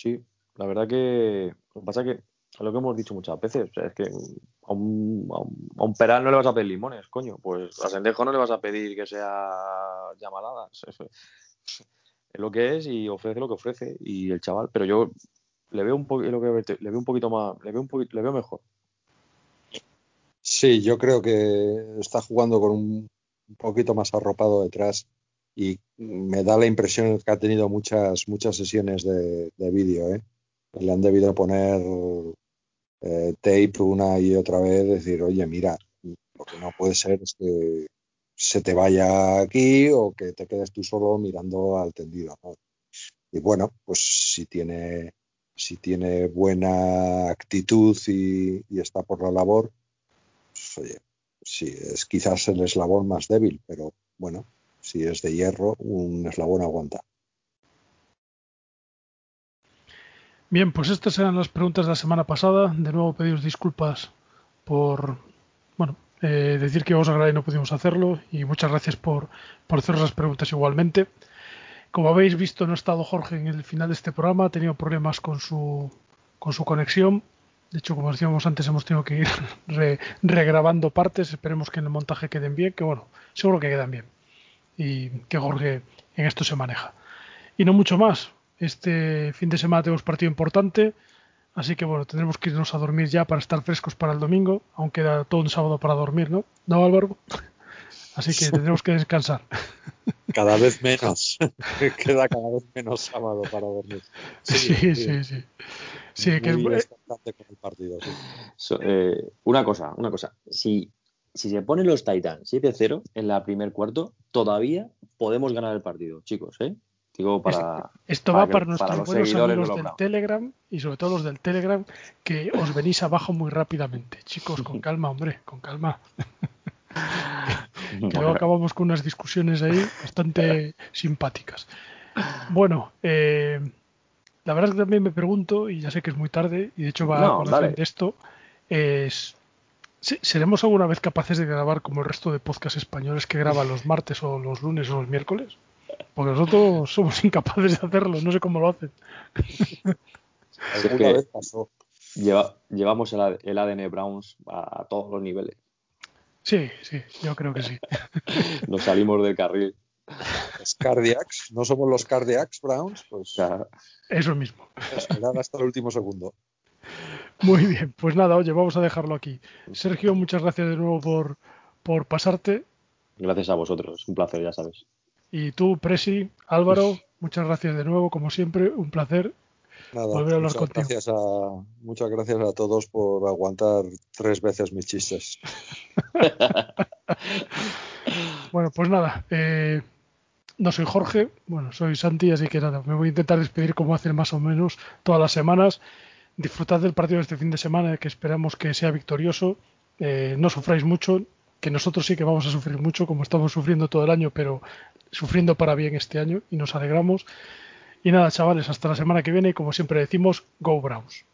Sí, la verdad que lo que pasa es que lo que hemos dicho muchas veces, es que a un, peral no le vas a pedir limones, coño. Pues a Sendejo no le vas a pedir que sea llamaladas. Es lo que es y ofrece lo que ofrece. Y el chaval, pero yo le veo un poquito le veo un poquito más, le veo un poquito, le veo mejor. Sí, yo creo que está jugando con un, poquito más arropado detrás y me da la impresión que ha tenido muchas muchas sesiones de, de vídeo, ¿eh? Le han debido poner eh, tape una y otra vez, decir, oye, mira, lo que no puede ser es que se te vaya aquí o que te quedes tú solo mirando al tendido. Y bueno, pues si tiene, si tiene buena actitud y, está por la labor, pues oye, sí, es quizás el eslabón más débil, pero bueno, si es de hierro, un eslabón aguanta. Bien, pues estas eran las preguntas de la semana pasada. De nuevo pediros disculpas por, bueno, eh, decir que os a y no pudimos hacerlo y muchas gracias por, por hacer las preguntas igualmente. Como habéis visto, no ha estado Jorge en el final de este programa, ha tenido problemas con su, con su conexión. De hecho, como decíamos antes, hemos tenido que ir regrabando partes. Esperemos que en el montaje queden bien, que bueno, seguro que quedan bien. Y que Jorge en esto se maneja. Y no mucho más. Este fin de semana tenemos partido importante, así que bueno, tendremos que irnos a dormir ya para estar frescos para el domingo, aunque queda todo un sábado para dormir, ¿no? ¿No, Álvaro? Así que tendremos que descansar. Cada vez menos. Queda cada vez menos sábado para dormir. Sí, sí, sí. Sí, que es con el partido. Eh, una cosa, una cosa. Si, si se ponen los Titans 7-0 en la primer cuarto, todavía podemos ganar el partido, chicos, ¿eh? Esto va para, nuestros buenos amigos del Telegram y sobre todo los del Telegram que os venís abajo muy rápidamente. Chicos, con calma, hombre, con calma. que luego acabamos con unas discusiones ahí bastante simpáticas. Bueno, eh, la verdad es que también me pregunto, y ya sé que es muy tarde, y de hecho va a con de esto, es ¿seremos alguna vez capaces de grabar como el resto de podcasts españoles que graban los martes o los lunes o los miércoles? Porque nosotros somos incapaces de hacerlo, no sé cómo lo hacen. vez pasó. llevamos el, ADN Browns a, todos los niveles. Sí, sí, yo creo que sí. Nos salimos del carril. Los Cardiacs, no somos los Cardiacs Browns, pues. Eso mismo. Esperar hasta el último segundo. Muy bien, pues nada, oye, vamos a dejarlo aquí. Sergio, muchas gracias de nuevo por, por pasarte. Gracias a vosotros, un placer, ya sabes. Y tú, Presi, Álvaro, muchas gracias de nuevo, como siempre, un placer volver a hablar muchas Gracias a, muchas gracias a todos por aguantar tres veces mis chistes. bueno, pues nada, eh, no soy Jorge, bueno, soy Santi, así que nada, me voy a intentar despedir como hacen más o menos todas las semanas. Disfrutad del partido de este fin de semana, que esperamos que sea victorioso. Eh, no sufráis mucho, que nosotros sí que vamos a sufrir mucho, como estamos sufriendo todo el año, pero sufriendo para bien este año y nos alegramos. Y nada, chavales, hasta la semana que viene y como siempre decimos, Go Browns.